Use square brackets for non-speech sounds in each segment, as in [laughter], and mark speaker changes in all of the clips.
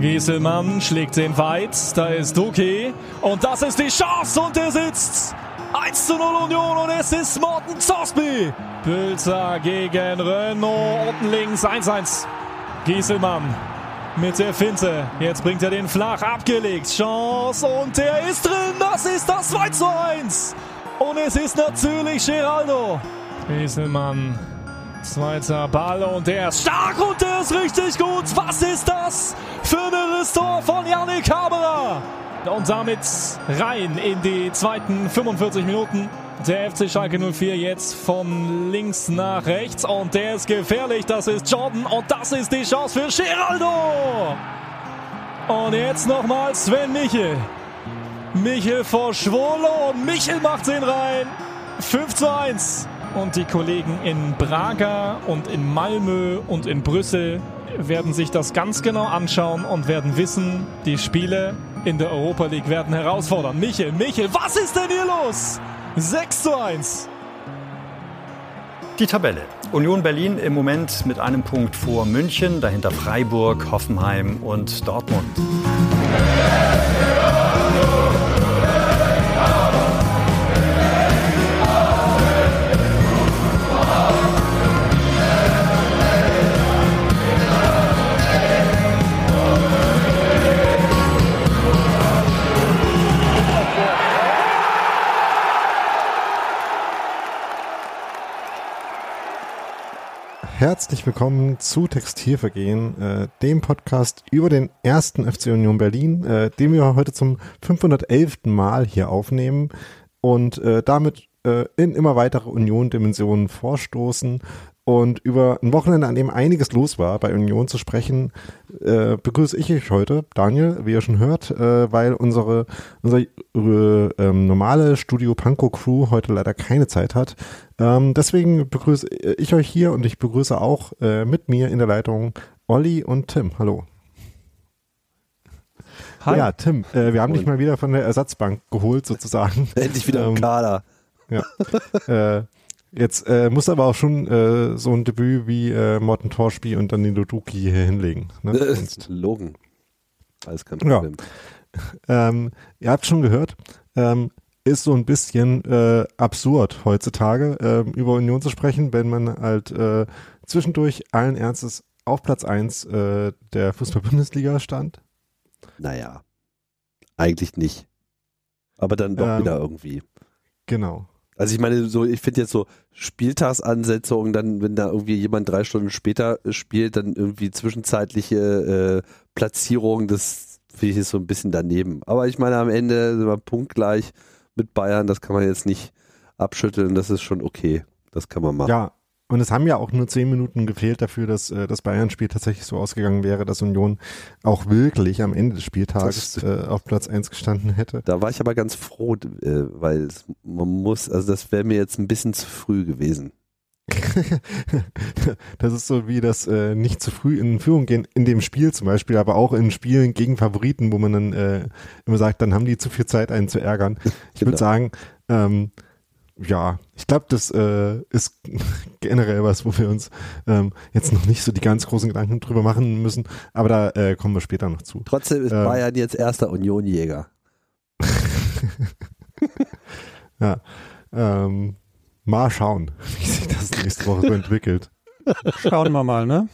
Speaker 1: Gieselmann schlägt den weit. Da ist Duki. Und das ist die Chance. Und er sitzt. 1 zu 0 Union. Und es ist Morten Zosby. Bülzer gegen Renault. Unten links 1-1. Gieselmann mit der Finte. Jetzt bringt er den flach abgelegt. Chance. Und der ist drin. Das ist das 2 zu 1. Und es ist natürlich Geraldo. Gieselmann Zweiter Ball und der ist stark und der ist richtig gut. Was ist das für ein Restore von Yannick Haberer? Und damit rein in die zweiten 45 Minuten. Der FC Schalke 04 jetzt von links nach rechts und der ist gefährlich. Das ist Jordan und das ist die Chance für Geraldo. Und jetzt nochmal Sven Michel. Michel vor Schwolo und Michel macht den rein. 5 zu 1. Und die Kollegen in Braga und in Malmö und in Brüssel werden sich das ganz genau anschauen und werden wissen, die Spiele in der Europa League werden herausfordern. Michel, Michel, was ist denn hier los? 6 zu 1.
Speaker 2: Die Tabelle. Union Berlin im Moment mit einem Punkt vor München, dahinter Freiburg, Hoffenheim und Dortmund.
Speaker 3: Herzlich willkommen zu Textilvergehen, äh, dem Podcast über den ersten FC Union Berlin, äh, den wir heute zum 511. Mal hier aufnehmen und äh, damit äh, in immer weitere Union-Dimensionen vorstoßen und über ein Wochenende, an dem einiges los war, bei Union zu sprechen, äh, begrüße ich euch heute, Daniel, wie ihr schon hört, äh, weil unsere, unsere äh, ähm, normale Studio Panko Crew heute leider keine Zeit hat. Ähm, deswegen begrüße ich euch hier und ich begrüße auch äh, mit mir in der Leitung Olli und Tim. Hallo. Hi. Ja, Tim, äh, wir haben dich mal wieder von der Ersatzbank geholt, sozusagen. [laughs]
Speaker 4: Endlich wieder im ähm, Kader.
Speaker 3: Ja. [laughs] äh, Jetzt äh, muss aber auch schon äh, so ein Debüt wie äh, Morten Torspy und dann den Duduki hier hinlegen. Ne?
Speaker 4: Logen. Alles kein Problem.
Speaker 3: Ja. Ähm, ihr habt schon gehört, ähm, ist so ein bisschen äh, absurd heutzutage äh, über Union zu sprechen, wenn man halt äh, zwischendurch allen Ernstes auf Platz 1 äh, der Fußball-Bundesliga stand.
Speaker 4: Naja, eigentlich nicht. Aber dann doch ähm, wieder irgendwie.
Speaker 3: Genau.
Speaker 4: Also ich meine, so, ich finde jetzt so Spieltagsansetzungen, dann, wenn da irgendwie jemand drei Stunden später spielt, dann irgendwie zwischenzeitliche äh, Platzierungen, das finde ich jetzt so ein bisschen daneben. Aber ich meine, am Ende sind wir punktgleich mit Bayern, das kann man jetzt nicht abschütteln, das ist schon okay. Das kann man machen.
Speaker 3: Ja, und es haben ja auch nur zehn Minuten gefehlt dafür, dass äh, das Bayern-Spiel tatsächlich so ausgegangen wäre, dass Union auch wirklich am Ende des Spieltages äh, auf Platz eins gestanden hätte.
Speaker 4: Da war ich aber ganz froh, äh, weil man muss, also das wäre mir jetzt ein bisschen zu früh gewesen. [laughs]
Speaker 3: das ist so wie das äh, nicht zu früh in Führung gehen, in dem Spiel zum Beispiel, aber auch in Spielen gegen Favoriten, wo man dann äh, immer sagt, dann haben die zu viel Zeit, einen zu ärgern. Ich genau. würde sagen, ähm, ja, ich glaube, das äh, ist [laughs] generell was, wo wir uns ähm, jetzt noch nicht so die ganz großen Gedanken drüber machen müssen, aber da äh, kommen wir später noch zu.
Speaker 4: Trotzdem ist ähm, Bayern jetzt erster Unionjäger. [laughs]
Speaker 3: ja, ähm, mal schauen, wie sich das nächste Woche so entwickelt.
Speaker 5: Schauen wir mal, ne?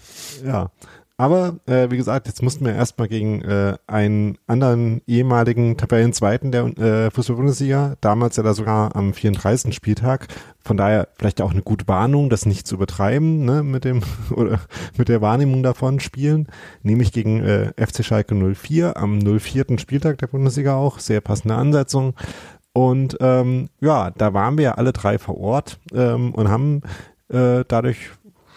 Speaker 3: Ja. Aber äh, wie gesagt, jetzt mussten wir erstmal gegen äh, einen anderen ehemaligen Tabellenzweiten der äh, Fußball-Bundesliga, damals ja da sogar am 34. Spieltag. Von daher vielleicht auch eine gute Warnung, das nicht zu übertreiben, ne, mit dem [laughs] oder mit der Wahrnehmung davon spielen, nämlich gegen äh, FC Schalke 04 am 04. Spieltag der Bundesliga auch, sehr passende Ansetzung. Und ähm, ja, da waren wir ja alle drei vor Ort ähm, und haben äh, dadurch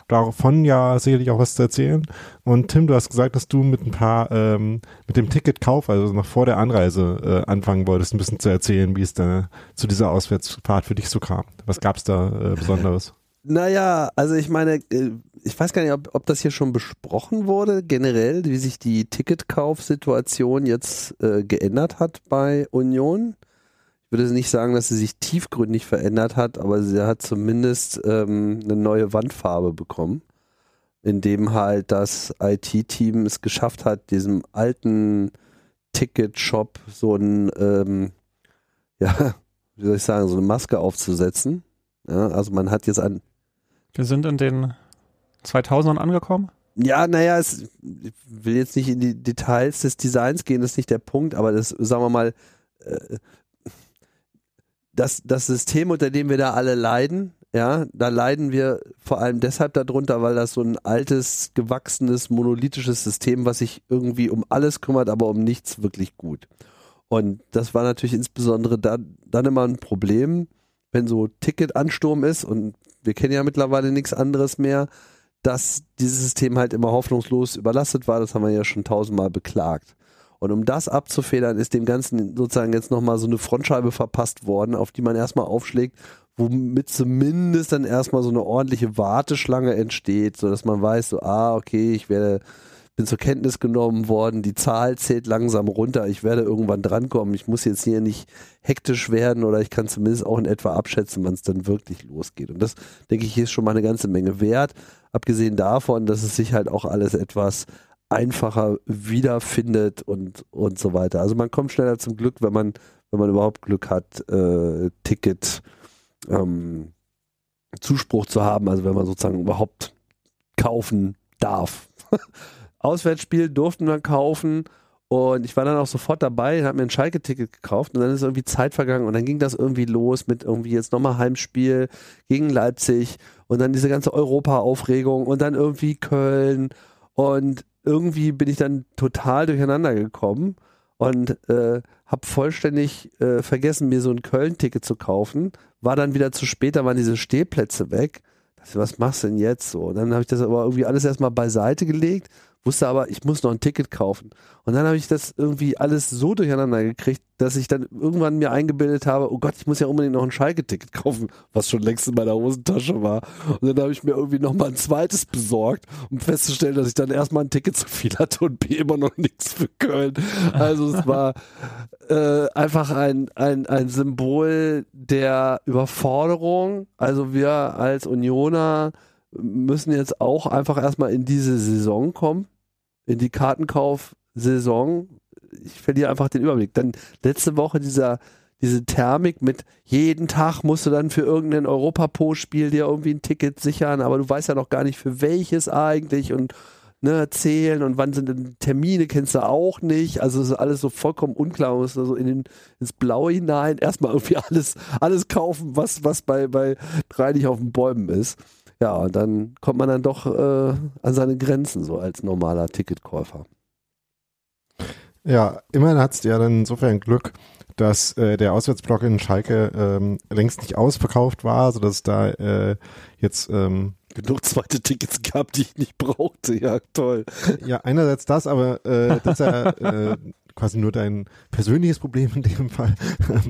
Speaker 3: davon ja sicherlich auch was zu erzählen. Und Tim, du hast gesagt, dass du mit ein paar, ähm, mit dem Ticketkauf, also noch vor der Anreise äh, anfangen wolltest, ein bisschen zu erzählen, wie es da zu dieser Auswärtsfahrt für dich so kam. Was gab es da äh, Besonderes? [laughs]
Speaker 4: Naja, also ich meine, äh, ich weiß gar nicht, ob, ob das hier schon besprochen wurde, generell, wie sich die Ticketkaufsituation jetzt äh, geändert hat bei Union ich würde nicht sagen, dass sie sich tiefgründig verändert hat, aber sie hat zumindest ähm, eine neue Wandfarbe bekommen. in dem halt das IT-Team es geschafft hat, diesem alten Ticket-Shop so ein, ähm, ja, wie soll ich sagen, so eine Maske aufzusetzen. Ja, also man hat jetzt ein.
Speaker 5: Wir sind in den 2000ern angekommen.
Speaker 4: Ja, naja, es, ich will jetzt nicht in die Details des Designs gehen, das ist nicht der Punkt, aber das, sagen wir mal, äh, das, das System, unter dem wir da alle leiden, ja, da leiden wir vor allem deshalb darunter, weil das so ein altes, gewachsenes, monolithisches System, was sich irgendwie um alles kümmert, aber um nichts wirklich gut. Und das war natürlich insbesondere dann, dann immer ein Problem, wenn so Ticketansturm ist und wir kennen ja mittlerweile nichts anderes mehr, dass dieses System halt immer hoffnungslos überlastet war. Das haben wir ja schon tausendmal beklagt. Und um das abzufedern, ist dem Ganzen sozusagen jetzt nochmal so eine Frontscheibe verpasst worden, auf die man erstmal aufschlägt, womit zumindest dann erstmal so eine ordentliche Warteschlange entsteht, sodass man weiß, so, ah, okay, ich werde, bin zur Kenntnis genommen worden, die Zahl zählt langsam runter, ich werde irgendwann drankommen, ich muss jetzt hier nicht hektisch werden oder ich kann zumindest auch in etwa abschätzen, wann es dann wirklich losgeht. Und das, denke ich, ist schon mal eine ganze Menge wert, abgesehen davon, dass es sich halt auch alles etwas einfacher wiederfindet und, und so weiter. Also man kommt schneller zum Glück, wenn man, wenn man überhaupt Glück hat, äh, Ticket ähm, Zuspruch zu haben, also wenn man sozusagen überhaupt kaufen darf. [laughs] Auswärtsspiel durften wir kaufen und ich war dann auch sofort dabei, habe mir ein Schalke-Ticket gekauft und dann ist irgendwie Zeit vergangen und dann ging das irgendwie los mit irgendwie jetzt nochmal Heimspiel gegen Leipzig und dann diese ganze Europa-Aufregung und dann irgendwie Köln und irgendwie bin ich dann total durcheinander gekommen und äh, habe vollständig äh, vergessen, mir so ein Köln-Ticket zu kaufen. War dann wieder zu spät, da waren diese Stehplätze weg. Dachte, was machst du denn jetzt so? Und dann habe ich das aber irgendwie alles erstmal beiseite gelegt wusste aber, ich muss noch ein Ticket kaufen. Und dann habe ich das irgendwie alles so durcheinander gekriegt, dass ich dann irgendwann mir eingebildet habe, oh Gott, ich muss ja unbedingt noch ein Schalke-Ticket kaufen, was schon längst in meiner Hosentasche war. Und dann habe ich mir irgendwie noch mal ein zweites besorgt, um festzustellen, dass ich dann erstmal ein Ticket zu viel hatte und B immer noch nichts für Köln. Also es war äh, einfach ein, ein, ein Symbol der Überforderung. Also wir als Unioner müssen jetzt auch einfach erstmal in diese Saison kommen, in die Kartenkauf-Saison. Ich verliere einfach den Überblick. Dann letzte Woche dieser, diese Thermik mit jeden Tag musst du dann für irgendein Europapo-Spiel dir irgendwie ein Ticket sichern, aber du weißt ja noch gar nicht für welches eigentlich und ne, zählen und wann sind denn Termine, kennst du auch nicht. Also ist alles so vollkommen unklar. Man muss also in den, ins Blaue hinein erstmal irgendwie [laughs] alles, alles kaufen, was, was bei, bei drei nicht auf den Bäumen ist. Ja, und dann kommt man dann doch äh, an seine Grenzen, so als normaler Ticketkäufer.
Speaker 3: Ja, immerhin hat es ja dann insofern Glück, dass äh, der Auswärtsblock in Schalke ähm, längst nicht ausverkauft war, sodass da äh, jetzt ähm,
Speaker 4: genug zweite Tickets gab, die ich nicht brauchte. Ja, toll.
Speaker 3: Ja, einerseits das, aber äh, das ist ja äh, quasi nur dein persönliches Problem in dem Fall.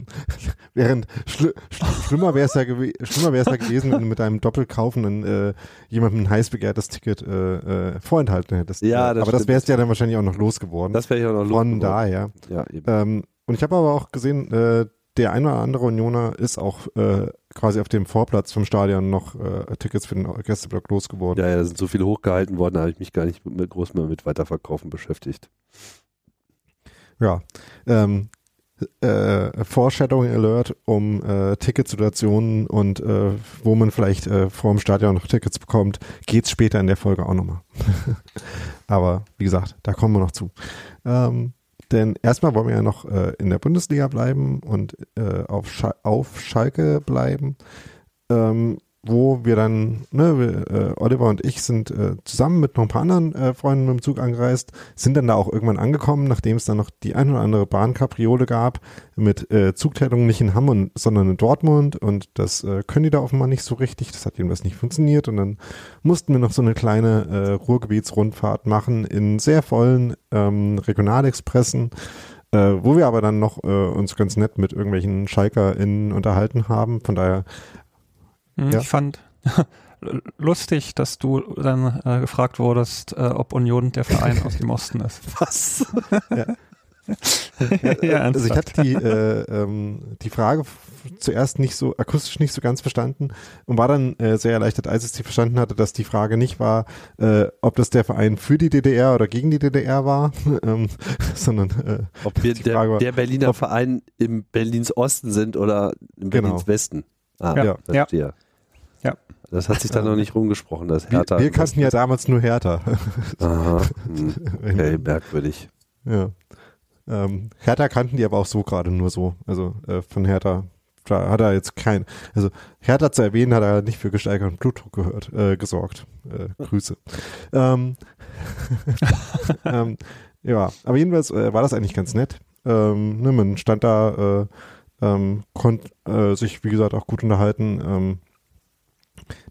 Speaker 3: [laughs] Während schli sch schlimmer wäre es ja, schlimmer wär's ja gewesen, wenn du mit deinem Doppelkaufen äh, jemandem ein heiß begehrtes Ticket äh, äh, vorenthalten hättest.
Speaker 4: Ja, das
Speaker 3: aber das wärst ja dann wahrscheinlich auch noch losgeworden.
Speaker 4: Das wäre ich auch noch
Speaker 3: losgeworden. Von daher.
Speaker 4: Ja.
Speaker 3: Ähm, und ich habe aber auch gesehen, äh, der ein oder andere Unioner ist auch äh, quasi auf dem Vorplatz vom Stadion noch äh, Tickets für den Gästeblock losgeworden.
Speaker 4: Ja, ja, da sind so viele hochgehalten worden, da habe ich mich gar nicht mit, groß mehr mit Weiterverkaufen beschäftigt.
Speaker 3: Ja, ähm, äh, Foreshadowing Alert um äh, Ticketsituationen und äh, wo man vielleicht äh, vor dem Stadion noch Tickets bekommt, geht's später in der Folge auch nochmal. [laughs] Aber wie gesagt, da kommen wir noch zu. Ähm, denn erstmal wollen wir ja noch äh, in der Bundesliga bleiben und äh, auf, Sch auf Schalke bleiben. Ähm, wo wir dann, ne, wir, äh, Oliver und ich sind äh, zusammen mit noch ein paar anderen äh, Freunden mit dem Zug angereist, sind dann da auch irgendwann angekommen, nachdem es dann noch die ein oder andere Bahnkapriole gab mit äh, Zugteilung nicht in Hamm, sondern in Dortmund und das äh, können die da offenbar nicht so richtig, das hat jedenfalls nicht funktioniert und dann mussten wir noch so eine kleine äh, Ruhrgebietsrundfahrt machen in sehr vollen ähm, Regionalexpressen, äh, wo wir aber dann noch äh, uns ganz nett mit irgendwelchen SchalkerInnen unterhalten haben. Von daher
Speaker 5: hm, ja. Ich fand [laughs] lustig, dass du dann äh, gefragt wurdest, äh, ob Union der Verein aus dem Osten ist. [laughs]
Speaker 4: Was? ja.
Speaker 3: ja, also ich hatte die, äh, ähm, die Frage zuerst nicht so akustisch nicht so ganz verstanden und war dann äh, sehr erleichtert, als ich sie verstanden hatte, dass die Frage nicht war, äh, ob das der Verein für die DDR oder gegen die DDR war, [laughs] ähm, sondern äh,
Speaker 4: ob wir der, war, der, Berliner ob, Verein im Berlins Osten sind oder im genau. Berlins Westen.
Speaker 5: Ah, ja.
Speaker 4: verstehe. Ja. Das hat sich da noch nicht rumgesprochen, dass Hertha.
Speaker 3: Wir, wir kannten ja damals nur Hertha.
Speaker 4: Aha. Hm. Okay, [laughs] merkwürdig.
Speaker 3: Ja. Ähm, Hertha kannten die aber auch so gerade nur so. Also äh, von Hertha da hat er jetzt kein, also Hertha zu erwähnen, hat er nicht für gesteigerten Blutdruck gehört, äh, gesorgt. Äh, Grüße. [laughs] ähm, [laughs] ähm, ja, aber jedenfalls äh, war das eigentlich ganz nett. Ähm, ne, man stand da, äh, ähm, konnte äh, sich, wie gesagt, auch gut unterhalten.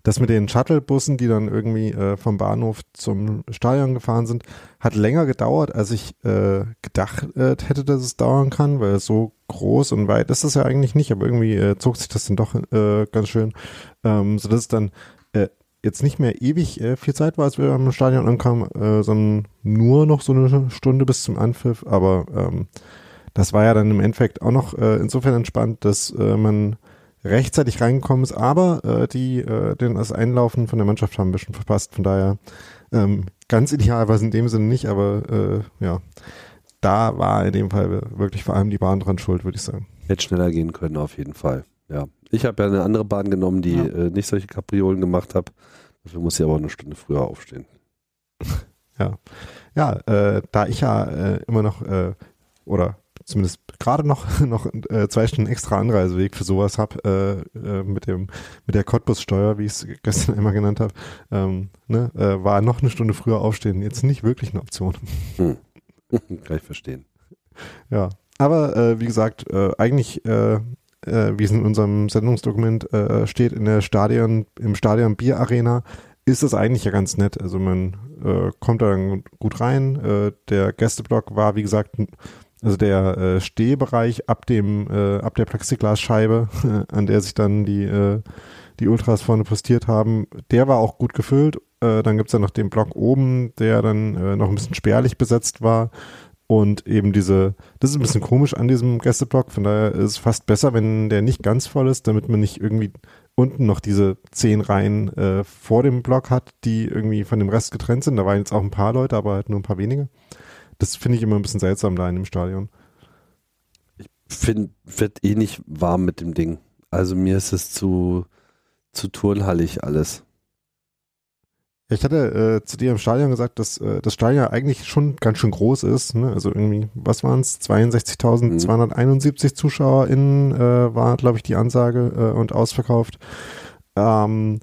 Speaker 3: Das mit den Shuttlebussen, die dann irgendwie äh, vom Bahnhof zum Stadion gefahren sind, hat länger gedauert, als ich äh, gedacht äh, hätte, dass es dauern kann, weil so groß und weit ist es ja eigentlich nicht, aber irgendwie äh, zog sich das dann doch äh, ganz schön, ähm, sodass es dann äh, jetzt nicht mehr ewig viel Zeit war, als wir am Stadion ankamen, sondern nur noch so eine Stunde bis zum Anpfiff, aber ähm, das war ja dann im Endeffekt auch noch insofern entspannt, dass man rechtzeitig reingekommen ist, aber äh, die äh, den das Einlaufen von der Mannschaft haben ein bisschen verpasst. Von daher ähm, ganz ideal war es in dem Sinne nicht, aber äh, ja, da war in dem Fall wirklich vor allem die Bahn dran schuld, würde ich sagen.
Speaker 4: Hätte schneller gehen können, auf jeden Fall. Ja, ich habe ja eine andere Bahn genommen, die ja. äh, nicht solche Kapriolen gemacht hat. Dafür muss ich aber eine Stunde früher aufstehen. [laughs]
Speaker 3: Ja, ja, äh, da ich ja äh, immer noch äh, oder zumindest gerade noch, [laughs] noch äh, zwei Stunden extra Anreiseweg für sowas habe, äh, äh, mit dem, mit der Cottbus-Steuer, wie ich es gestern einmal genannt habe, ähm, ne, äh, war noch eine Stunde früher aufstehen jetzt nicht wirklich eine Option. Hm. [laughs]
Speaker 4: Kann ich verstehen.
Speaker 3: Ja, aber äh, wie gesagt, äh, eigentlich, äh, äh, wie es in unserem Sendungsdokument äh, steht, in der Stadion, im Stadion Bier Arena, ist das eigentlich ja ganz nett. Also man äh, kommt da gut rein. Äh, der Gästeblock war, wie gesagt, also der äh, Stehbereich ab dem, äh, ab der Plexiglasscheibe, [laughs] an der sich dann die, äh, die Ultras vorne postiert haben, der war auch gut gefüllt. Äh, dann gibt's ja noch den Block oben, der dann äh, noch ein bisschen spärlich besetzt war. Und eben diese, das ist ein bisschen komisch an diesem Gästeblock, von daher ist es fast besser, wenn der nicht ganz voll ist, damit man nicht irgendwie unten noch diese zehn Reihen äh, vor dem Block hat, die irgendwie von dem Rest getrennt sind. Da waren jetzt auch ein paar Leute, aber halt nur ein paar wenige. Das finde ich immer ein bisschen seltsam da in dem Stadion.
Speaker 4: Ich finde, wird eh nicht warm mit dem Ding. Also mir ist es zu, zu turnhallig alles.
Speaker 3: Ich hatte äh, zu dir im Stadion gesagt, dass äh, das Stadion eigentlich schon ganz schön groß ist. Ne? Also irgendwie, was waren es? 62.271 mhm. ZuschauerInnen äh, war, glaube ich, die Ansage äh, und ausverkauft. Ähm,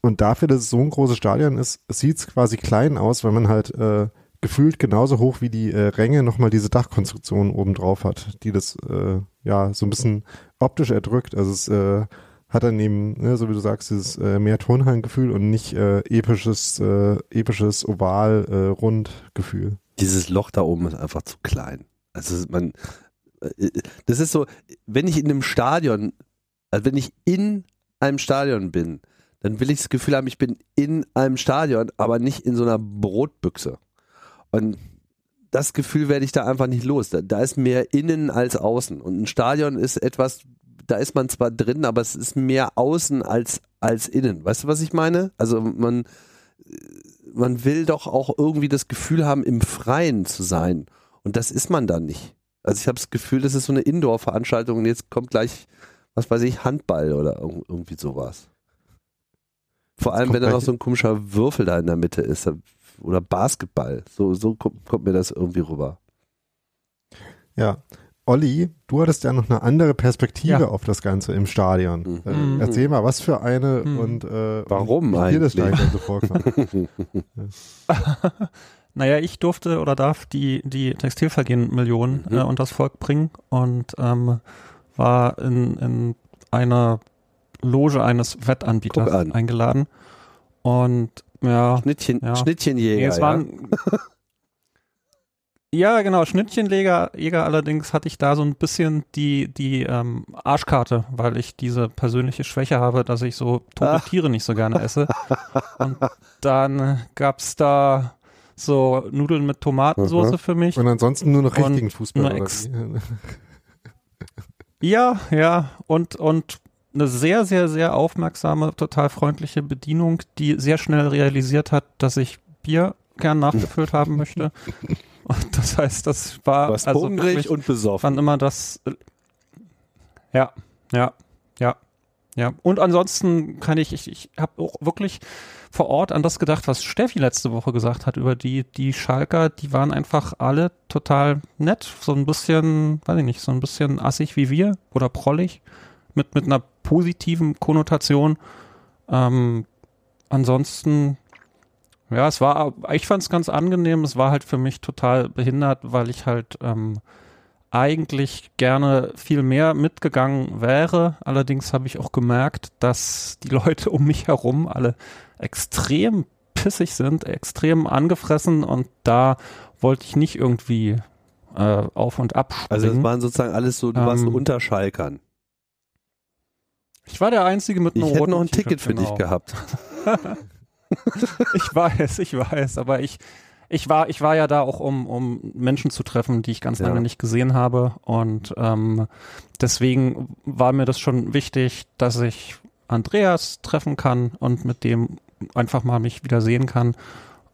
Speaker 3: und dafür, dass es so ein großes Stadion ist, sieht es quasi klein aus, weil man halt äh, gefühlt genauso hoch wie die äh, Ränge nochmal diese Dachkonstruktion oben drauf hat, die das äh, ja so ein bisschen optisch erdrückt. Also es äh, hat dann eben, ne, so wie du sagst, dieses äh, mehr Turnhallengefühl und nicht äh, episches, äh, episches Oval, äh.
Speaker 4: Dieses Loch da oben ist einfach zu klein. Also man, äh, das ist so, wenn ich in einem Stadion, also wenn ich in einem Stadion bin, dann will ich das Gefühl haben, ich bin in einem Stadion, aber nicht in so einer Brotbüchse. Und das Gefühl werde ich da einfach nicht los. Da, da, ist mehr innen als außen. Und ein Stadion ist etwas, da ist man zwar drin, aber es ist mehr außen als, als innen. Weißt du, was ich meine? Also man, man will doch auch irgendwie das Gefühl haben, im Freien zu sein. Und das ist man dann nicht. Also ich habe das Gefühl, das ist so eine Indoor-Veranstaltung und jetzt kommt gleich, was weiß ich, Handball oder irgendwie sowas. Vor allem, wenn da noch so ein komischer Würfel da in der Mitte ist oder Basketball. So, so kommt, kommt mir das irgendwie rüber.
Speaker 3: Ja. Olli, du hattest ja noch eine andere Perspektive ja. auf das Ganze im Stadion. Mhm. Äh, erzähl mal, was für eine mhm. und äh,
Speaker 4: warum und wie dir das Stadion so
Speaker 5: vorkam. [laughs] naja, ich durfte oder darf die, die Textilvergehen-Millionen mhm. äh, unters Volk bringen und ähm, war in, in einer Loge eines Wettanbieters an. eingeladen. Und ja.
Speaker 4: Schnittchen, ja. Schnittchenjäger. Nee, es waren, [laughs]
Speaker 5: ja. genau, Schnittchenjäger Jäger allerdings hatte ich da so ein bisschen die, die ähm, Arschkarte, weil ich diese persönliche Schwäche habe, dass ich so tote Tiere nicht so gerne esse. Und [laughs] dann gab's da so Nudeln mit Tomatensauce für mich.
Speaker 3: Und ansonsten nur noch richtigen Fußball. [laughs]
Speaker 5: Ja, ja, und, und eine sehr, sehr, sehr aufmerksame, total freundliche Bedienung, die sehr schnell realisiert hat, dass ich Bier gern nachgefüllt [laughs] haben möchte. Und das heißt, das war
Speaker 4: Was also hungrig und besoffen.
Speaker 5: Wann immer das. Ja, ja, ja, ja. Und ansonsten kann ich, ich, ich habe auch wirklich vor Ort an das gedacht, was Steffi letzte Woche gesagt hat über die, die Schalker, die waren einfach alle total nett, so ein bisschen, weiß ich nicht, so ein bisschen assig wie wir oder prollig, mit, mit einer positiven Konnotation. Ähm, ansonsten ja, es war, ich fand es ganz angenehm. Es war halt für mich total behindert, weil ich halt ähm, eigentlich gerne viel mehr mitgegangen wäre. Allerdings habe ich auch gemerkt, dass die Leute um mich herum alle extrem pissig sind, extrem angefressen und da wollte ich nicht irgendwie äh, auf und ab
Speaker 4: Also das waren sozusagen alles so, du ähm, warst so unter Schalkern.
Speaker 5: Ich war der Einzige mit
Speaker 4: einem Ich hätte noch ein Ticket für genau. dich gehabt. [laughs]
Speaker 5: ich weiß, ich weiß, aber ich, ich war, ich war ja da auch, um, um Menschen zu treffen, die ich ganz lange nicht gesehen habe. Und ähm, deswegen war mir das schon wichtig, dass ich Andreas treffen kann und mit dem einfach mal mich wieder sehen kann.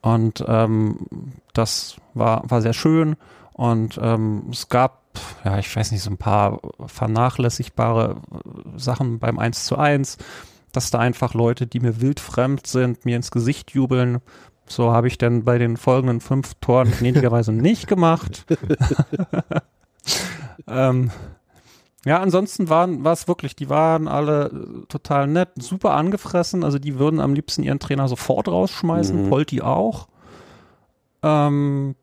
Speaker 5: Und ähm, das war, war sehr schön. Und ähm, es gab, ja, ich weiß nicht, so ein paar vernachlässigbare Sachen beim 1 zu 1 dass da einfach Leute, die mir wildfremd sind, mir ins Gesicht jubeln. So habe ich dann bei den folgenden fünf Toren [laughs] gnädigerweise nicht gemacht. [laughs] ähm, ja, ansonsten waren war es wirklich, die waren alle total nett, super angefressen. Also die würden am liebsten ihren Trainer sofort rausschmeißen, mhm. Polti auch. Ähm,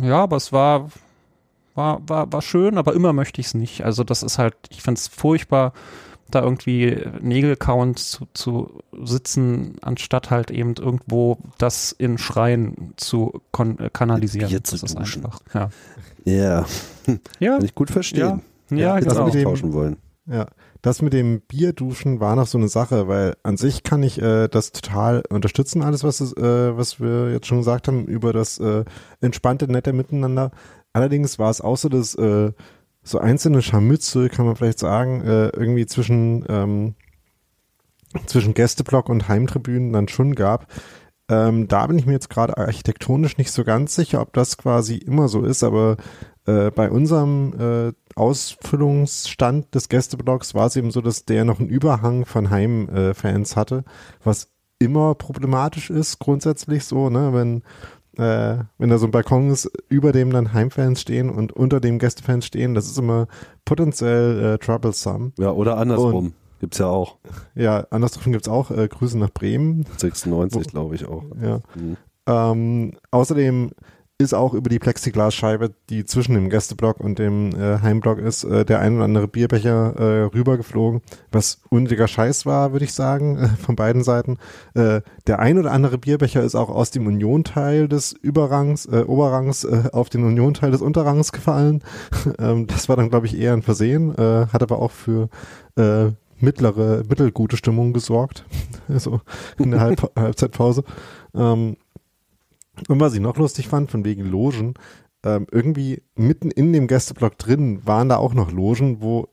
Speaker 5: ja, aber es war, war, war, war schön, aber immer möchte ich es nicht. Also das ist halt, ich finde es furchtbar, da irgendwie Nägelkauend zu, zu sitzen, anstatt halt eben irgendwo das in Schreien zu äh, kanalisieren.
Speaker 4: Bier zu das ist
Speaker 5: duschen. einfach.
Speaker 4: Ja. Yeah. ja. Kann ich gut verstehen.
Speaker 5: Ja, ja, ja
Speaker 4: genau. austauschen wollen.
Speaker 3: Ja, das mit dem Bierduschen war noch so eine Sache, weil an sich kann ich äh, das total unterstützen, alles, was, äh, was wir jetzt schon gesagt haben, über das äh, entspannte, nette Miteinander. Allerdings war es auch so, dass äh, so einzelne Scharmützel, kann man vielleicht sagen, äh, irgendwie zwischen, ähm, zwischen Gästeblock und Heimtribünen dann schon gab. Ähm, da bin ich mir jetzt gerade architektonisch nicht so ganz sicher, ob das quasi immer so ist, aber äh, bei unserem äh, Ausfüllungsstand des Gästeblocks war es eben so, dass der noch einen Überhang von Heimfans hatte, was immer problematisch ist, grundsätzlich so, ne, wenn äh, wenn da so ein Balkon ist, über dem dann Heimfans stehen und unter dem Gästefans stehen, das ist immer potenziell äh, troublesome.
Speaker 4: Ja, oder andersrum. gibt es ja auch. [laughs]
Speaker 3: Ja, andersrum gibt es auch. Äh, Grüße nach Bremen.
Speaker 4: 96, glaube ich auch.
Speaker 3: Ja. Mhm. Ähm, außerdem ist auch über die Plexiglasscheibe, die zwischen dem Gästeblock und dem äh, Heimblock ist, äh, der ein oder andere Bierbecher äh, rübergeflogen, was unnötiger Scheiß war, würde ich sagen, [laughs] äh, von beiden Seiten. Äh, der ein oder andere Bierbecher ist auch aus dem Unionteil des Überrangs, äh, Oberrangs äh, auf den Unionteil des Unterrangs gefallen. [laughs] ähm, das war dann, glaube ich, eher ein Versehen, äh, hat aber auch für äh, mittlere, mittelgute Stimmung gesorgt, [laughs] so in der Halb Halbzeitpause. Ähm, und was ich noch lustig fand, von wegen Logen, ähm, irgendwie mitten in dem Gästeblock drin waren da auch noch Logen, wo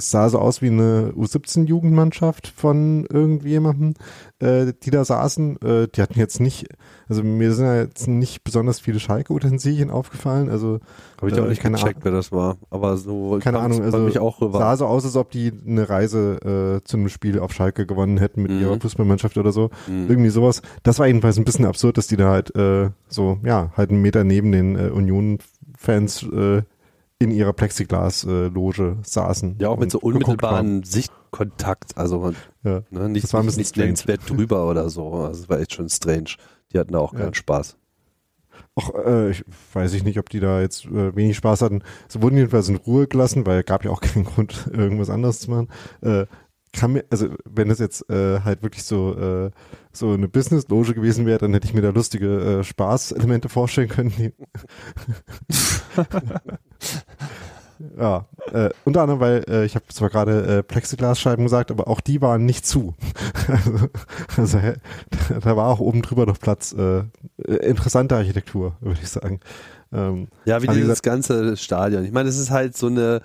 Speaker 3: es sah so aus wie eine U17-Jugendmannschaft von irgendjemandem, äh, die da saßen. Äh, die hatten jetzt nicht, also mir sind ja jetzt nicht besonders viele Schalke-Utensilien aufgefallen. Also
Speaker 4: habe ich auch äh, nicht gecheckt, Ahnung. wer das war. Aber so
Speaker 3: keine Ahnung, also
Speaker 4: mich auch rüber.
Speaker 3: sah so aus, als ob die eine Reise äh, zu einem Spiel auf Schalke gewonnen hätten mit mhm. ihrer Fußballmannschaft oder so. Mhm. Irgendwie sowas. Das war jedenfalls ein bisschen absurd, dass die da halt äh, so ja halt einen Meter neben den äh, Union-Fans äh, in ihrer Plexiglas-Loge saßen.
Speaker 4: Ja, auch mit so unmittelbaren Sichtkontakt. Also ja, ne, nicht,
Speaker 3: das war ein
Speaker 4: nicht nennenswert drüber oder so. Also es war echt schon strange. Die hatten da auch keinen ja. Spaß.
Speaker 3: Ach, äh, ich weiß ich nicht, ob die da jetzt äh, wenig Spaß hatten. Sie wurden jedenfalls in Ruhe gelassen, weil es gab ja auch [laughs] keinen Grund, irgendwas anderes zu machen. Äh, kann mir, also wenn das jetzt äh, halt wirklich so äh, so eine Business-Loge gewesen wäre, dann hätte ich mir da lustige äh, Spaßelemente vorstellen können. [laughs] Ja, äh, unter anderem, weil äh, ich habe zwar gerade äh, Plexiglasscheiben gesagt, aber auch die waren nicht zu. [laughs] also, also da war auch oben drüber noch Platz. Äh, interessante Architektur, würde ich sagen.
Speaker 4: Ähm, ja, wie dieses gesagt, ganze Stadion. Ich meine, es ist halt so eine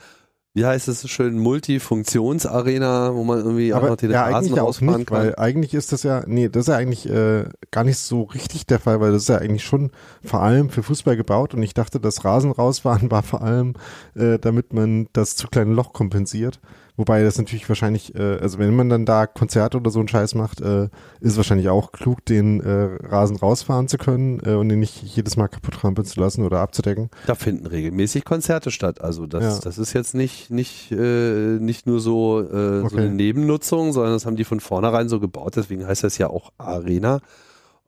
Speaker 4: wie heißt es so schön, Multifunktionsarena, wo man irgendwie
Speaker 3: aber, auch noch den ja, Rasen eigentlich auch nicht, kann. Weil eigentlich ist das ja, nee, das ist ja eigentlich äh, gar nicht so richtig der Fall, weil das ist ja eigentlich schon vor allem für Fußball gebaut und ich dachte, das Rasen rausfahren war vor allem, äh, damit man das zu kleine Loch kompensiert. Wobei das natürlich wahrscheinlich, äh, also wenn man dann da Konzerte oder so einen Scheiß macht, äh, ist wahrscheinlich auch klug, den äh, Rasen rausfahren zu können äh, und den nicht jedes Mal kaputt trampeln zu lassen oder abzudecken.
Speaker 4: Da finden regelmäßig Konzerte statt. Also das, ja. das ist jetzt nicht, nicht, äh, nicht nur so, äh, okay. so eine Nebennutzung, sondern das haben die von vornherein so gebaut. Deswegen heißt das ja auch Arena.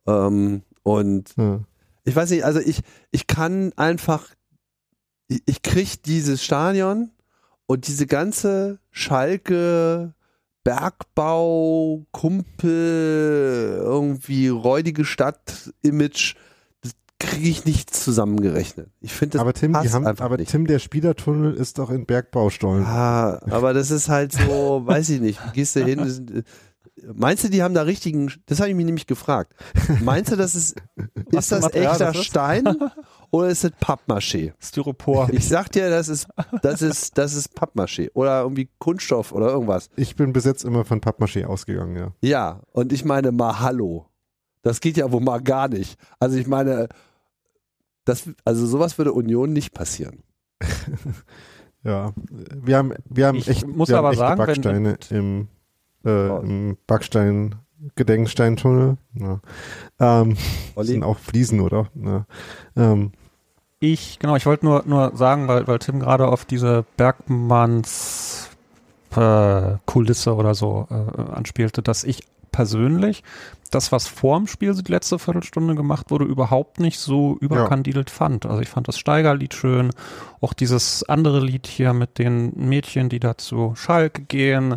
Speaker 4: Ähm, und ja. ich weiß nicht, also ich, ich kann einfach, ich, ich krieg dieses Stadion und diese ganze Schalke Bergbau, Kumpel, irgendwie räudige Stadt-Image, das kriege ich nicht zusammengerechnet. Ich finde das
Speaker 3: aber Tim, passt haben, aber nicht. Tim, der Spielertunnel ist doch in Bergbaustollen.
Speaker 4: Ah, aber das ist halt so, [laughs] weiß ich nicht. Gehst du hin? Meinst du, die haben da richtigen? Das habe ich mich nämlich gefragt. Meinst du, das ist ist das echter Stein [laughs] oder ist es Pappmaché?
Speaker 5: Styropor.
Speaker 4: Ich sag dir, das ist, das ist, das ist Pappmaché oder irgendwie Kunststoff oder irgendwas.
Speaker 3: Ich bin bis jetzt immer von Pappmaché ausgegangen, ja.
Speaker 4: Ja, und ich meine mal Hallo. Das geht ja wohl mal gar nicht. Also ich meine, das, also sowas würde Union nicht passieren. [laughs]
Speaker 3: ja, wir haben, wir haben ich echt,
Speaker 5: muss
Speaker 3: wir
Speaker 5: aber sagen,
Speaker 3: Backsteine im, äh, oh. im Backstein Gedenksteintunnel. Ja. Ähm, sind auch Fliesen, oder? Ja. Ähm,
Speaker 5: ich, genau, ich wollte nur, nur sagen, weil, weil Tim gerade auf diese Bergmanns äh, Kulisse oder so äh, anspielte, dass ich persönlich das, was vorm Spiel die letzte Viertelstunde gemacht wurde, überhaupt nicht so überkandidelt ja. fand. Also ich fand das Steigerlied schön, auch dieses andere Lied hier mit den Mädchen, die da zu Schalke gehen.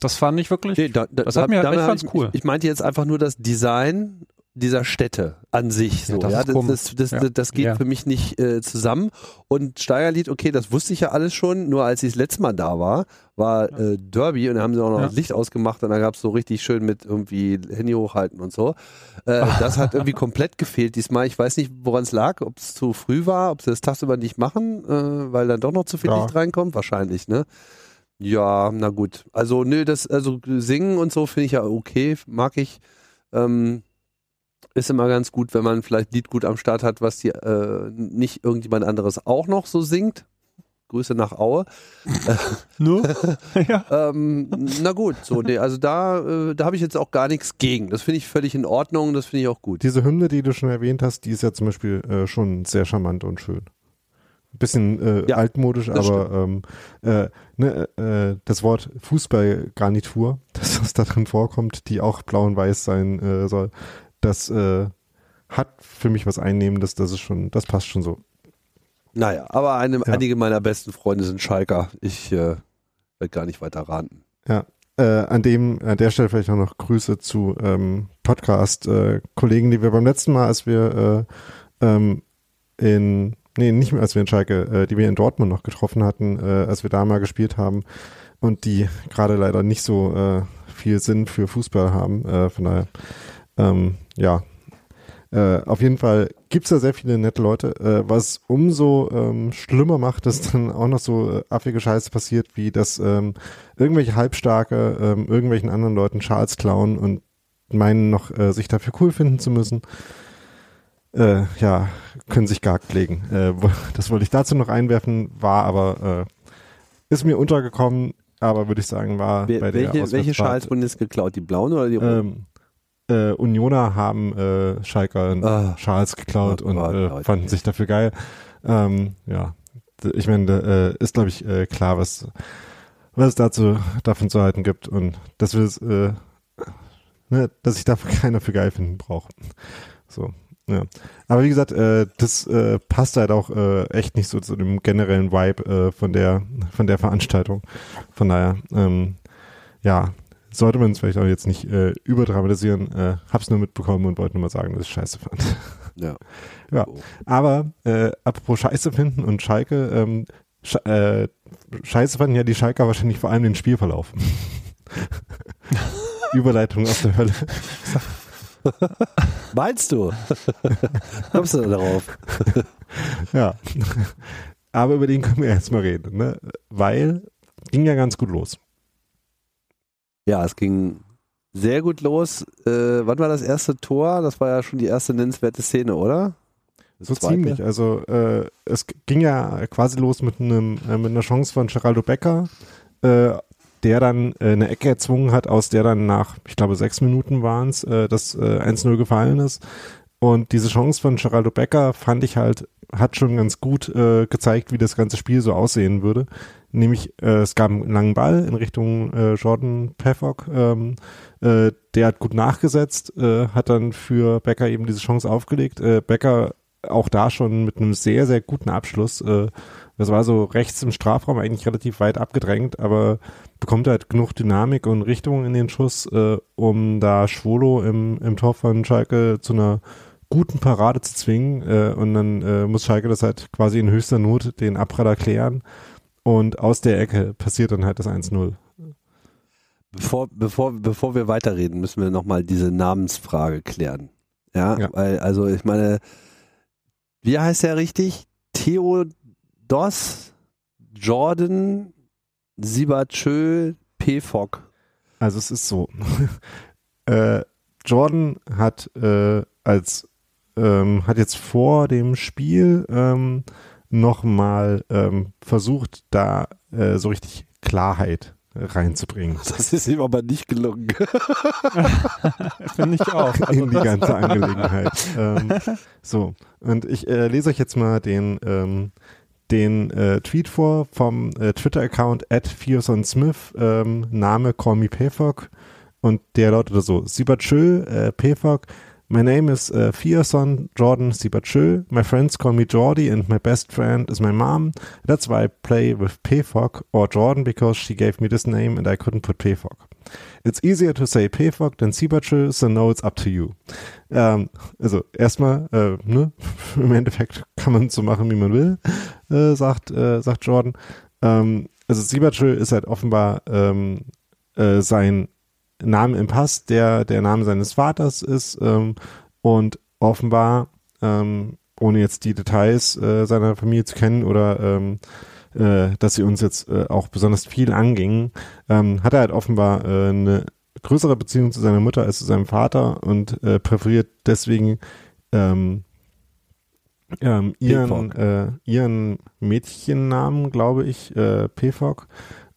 Speaker 5: Das fand ich wirklich, nee, da, da, das hat mir, da, ich fand's cool.
Speaker 4: Ich, ich meinte jetzt einfach nur das Design dieser Städte an sich. So, ja, das, ja, das, das, ja. das, geht für mich nicht äh, zusammen. Und Steigerlied, okay, das wusste ich ja alles schon, nur als ich das letzte Mal da war, war äh, Derby und da haben sie auch noch das Licht ausgemacht und da gab es so richtig schön mit irgendwie Handy hochhalten und so. Äh, [laughs] das hat irgendwie komplett gefehlt diesmal. Ich weiß nicht, woran es lag, ob es zu früh war, ob sie das tagsüber nicht machen, äh, weil dann doch noch zu viel Licht reinkommt. Wahrscheinlich, ne? Ja, na gut. Also, nö, das, also singen und so finde ich ja okay, mag ich. Ähm, ist immer ganz gut, wenn man vielleicht Lied gut am Start hat, was die, äh, nicht irgendjemand anderes auch noch so singt. Grüße nach Aue. [laughs]
Speaker 5: Nur? [laughs] ja.
Speaker 4: ähm, na gut, so, nee, also da, äh, da habe ich jetzt auch gar nichts gegen. Das finde ich völlig in Ordnung, das finde ich auch gut.
Speaker 3: Diese Hymne, die du schon erwähnt hast, die ist ja zum Beispiel äh, schon sehr charmant und schön bisschen äh, ja, altmodisch, aber ähm, äh, ne, äh, das Wort Fußballgarnitur, [laughs] das was da drin vorkommt, die auch blau und weiß sein äh, soll, das äh, hat für mich was Einnehmendes, das ist schon, das passt schon so.
Speaker 4: Naja, aber eine, ja. einige meiner besten Freunde sind Schalker. Ich äh, werde gar nicht weiter raten.
Speaker 3: Ja, äh, an dem, an der Stelle vielleicht auch noch Grüße zu ähm, Podcast-Kollegen, äh, die wir beim letzten Mal, als wir äh, ähm, in nee, nicht mehr als wir in Schalke, äh, die wir in Dortmund noch getroffen hatten, äh, als wir da mal gespielt haben und die gerade leider nicht so äh, viel Sinn für Fußball haben. Äh, von daher, ähm, ja, äh, auf jeden Fall gibt's da sehr viele nette Leute, äh, was umso ähm, schlimmer macht, dass dann auch noch so äh, affige Scheiße passiert, wie dass ähm, irgendwelche Halbstarke ähm, irgendwelchen anderen Leuten Schals klauen und meinen noch äh, sich dafür cool finden zu müssen äh, ja, können sich gar legen. Äh, das wollte ich dazu noch einwerfen, war aber, äh, ist mir untergekommen, aber würde ich sagen, war
Speaker 4: Wer, bei der Welche, welche Schals wurden jetzt geklaut? Die blauen oder die
Speaker 3: roten? Ähm, äh, Unioner haben äh, Schalker ah. Schals geklaut oh, und äh, fanden sich dafür geil. Ähm, ja, ich meine, äh, ist glaube ich äh, klar, was was es dazu davon zu halten gibt und dass wir es, äh, ne, dass ich dafür [laughs] keiner für geil finden brauche. So, ja. Aber wie gesagt, äh, das äh, passt halt auch äh, echt nicht so zu dem generellen Vibe äh, von der von der Veranstaltung. Von daher, ähm, ja, sollte man es vielleicht auch jetzt nicht äh, überdramatisieren. Äh, hab's nur mitbekommen und wollte nur mal sagen, dass ich scheiße fand. [laughs]
Speaker 4: Ja. [laughs]
Speaker 3: ja. Aber äh, apropos Scheiße finden und Schalke, ähm, äh, scheiße fanden ja die Schalker wahrscheinlich vor allem den Spielverlauf. [laughs] Überleitung aus der Hölle.
Speaker 4: Meinst du? [laughs] Kommst du darauf?
Speaker 3: ja. Aber über den können wir jetzt mal reden, ne? Weil ging ja ganz gut los.
Speaker 4: Ja, es ging sehr gut los. Äh, wann war das erste Tor? Das war ja schon die erste nennenswerte Szene, oder?
Speaker 3: So Zweite? ziemlich. Also äh, es ging ja quasi los mit einem äh, mit einer Chance von Geraldo Becker, äh, der dann äh, eine Ecke erzwungen hat, aus der dann nach, ich glaube, sechs Minuten waren es, äh, das äh, 1-0 gefallen ist. Und diese Chance von Geraldo Becker fand ich halt, hat schon ganz gut äh, gezeigt, wie das ganze Spiel so aussehen würde. Nämlich, äh, es gab einen langen Ball in Richtung äh, Jordan Peffock. Ähm, äh, der hat gut nachgesetzt, äh, hat dann für Becker eben diese Chance aufgelegt. Äh, Becker auch da schon mit einem sehr, sehr guten Abschluss. Äh, das war so rechts im Strafraum eigentlich relativ weit abgedrängt, aber bekommt halt genug Dynamik und Richtung in den Schuss, äh, um da Schwolo im, im Tor von Schalke zu einer guten Parade zu zwingen. Äh, und dann äh, muss Schalke das halt quasi in höchster Not den Abpraller klären. Und aus der Ecke passiert dann halt das 1-0.
Speaker 4: Bevor, bevor, bevor wir weiterreden, müssen wir nochmal diese Namensfrage klären. Ja, ja, weil, also ich meine, wie heißt er richtig? Theodos Jordan Sibachö Pfog.
Speaker 3: Also es ist so. [laughs] äh, Jordan hat äh, als ähm, hat jetzt vor dem Spiel ähm, nochmal ähm, versucht, da äh, so richtig Klarheit reinzubringen. [laughs]
Speaker 4: Das ist ihm aber nicht gelungen. [laughs]
Speaker 5: Finde ich auch.
Speaker 3: Also In die ganze Angelegenheit. ähm, so, und ich äh, lese euch jetzt mal den, ähm, den äh, Tweet vor vom äh, Twitter-Account at Smith, ähm, Name Call Me Payfog. Und der lautete so, Sibachö, äh, Payfog, My name is uh, Fierson Jordan Sibachö. My friends call me Jordi and my best friend is my mom. That's why I play with Pfog or Jordan because she gave me this name and I couldn't put Pfog. It's easier to say Pfog than Sibachö, so now it's up to you. Ähm, also erstmal, äh, ne, [laughs] im Endeffekt kann man so machen, wie man will, äh, sagt, äh, sagt Jordan. Ähm, also Sibachö ist halt offenbar ähm, äh, sein Name im Pass, der der Name seines Vaters ist ähm, und offenbar, ähm, ohne jetzt die Details äh, seiner Familie zu kennen oder ähm, äh, dass sie uns jetzt äh, auch besonders viel angingen, ähm, hat er halt offenbar äh, eine größere Beziehung zu seiner Mutter als zu seinem Vater und äh, präferiert deswegen ähm, ähm, ihren, äh, ihren Mädchennamen, glaube ich, äh, Pfog,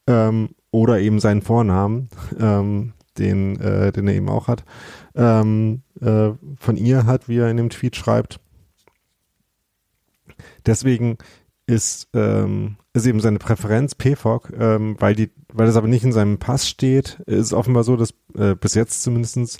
Speaker 3: ähm, oder eben seinen Vornamen. [laughs] Ähm, den, äh, den er eben auch hat, ähm, äh, von ihr hat, wie er in dem Tweet schreibt. Deswegen ist, ähm, ist eben seine Präferenz PFOC, ähm, weil die, weil das aber nicht in seinem Pass steht, ist offenbar so, dass äh, bis jetzt zumindestens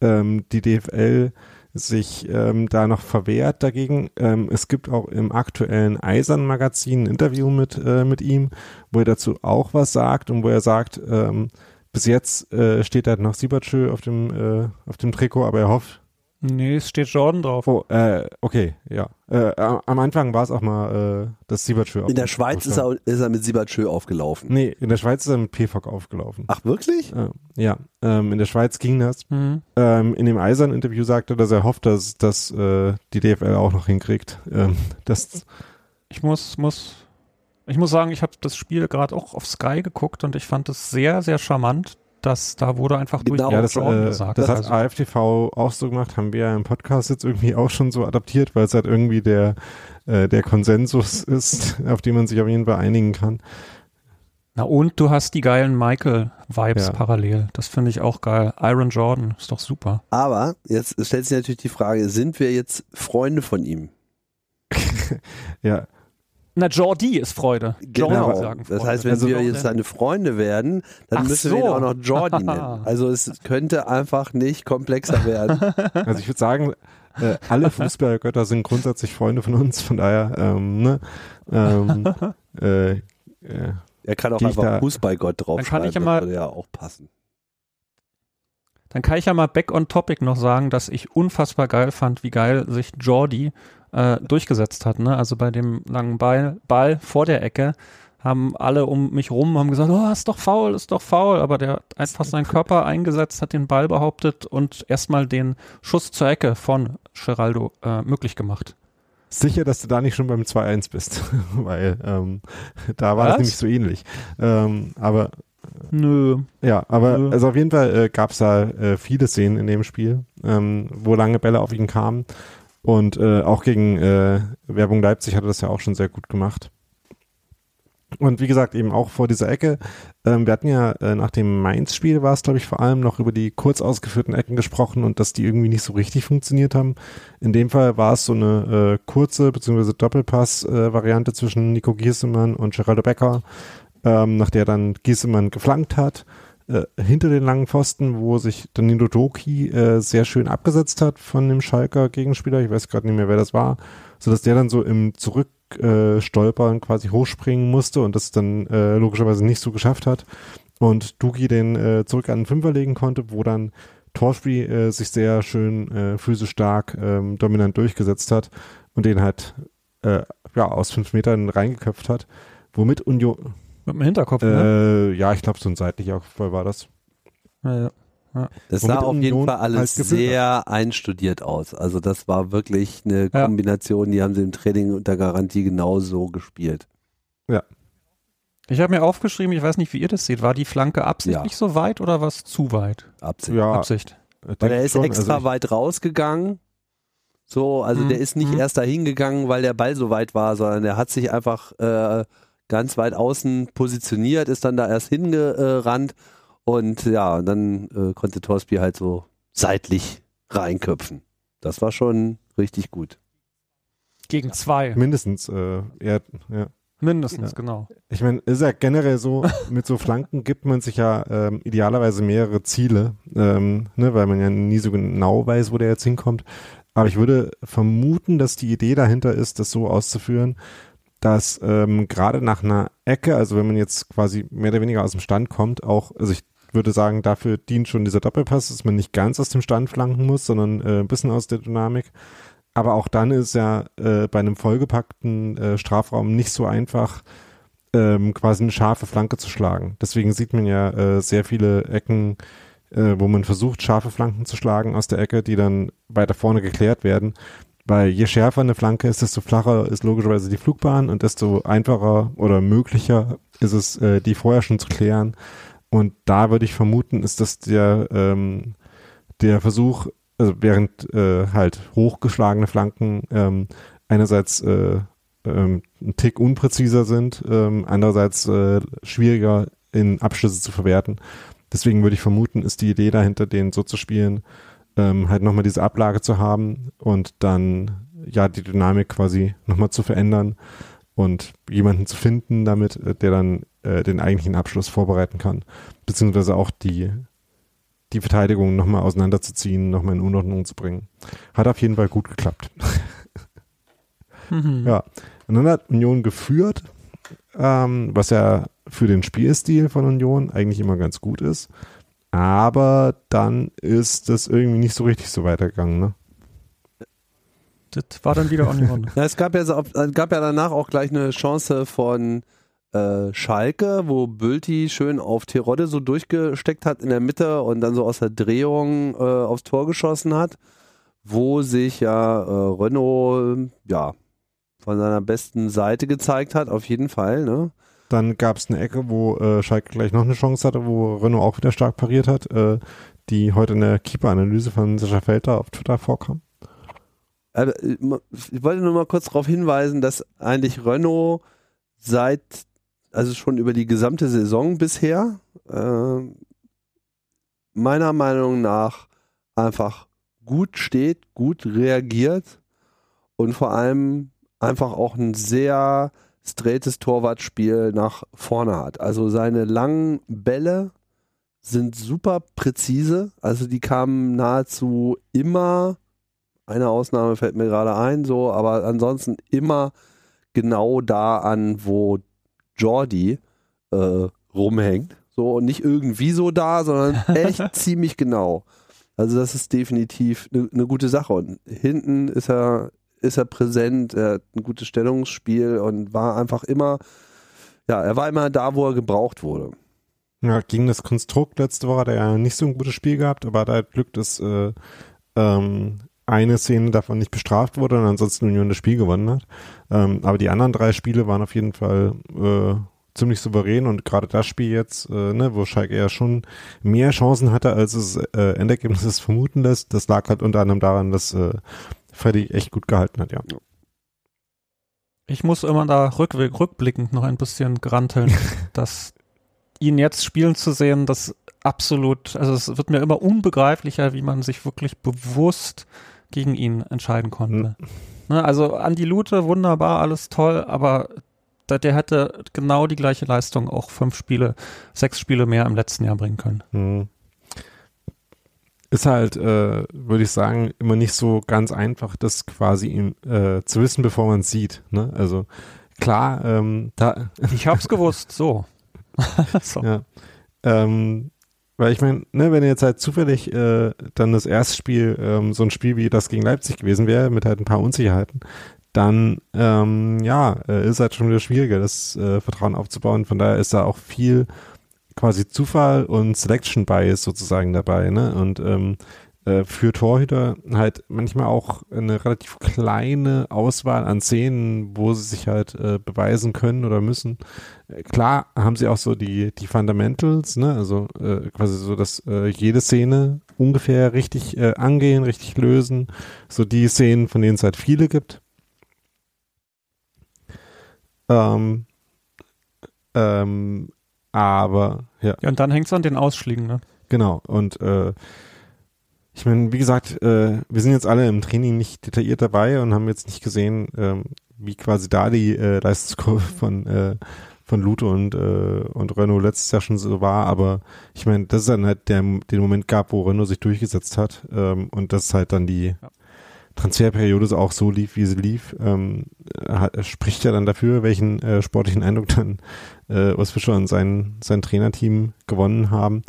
Speaker 3: ähm, die DFL sich ähm, da noch verwehrt dagegen. Ähm, es gibt auch im aktuellen Eisern-Magazin ein Interview mit, äh, mit ihm, wo er dazu auch was sagt und wo er sagt, ähm, bis jetzt äh, steht da noch Siebertschö auf dem, äh, auf dem Trikot, aber er hofft.
Speaker 5: Nee, es steht Jordan drauf.
Speaker 3: Oh, äh, okay, ja. Äh, am Anfang war es auch mal äh, das Siebertschö.
Speaker 4: In der Schweiz ist er, ist er mit Siebertschö aufgelaufen.
Speaker 3: Nee, in der Schweiz ist er mit PFOC aufgelaufen.
Speaker 4: Ach, wirklich?
Speaker 3: Äh, ja, ähm, in der Schweiz ging das. Mhm. Ähm, in dem Eisern-Interview sagte er, dass er hofft, dass, dass äh, die DFL auch noch hinkriegt. Ähm, das
Speaker 5: ich muss, muss ich muss sagen, ich habe das Spiel gerade auch auf Sky geguckt und ich fand es sehr, sehr charmant, dass da wurde einfach
Speaker 3: genau. durch ja, das, äh, gesagt. Das hat also. AFTV auch so gemacht, haben wir ja im Podcast jetzt irgendwie auch schon so adaptiert, weil es halt irgendwie der, äh, der Konsensus ist, auf den man sich auf jeden Fall einigen kann.
Speaker 5: Na und du hast die geilen Michael-Vibes ja. parallel. Das finde ich auch geil. Iron Jordan ist doch super.
Speaker 4: Aber jetzt stellt sich natürlich die Frage, sind wir jetzt Freunde von ihm? [laughs]
Speaker 3: ja,
Speaker 5: na, Jordi ist Freude.
Speaker 4: Genau. Sagen Freude. Das heißt, wenn also wir jetzt seine Freunde werden, dann Ach müssen so. wir ihn auch noch Jordi nennen. [laughs] Also es könnte einfach nicht komplexer werden. [laughs]
Speaker 3: Also ich würde sagen, äh, alle Fußballgötter sind grundsätzlich Freunde von uns, von daher, ähm, ne, ähm, [laughs] äh, äh,
Speaker 4: er kann auch einfach Fußballgott drauf
Speaker 5: dann kann ich ja mal, würde
Speaker 4: ja auch passen.
Speaker 5: Dann kann ich ja mal back on topic noch sagen, dass ich unfassbar geil fand, wie geil sich Jordi äh, durchgesetzt hat. Ne? Also bei dem langen Ball, Ball vor der Ecke haben alle um mich rum haben gesagt, oh, ist doch faul, ist doch faul, aber der hat einfach seinen Körper eingesetzt, hat den Ball behauptet und erstmal den Schuss zur Ecke von Geraldo äh, möglich gemacht.
Speaker 3: Sicher, dass du da nicht schon beim 2-1 bist, [laughs] weil ähm, da war Was? das nämlich so ähnlich. Ähm, aber
Speaker 5: Nö.
Speaker 3: Ja, aber Nö. also auf jeden Fall äh, gab es da äh, viele Szenen in dem Spiel, ähm, wo lange Bälle auf ihn kamen. Und äh, auch gegen äh, Werbung Leipzig hat er das ja auch schon sehr gut gemacht. Und wie gesagt, eben auch vor dieser Ecke. Ähm, wir hatten ja äh, nach dem Mainz-Spiel war es, glaube ich, vor allem noch über die kurz ausgeführten Ecken gesprochen und dass die irgendwie nicht so richtig funktioniert haben. In dem Fall war es so eine äh, kurze bzw. Doppelpass-Variante äh, zwischen Nico Giesemann und Geraldo Becker, ähm, nach der dann Giesemann geflankt hat. Äh, hinter den langen Pfosten, wo sich Danilo Doki äh, sehr schön abgesetzt hat von dem Schalker Gegenspieler. Ich weiß gerade nicht mehr, wer das war, so dass der dann so im Zurück äh, quasi hochspringen musste und das dann äh, logischerweise nicht so geschafft hat. Und Dugi den zurück an den Fünfer legen konnte, wo dann Torspiel äh, sich sehr schön äh, physisch stark ähm, dominant durchgesetzt hat und den halt äh, ja aus fünf Metern reingeköpft hat, womit Union
Speaker 5: mit dem Hinterkopf, ne?
Speaker 3: äh, ne? Ja, ich glaube so ein seitlicher Voll war das.
Speaker 4: Ja, ja. Ja. Das sah auf jeden Fall alles sehr einstudiert aus. Also das war wirklich eine ja. Kombination, die haben sie im Training unter Garantie genauso gespielt.
Speaker 3: Ja.
Speaker 5: Ich habe mir aufgeschrieben, ich weiß nicht, wie ihr das seht, war die Flanke absichtlich ja. so weit oder war es zu weit?
Speaker 4: Absicht.
Speaker 5: Ja, Absicht.
Speaker 4: Weil er ist schon, extra also weit rausgegangen. So, also mhm. der ist nicht mhm. erst dahin gegangen, weil der Ball so weit war, sondern der hat sich einfach äh, ganz weit außen positioniert, ist dann da erst hingerannt und ja, dann äh, konnte Torsby halt so seitlich reinköpfen. Das war schon richtig gut.
Speaker 5: Gegen zwei.
Speaker 3: Mindestens. Äh, eher, ja.
Speaker 5: Mindestens, ja. genau.
Speaker 3: Ich meine, ist ja generell so, [laughs] mit so Flanken gibt man sich ja ähm, idealerweise mehrere Ziele, ähm, ne, weil man ja nie so genau weiß, wo der jetzt hinkommt. Aber ich würde vermuten, dass die Idee dahinter ist, das so auszuführen, dass ähm, gerade nach einer Ecke, also wenn man jetzt quasi mehr oder weniger aus dem Stand kommt, auch, also ich würde sagen, dafür dient schon dieser Doppelpass, dass man nicht ganz aus dem Stand flanken muss, sondern äh, ein bisschen aus der Dynamik. Aber auch dann ist ja äh, bei einem vollgepackten äh, Strafraum nicht so einfach, ähm, quasi eine scharfe Flanke zu schlagen. Deswegen sieht man ja äh, sehr viele Ecken, äh, wo man versucht, scharfe Flanken zu schlagen aus der Ecke, die dann weiter vorne geklärt werden. Weil je schärfer eine Flanke ist, desto flacher ist logischerweise die Flugbahn und desto einfacher oder möglicher ist es, äh, die vorher schon zu klären. Und da würde ich vermuten, ist das der, ähm, der Versuch, also während äh, halt hochgeschlagene Flanken ähm, einerseits äh, ähm, ein Tick unpräziser sind, ähm, andererseits äh, schwieriger in Abschlüsse zu verwerten. Deswegen würde ich vermuten, ist die Idee dahinter, den so zu spielen, ähm, halt nochmal diese Ablage zu haben und dann ja die Dynamik quasi nochmal zu verändern und jemanden zu finden damit, äh, der dann äh, den eigentlichen Abschluss vorbereiten kann, beziehungsweise auch die, die Verteidigung nochmal auseinanderzuziehen, nochmal in Unordnung zu bringen. Hat auf jeden Fall gut geklappt. [laughs] mhm. Ja. Und dann hat Union geführt, ähm, was ja für den Spielstil von Union eigentlich immer ganz gut ist. Aber dann ist das irgendwie nicht so richtig so weitergegangen, ne?
Speaker 5: Das war dann wieder Union. [laughs]
Speaker 4: ja, es gab ja, gab ja danach auch gleich eine Chance von äh, Schalke, wo Bülti schön auf Terodde so durchgesteckt hat in der Mitte und dann so aus der Drehung äh, aufs Tor geschossen hat, wo sich ja äh, Renault ja von seiner besten Seite gezeigt hat, auf jeden Fall. Ne?
Speaker 3: Dann gab es eine Ecke, wo äh, Schalke gleich noch eine Chance hatte, wo Renault auch wieder stark pariert hat, äh, die heute in der Keeper-Analyse von Sascha Felter auf Twitter vorkam.
Speaker 4: Also, ich wollte nur mal kurz darauf hinweisen, dass eigentlich Renault seit also schon über die gesamte Saison bisher, äh, meiner Meinung nach einfach gut steht, gut reagiert und vor allem einfach auch ein sehr straightes Torwartspiel nach vorne hat. Also seine langen Bälle sind super präzise, also die kamen nahezu immer, eine Ausnahme fällt mir gerade ein, so, aber ansonsten immer genau da an, wo Jordi äh, rumhängt. So, und nicht irgendwie so da, sondern [laughs] echt ziemlich genau. Also das ist definitiv eine ne gute Sache. Und hinten ist er ist er präsent, er hat ein gutes Stellungsspiel und war einfach immer, ja, er war immer da, wo er gebraucht wurde.
Speaker 3: Ja, gegen das Konstrukt letzte Woche hat er ja nicht so ein gutes Spiel gehabt, aber hat halt Glück, dass äh, ähm, eine Szene davon nicht bestraft wurde und ansonsten Union das Spiel gewonnen hat. Ähm, aber die anderen drei Spiele waren auf jeden Fall äh, ziemlich souverän und gerade das Spiel jetzt, äh, ne, wo Schalke ja schon mehr Chancen hatte, als es äh, Endergebnis vermuten lässt, das lag halt unter anderem daran, dass äh, Freddy echt gut gehalten hat, ja.
Speaker 5: Ich muss immer da rückblickend noch ein bisschen granteln, [laughs] dass ihn jetzt spielen zu sehen, das absolut, also es wird mir immer unbegreiflicher, wie man sich wirklich bewusst gegen ihn entscheiden konnte. Mhm. Ne, also Andi Lute, wunderbar, alles toll, aber der, der hätte genau die gleiche Leistung auch fünf Spiele, sechs Spiele mehr im letzten Jahr bringen können. Mhm.
Speaker 3: Ist halt, äh, würde ich sagen, immer nicht so ganz einfach, das quasi ihm, äh, zu wissen, bevor man es sieht. Ne? Also klar, ähm, da. [laughs]
Speaker 5: Ich hab's gewusst, so. [laughs]
Speaker 3: so. Ja. Ähm, weil ich meine, ne, wenn jetzt halt zufällig äh, dann das erste Spiel ähm, so ein Spiel wie das gegen Leipzig gewesen wäre, mit halt ein paar Unsicherheiten, dann ähm, ja, äh, ist halt schon wieder schwieriger, das äh, Vertrauen aufzubauen. Von daher ist da auch viel quasi Zufall und Selection Bias sozusagen dabei, ne? Und ähm, äh, für Torhüter halt manchmal auch eine relativ kleine Auswahl an Szenen, wo sie sich halt äh, beweisen können oder müssen. Äh, klar haben sie auch so die, die Fundamentals, ne? also äh, quasi so, dass äh, jede Szene ungefähr richtig angehen, richtig lösen. So die Szenen, von denen es halt viele gibt. Ähm, ähm, aber ja.
Speaker 5: Ja, und dann hängt es an den Ausschlägen, ne?
Speaker 3: Genau. Und äh, ich meine, wie gesagt, äh, wir sind jetzt alle im Training nicht detailliert dabei und haben jetzt nicht gesehen, ähm, wie quasi da die äh, Leistungskurve [laughs] von äh, von Lute und äh, und Renault letztes Jahr schon so war, aber ich meine, das ist dann halt der den Moment gab, wo Renault sich durchgesetzt hat ähm, und das ist halt dann die ja. Transferperiode so auch so lief, wie sie lief, ähm, hat, spricht ja dann dafür, welchen äh, sportlichen Eindruck dann äh, Urs Fischer und sein sein Trainerteam gewonnen haben.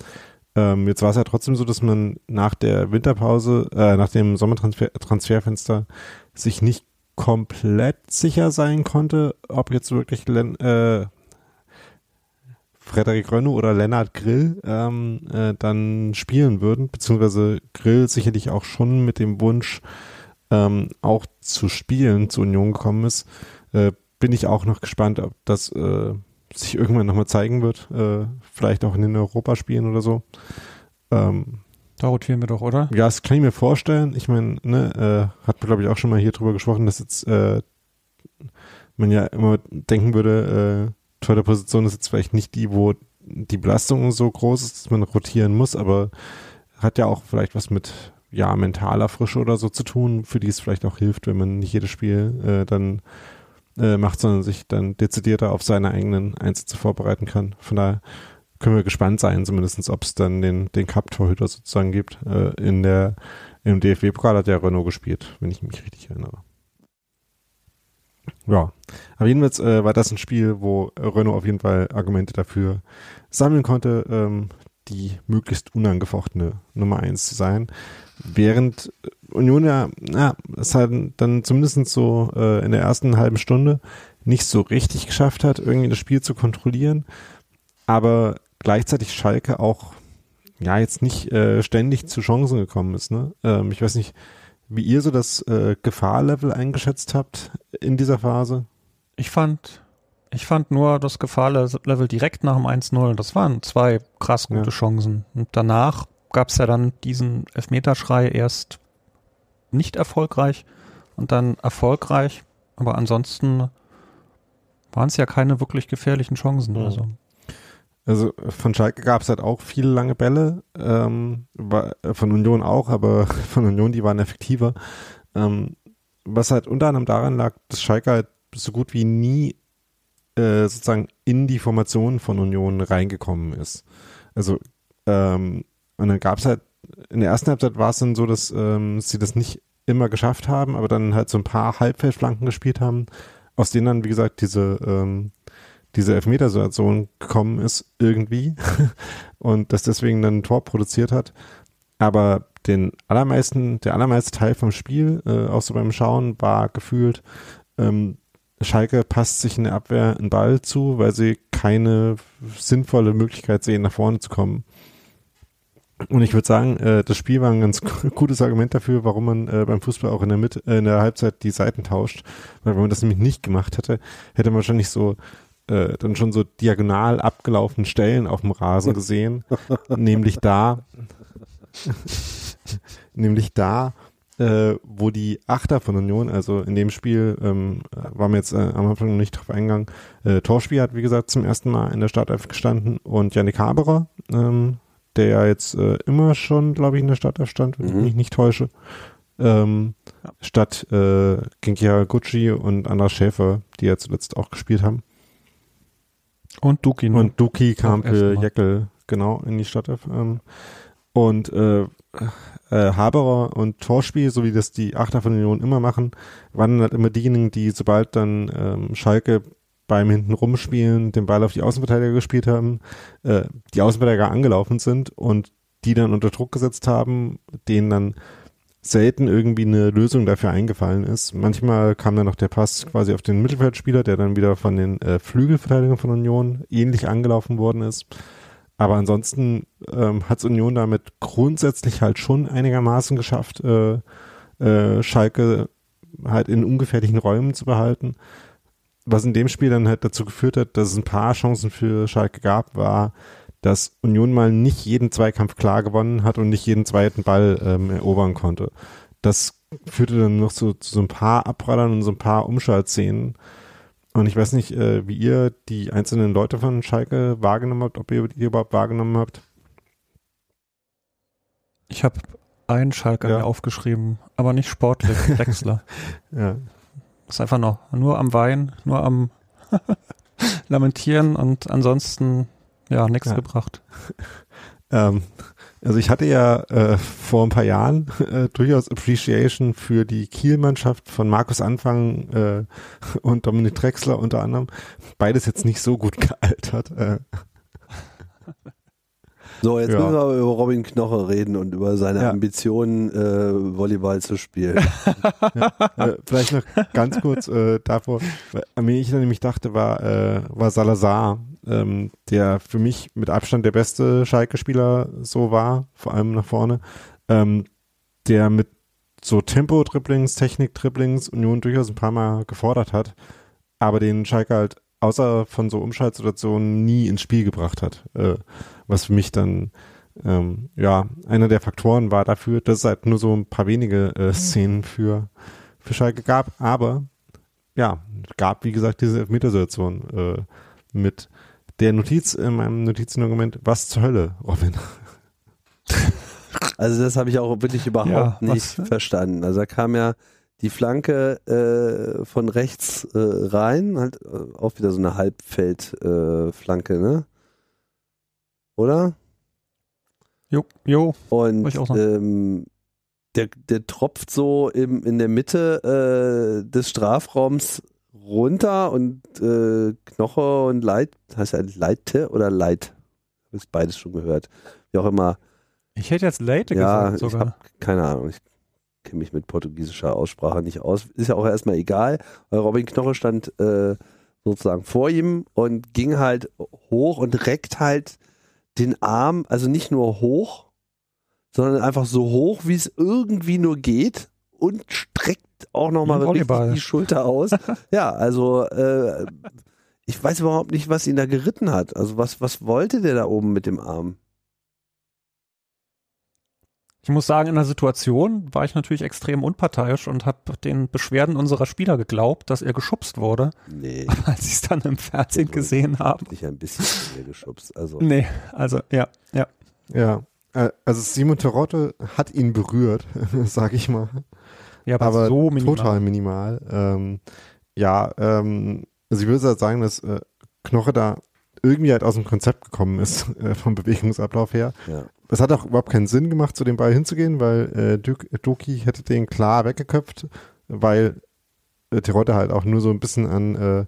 Speaker 3: Ähm, jetzt war es ja trotzdem so, dass man nach der Winterpause, äh, nach dem Sommertransferfenster sich nicht komplett sicher sein konnte, ob jetzt wirklich Len äh, Frederik Rönne oder Lennart Grill ähm, äh, dann spielen würden, beziehungsweise Grill sicherlich auch schon mit dem Wunsch, ähm, auch zu spielen, zur Union gekommen ist. Äh, bin ich auch noch gespannt, ob das äh, sich irgendwann nochmal zeigen wird. Äh, vielleicht auch in den Europaspielen oder so.
Speaker 5: Ähm, da rotieren wir doch, oder?
Speaker 3: Ja, das kann ich mir vorstellen. Ich meine, ne, äh, hat man glaube ich auch schon mal hier drüber gesprochen, dass jetzt äh, man ja immer denken würde, äh, tolle Position ist jetzt vielleicht nicht die, wo die Belastung so groß ist, dass man rotieren muss, aber hat ja auch vielleicht was mit ja mentaler Frische oder so zu tun, für die es vielleicht auch hilft, wenn man nicht jedes Spiel äh, dann äh, macht, sondern sich dann dezidierter auf seine eigenen Einsätze vorbereiten kann. Von daher können wir gespannt sein, zumindestens, ob es dann den, den Cup-Torhüter sozusagen gibt. Äh, in der, im DFB-Pokal hat der Renault gespielt, wenn ich mich richtig erinnere. Ja, aber jedenfalls äh, war das ein Spiel, wo Renault auf jeden Fall Argumente dafür sammeln konnte, ähm, die möglichst unangefochtene Nummer eins zu sein. Während Union ja, na, es halt dann zumindest so äh, in der ersten halben Stunde nicht so richtig geschafft hat, irgendwie das Spiel zu kontrollieren, aber gleichzeitig Schalke auch ja jetzt nicht äh, ständig zu Chancen gekommen ist. Ne? Ähm, ich weiß nicht, wie ihr so das äh, Gefahrlevel eingeschätzt habt in dieser Phase.
Speaker 5: Ich fand, ich fand nur das Gefahrlevel direkt nach dem 1-0. Das waren zwei krass gute ja. Chancen. Und danach gab es ja dann diesen Elfmeterschrei erst nicht erfolgreich und dann erfolgreich. Aber ansonsten waren es ja keine wirklich gefährlichen Chancen. Mhm. Also.
Speaker 3: Also von Schalke gab es halt auch viele lange Bälle, ähm, war, von Union auch, aber [laughs] von Union, die waren effektiver. Ähm, was halt unter anderem daran lag, dass Schalke halt so gut wie nie äh, sozusagen in die Formation von Union reingekommen ist. Also ähm, und dann gab es halt, in der ersten Halbzeit war es dann so, dass ähm, sie das nicht immer geschafft haben, aber dann halt so ein paar Halbfeldflanken gespielt haben, aus denen dann, wie gesagt, diese, ähm, diese Elfmetersituation gekommen ist, irgendwie. [laughs] und das deswegen dann ein Tor produziert hat. aber den allermeisten, der allermeiste Teil vom Spiel, äh, auch so beim Schauen, war gefühlt, ähm, Schalke passt sich in der Abwehr einen Ball zu, weil sie keine sinnvolle Möglichkeit sehen, nach vorne zu kommen. Und ich würde sagen, äh, das Spiel war ein ganz [laughs] gutes Argument dafür, warum man äh, beim Fußball auch in der, Mitte, äh, in der Halbzeit die Seiten tauscht. Weil wenn man das nämlich nicht gemacht hätte, hätte man wahrscheinlich so äh, dann schon so diagonal abgelaufene Stellen auf dem Rasen gesehen. [laughs] nämlich da, nämlich da, äh, wo die Achter von Union, also in dem Spiel ähm, war mir jetzt äh, am Anfang noch nicht drauf eingegangen, äh, Torspiel hat wie gesagt zum ersten Mal in der Startelf gestanden und Janik Haberer, ähm, der ja jetzt äh, immer schon, glaube ich, in der Startelf stand, wenn mhm. ich mich nicht täusche, ähm, ja. statt äh, Genkia Gucci und Andras Schäfer, die ja zuletzt auch gespielt haben.
Speaker 5: Und Duki.
Speaker 3: Ne? Und Duki kam für Jeckel, genau, in die Startelf. Ähm, und äh, äh, Haberer und Torspiel, so wie das die Achter von Union immer machen, waren halt immer diejenigen, die sobald dann ähm, Schalke beim hinten rumspielen den Ball auf die Außenverteidiger gespielt haben, äh, die Außenverteidiger angelaufen sind und die dann unter Druck gesetzt haben, denen dann selten irgendwie eine Lösung dafür eingefallen ist. Manchmal kam dann noch der Pass quasi auf den Mittelfeldspieler, der dann wieder von den äh, Flügelverteidigern von Union ähnlich angelaufen worden ist. Aber ansonsten ähm, hat Union damit grundsätzlich halt schon einigermaßen geschafft, äh, äh, Schalke halt in ungefährlichen Räumen zu behalten. Was in dem Spiel dann halt dazu geführt hat, dass es ein paar Chancen für Schalke gab, war, dass Union mal nicht jeden Zweikampf klar gewonnen hat und nicht jeden zweiten Ball ähm, erobern konnte. Das führte dann noch so, zu so ein paar Abprallern und so ein paar Umschaltszenen, und ich weiß nicht, äh, wie ihr die einzelnen Leute von Schalke wahrgenommen habt, ob ihr die überhaupt wahrgenommen habt.
Speaker 5: Ich habe einen Schalke ja. aufgeschrieben, aber nicht sportlich, Wechsler. [laughs] ja. Ist einfach noch nur am Wein, nur am [laughs] Lamentieren und ansonsten ja nichts ja. gebracht. [laughs]
Speaker 3: ähm, also ich hatte ja äh, vor ein paar Jahren äh, durchaus Appreciation für die Kiel-Mannschaft von Markus Anfang äh, [laughs] und Dominik Drexler unter anderem. Beides jetzt nicht so gut gealtert.
Speaker 4: So, jetzt ja. müssen wir aber über Robin Knoche reden und über seine ja. Ambitionen, äh, Volleyball zu spielen. [laughs]
Speaker 3: ja, äh, vielleicht noch ganz kurz äh, davor, an wen ich dann nämlich dachte, war, äh, war Salazar, ähm, der für mich mit Abstand der beste Schalke-Spieler so war, vor allem nach vorne, ähm, der mit so Tempo-Dribblings, Technik-Dribblings Union durchaus ein paar Mal gefordert hat, aber den Schalke halt außer von so Umschaltsituationen nie ins Spiel gebracht hat. Äh, was für mich dann ähm, ja einer der Faktoren war dafür, dass es halt nur so ein paar wenige äh, mhm. Szenen für, für Schalke gab. Aber ja, gab wie gesagt diese Elfmetersituation äh, mit der Notiz in meinem Notizendokument, was zur Hölle, Robin?
Speaker 4: Also das habe ich auch wirklich [laughs] überhaupt ja, nicht was? verstanden. Also da kam ja die Flanke äh, von rechts äh, rein, halt äh, auch wieder so eine Halbfeldflanke, äh, ne? Oder?
Speaker 5: Jo, jo.
Speaker 4: Und ähm, der, der tropft so im, in der Mitte äh, des Strafraums runter und äh, Knoche und Leit, heißt ja Leite oder Leit? Habe ich beides schon gehört. Wie auch immer.
Speaker 5: Ich hätte jetzt Leite
Speaker 4: ja, gesagt sogar. Ich hab, keine Ahnung. Ich kenne mich mit portugiesischer Aussprache nicht aus. Ist ja auch erstmal egal, Robin Knoche stand äh, sozusagen vor ihm und ging halt hoch und reckt halt den Arm, also nicht nur hoch, sondern einfach so hoch, wie es irgendwie nur geht und streckt auch nochmal richtig die Schulter aus. [laughs] ja, also äh, ich weiß überhaupt nicht, was ihn da geritten hat. Also was, was wollte der da oben mit dem Arm?
Speaker 5: Ich muss sagen, in der Situation war ich natürlich extrem unparteiisch und habe den Beschwerden unserer Spieler geglaubt, dass er geschubst wurde. Nee. [laughs] als ich es dann im Fernsehen also, gesehen habe.
Speaker 4: Ich ein bisschen geschubst. Also.
Speaker 5: Nee, also ja, ja.
Speaker 3: Ja, äh, also Simon Terotte hat ihn berührt, [laughs] sag ich mal.
Speaker 5: Ja, aber, aber so
Speaker 3: minimal. total minimal. Ähm, ja, ähm, also ich würde halt sagen, dass äh, Knoche da irgendwie halt aus dem Konzept gekommen ist, [laughs] äh, vom Bewegungsablauf her. Ja. Es hat auch überhaupt keinen Sinn gemacht, zu dem Ball hinzugehen, weil äh, Doki hätte den klar weggeköpft, weil äh, Terodde halt auch nur so ein bisschen an, äh,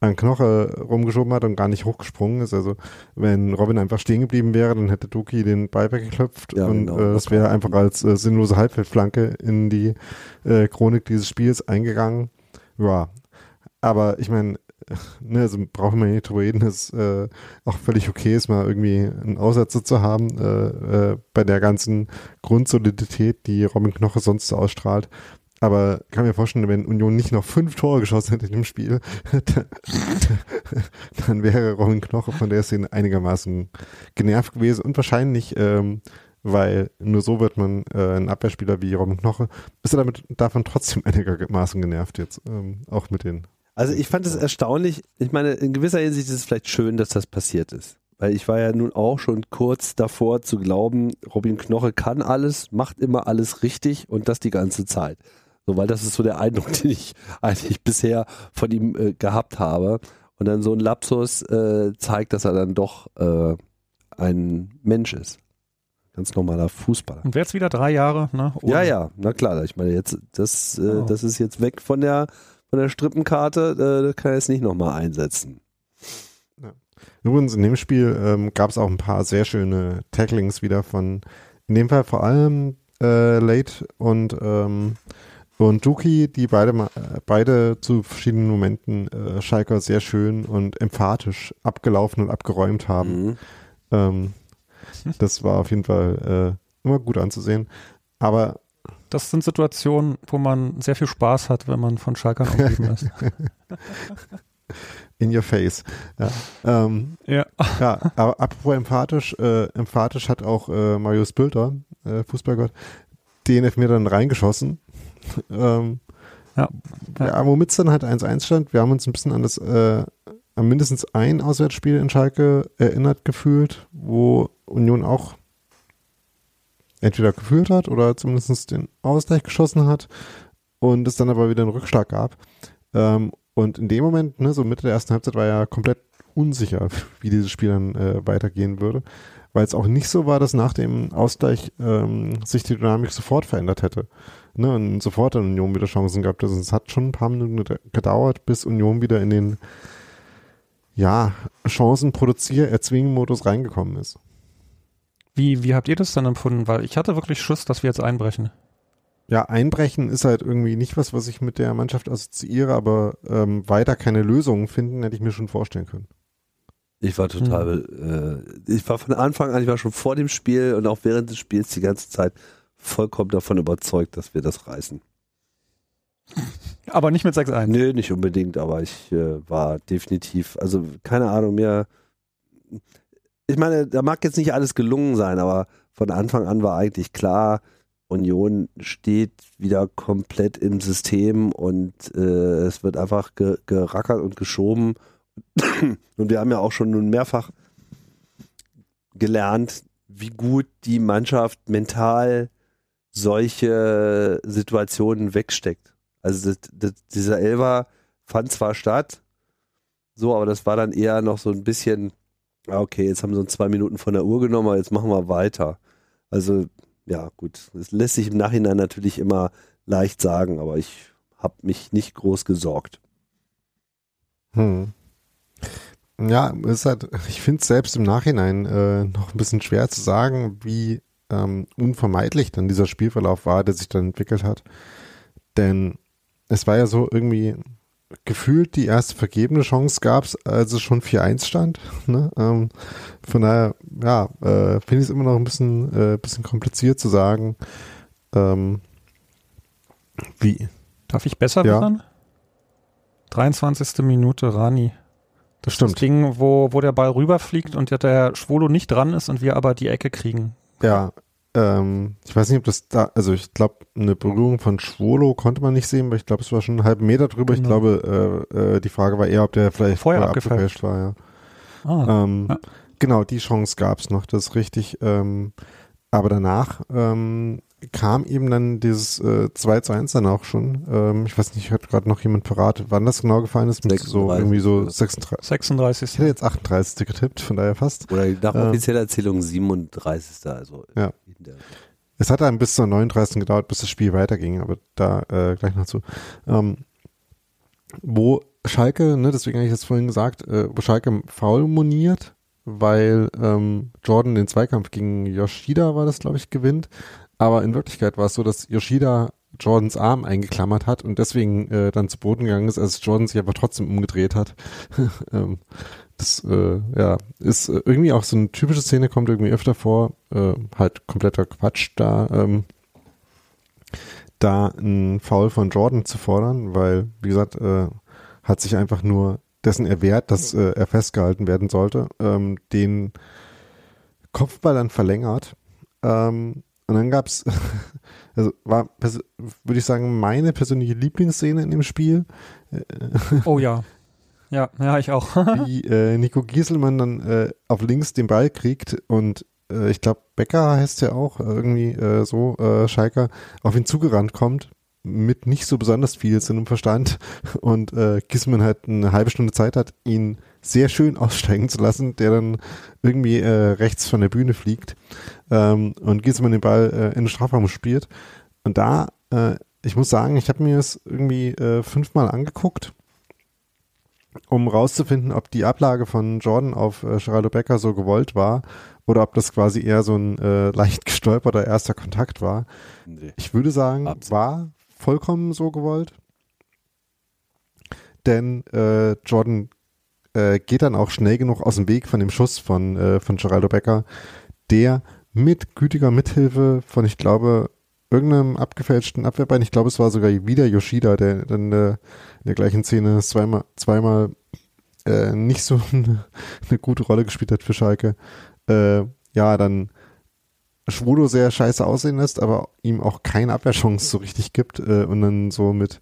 Speaker 3: an Knoche rumgeschoben hat und gar nicht hochgesprungen ist. Also wenn Robin einfach stehen geblieben wäre, dann hätte Doki den Ball weggeklopft ja, und genau, äh, es wäre einfach als äh, sinnlose Halbfeldflanke in die äh, Chronik dieses Spiels eingegangen. Ja, aber ich meine, ne, also brauchen wir nicht drüber reden, dass äh, auch völlig okay ist, mal irgendwie einen Aussetzer zu haben äh, äh, bei der ganzen Grundsolidität, die Robin Knoche sonst so ausstrahlt. Aber kann mir vorstellen, wenn Union nicht noch fünf Tore geschossen hätte in dem Spiel, [laughs] dann wäre Robin Knoche von der Szene einigermaßen genervt gewesen und wahrscheinlich, ähm, weil nur so wird man äh, ein Abwehrspieler wie Robin Knoche, ist er damit davon trotzdem einigermaßen genervt jetzt, ähm, auch mit den.
Speaker 4: Also ich fand es erstaunlich, ich meine, in gewisser Hinsicht ist es vielleicht schön, dass das passiert ist. Weil ich war ja nun auch schon kurz davor zu glauben, Robin Knoche kann alles, macht immer alles richtig und das die ganze Zeit. So, weil das ist so der Eindruck, [laughs] den ich eigentlich bisher von ihm äh, gehabt habe. Und dann so ein Lapsus äh, zeigt, dass er dann doch äh, ein Mensch ist. Ganz normaler Fußballer.
Speaker 5: Und jetzt wieder drei Jahre, ne?
Speaker 4: Ohne. Ja, ja, na klar. Ich meine, jetzt, das, oh. das ist jetzt weg von der, von der Strippenkarte, äh, das kann er jetzt nicht nochmal einsetzen.
Speaker 3: Ja. Übrigens, in dem Spiel ähm, gab es auch ein paar sehr schöne Tacklings wieder von, in dem Fall vor allem äh, Late und ähm, und Duki, die beide, beide zu verschiedenen Momenten äh, Schalker sehr schön und emphatisch abgelaufen und abgeräumt haben. Mhm. Ähm, das war auf jeden Fall äh, immer gut anzusehen. Aber
Speaker 5: das sind Situationen, wo man sehr viel Spaß hat, wenn man von Schalkern umgeben ist. [laughs]
Speaker 3: In your face. Ja, ähm, ja. [laughs] ja aber apropos emphatisch, äh, emphatisch hat auch äh, Marius Bülter, äh, Fußballgott, den Elfmeter dann reingeschossen [laughs] ähm, ja. ja. Womit es dann halt 1-1 stand, wir haben uns ein bisschen an das, äh, an mindestens ein Auswärtsspiel in Schalke erinnert gefühlt, wo Union auch entweder geführt hat oder zumindest den Ausgleich geschossen hat und es dann aber wieder einen Rückschlag gab. Ähm, und in dem Moment, ne, so Mitte der ersten Halbzeit, war ja komplett unsicher, [laughs] wie dieses Spiel dann äh, weitergehen würde, weil es auch nicht so war, dass nach dem Ausgleich ähm, sich die Dynamik sofort verändert hätte ne, und sofort an Union wieder Chancen gehabt. Also es hat schon ein paar Minuten gedauert, bis Union wieder in den ja, Chancen produzier erzwingen Modus reingekommen ist.
Speaker 5: Wie, wie habt ihr das dann empfunden? Weil ich hatte wirklich Schuss, dass wir jetzt einbrechen.
Speaker 3: Ja, einbrechen ist halt irgendwie nicht was, was ich mit der Mannschaft assoziiere, aber ähm, weiter keine Lösungen finden, hätte ich mir schon vorstellen können.
Speaker 4: Ich war total, hm. äh, ich war von Anfang an, ich war schon vor dem Spiel und auch während des Spiels die ganze Zeit vollkommen davon überzeugt, dass wir das reißen.
Speaker 5: Aber nicht mit 6-1.
Speaker 4: Nö, nicht unbedingt, aber ich äh, war definitiv, also keine Ahnung, mir, ich meine, da mag jetzt nicht alles gelungen sein, aber von Anfang an war eigentlich klar, Union steht wieder komplett im System und äh, es wird einfach ge gerackert und geschoben. [clears throat] Und wir haben ja auch schon nun mehrfach gelernt, wie gut die Mannschaft mental solche Situationen wegsteckt. Also das, das, dieser Elfer fand zwar statt, so, aber das war dann eher noch so ein bisschen, okay, jetzt haben sie uns zwei Minuten von der Uhr genommen, aber jetzt machen wir weiter. Also, ja, gut. Das lässt sich im Nachhinein natürlich immer leicht sagen, aber ich habe mich nicht groß gesorgt.
Speaker 3: Hm. Ja, ist halt, ich finde es selbst im Nachhinein äh, noch ein bisschen schwer zu sagen, wie ähm, unvermeidlich dann dieser Spielverlauf war, der sich dann entwickelt hat. Denn es war ja so irgendwie gefühlt die erste vergebene Chance gab es, als es schon 4-1 stand. Ne? Ähm, von daher, ja, äh, finde ich es immer noch ein bisschen, äh, bisschen kompliziert zu sagen, ähm, wie.
Speaker 5: Darf ich besser ja. Wissen? 23. Minute Rani. Das stimmt. Das Ding, wo, wo der Ball rüberfliegt und der Schwolo nicht dran ist und wir aber die Ecke kriegen.
Speaker 3: Ja, ähm, ich weiß nicht, ob das da, also ich glaube, eine Berührung von Schwolo konnte man nicht sehen, weil ich glaube, es war schon einen halben Meter drüber. Genau. Ich glaube, äh, äh, die Frage war eher, ob der vielleicht
Speaker 5: vorher abgefälscht
Speaker 3: war. Ja. Ah, ähm, ja. Genau, die Chance gab es noch, das ist richtig. Ähm, aber danach ähm, kam eben dann dieses äh, 2 zu 1 dann auch schon. Ähm, ich weiß nicht, hat gerade noch jemand verraten, wann das genau gefallen ist. Mit so irgendwie so 36.
Speaker 5: 36.
Speaker 3: Ich hätte jetzt 38. getippt, von daher fast.
Speaker 4: Oder nach äh, offizieller Erzählung 37. Also
Speaker 3: ja. Es hat dann bis zur 39. gedauert, bis das Spiel weiterging, aber da äh, gleich noch zu. Ähm, wo Schalke, ne, deswegen habe ich das vorhin gesagt, äh, wo Schalke faul moniert, weil ähm, Jordan den Zweikampf gegen Yoshida war das, glaube ich, gewinnt. Aber in Wirklichkeit war es so, dass Yoshida Jordans Arm eingeklammert hat und deswegen äh, dann zu Boden gegangen ist, als Jordan sich aber trotzdem umgedreht hat. [laughs] ähm, das äh, ja, ist äh, irgendwie auch so eine typische Szene, kommt irgendwie öfter vor, äh, halt kompletter Quatsch da, ähm, da ein Foul von Jordan zu fordern, weil, wie gesagt, äh, hat sich einfach nur dessen erwehrt, dass äh, er festgehalten werden sollte, ähm, den Kopfball dann verlängert. Ähm, und dann gab's, [laughs] also war, würde ich sagen, meine persönliche Lieblingsszene in dem Spiel.
Speaker 5: Oh ja. [laughs] Ja, ja, ich auch. [laughs]
Speaker 3: wie äh, Nico Gieselmann dann äh, auf links den Ball kriegt und äh, ich glaube, Becker heißt ja auch irgendwie äh, so, äh, Schalker, auf ihn zugerannt kommt mit nicht so besonders viel Sinn und Verstand und äh, Gieselmann halt eine halbe Stunde Zeit hat, ihn sehr schön [laughs] aussteigen zu lassen, der dann irgendwie äh, rechts von der Bühne fliegt ähm, und Gieselmann den Ball äh, in den Strafraum spielt. Und da, äh, ich muss sagen, ich habe mir es irgendwie äh, fünfmal angeguckt um rauszufinden, ob die Ablage von Jordan auf äh, Geraldo Becker so gewollt war oder ob das quasi eher so ein äh, leicht [laughs] gestolperter erster Kontakt war. Nee. Ich würde sagen, Absolut. war vollkommen so gewollt. Denn äh, Jordan äh, geht dann auch schnell genug aus dem Weg von dem Schuss von, äh, von Geraldo Becker, der mit gütiger Mithilfe von, ich glaube, irgendeinem abgefälschten Abwehrbein, ich glaube, es war sogar wieder Yoshida, der dann äh, in der gleichen Szene zweimal, zweimal äh, nicht so [laughs] eine, eine, gute Rolle gespielt hat für Schalke, äh, ja, dann Schwudo sehr scheiße aussehen lässt, aber ihm auch keine Abwehrchance so richtig gibt äh, und dann so mit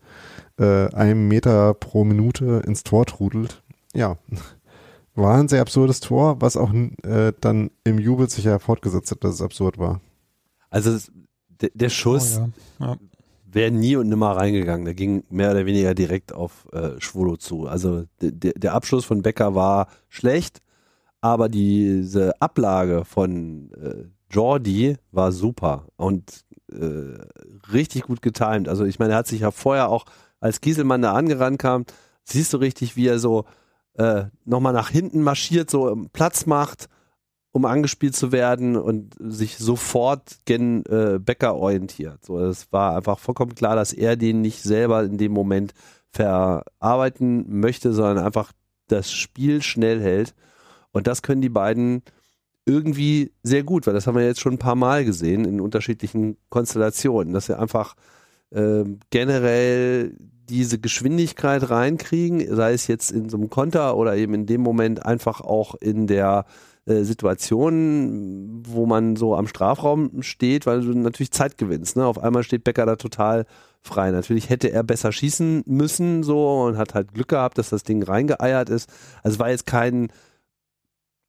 Speaker 3: äh, einem Meter pro Minute ins Tor trudelt. Ja, [laughs] war ein sehr absurdes Tor, was auch äh, dann im Jubel sicher fortgesetzt hat, dass es absurd war.
Speaker 4: Also der, der Schuss oh, ja. Ja. wäre nie und nimmer reingegangen. Der ging mehr oder weniger direkt auf äh, Schwolo zu. Also der, der Abschluss von Becker war schlecht, aber diese Ablage von äh, Jordi war super und äh, richtig gut getimt. Also ich meine, er hat sich ja vorher auch, als Gieselmann da angerannt kam, siehst du richtig, wie er so äh, nochmal nach hinten marschiert, so Platz macht um angespielt zu werden und sich sofort gen äh, Becker orientiert. So, es war einfach vollkommen klar, dass er den nicht selber in dem Moment verarbeiten möchte, sondern einfach das Spiel schnell hält. Und das können die beiden irgendwie sehr gut, weil das haben wir jetzt schon ein paar Mal gesehen in unterschiedlichen Konstellationen, dass sie einfach äh, generell diese Geschwindigkeit reinkriegen, sei es jetzt in so einem Konter oder eben in dem Moment einfach auch in der äh, Situationen, wo man so am Strafraum steht, weil du natürlich Zeit gewinnst. Ne? Auf einmal steht Becker da total frei. Natürlich hätte er besser schießen müssen so und hat halt Glück gehabt, dass das Ding reingeeiert ist. Also war jetzt kein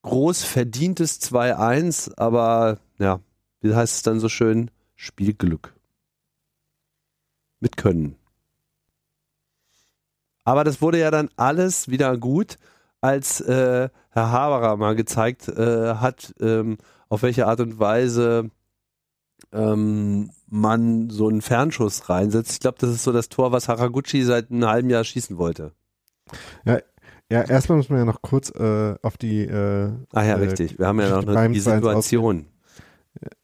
Speaker 4: groß verdientes 2-1, aber ja, wie heißt es dann so schön? Spielglück. Mit Können. Aber das wurde ja dann alles wieder gut als äh, Herr Haberer mal gezeigt äh, hat, ähm, auf welche Art und Weise ähm, man so einen Fernschuss reinsetzt. Ich glaube, das ist so das Tor, was Haraguchi seit einem halben Jahr schießen wollte.
Speaker 3: Ja, ja erstmal muss man ja noch kurz äh, auf die. Äh,
Speaker 4: Ach ja, richtig. Wir haben ja noch eine, die Situation.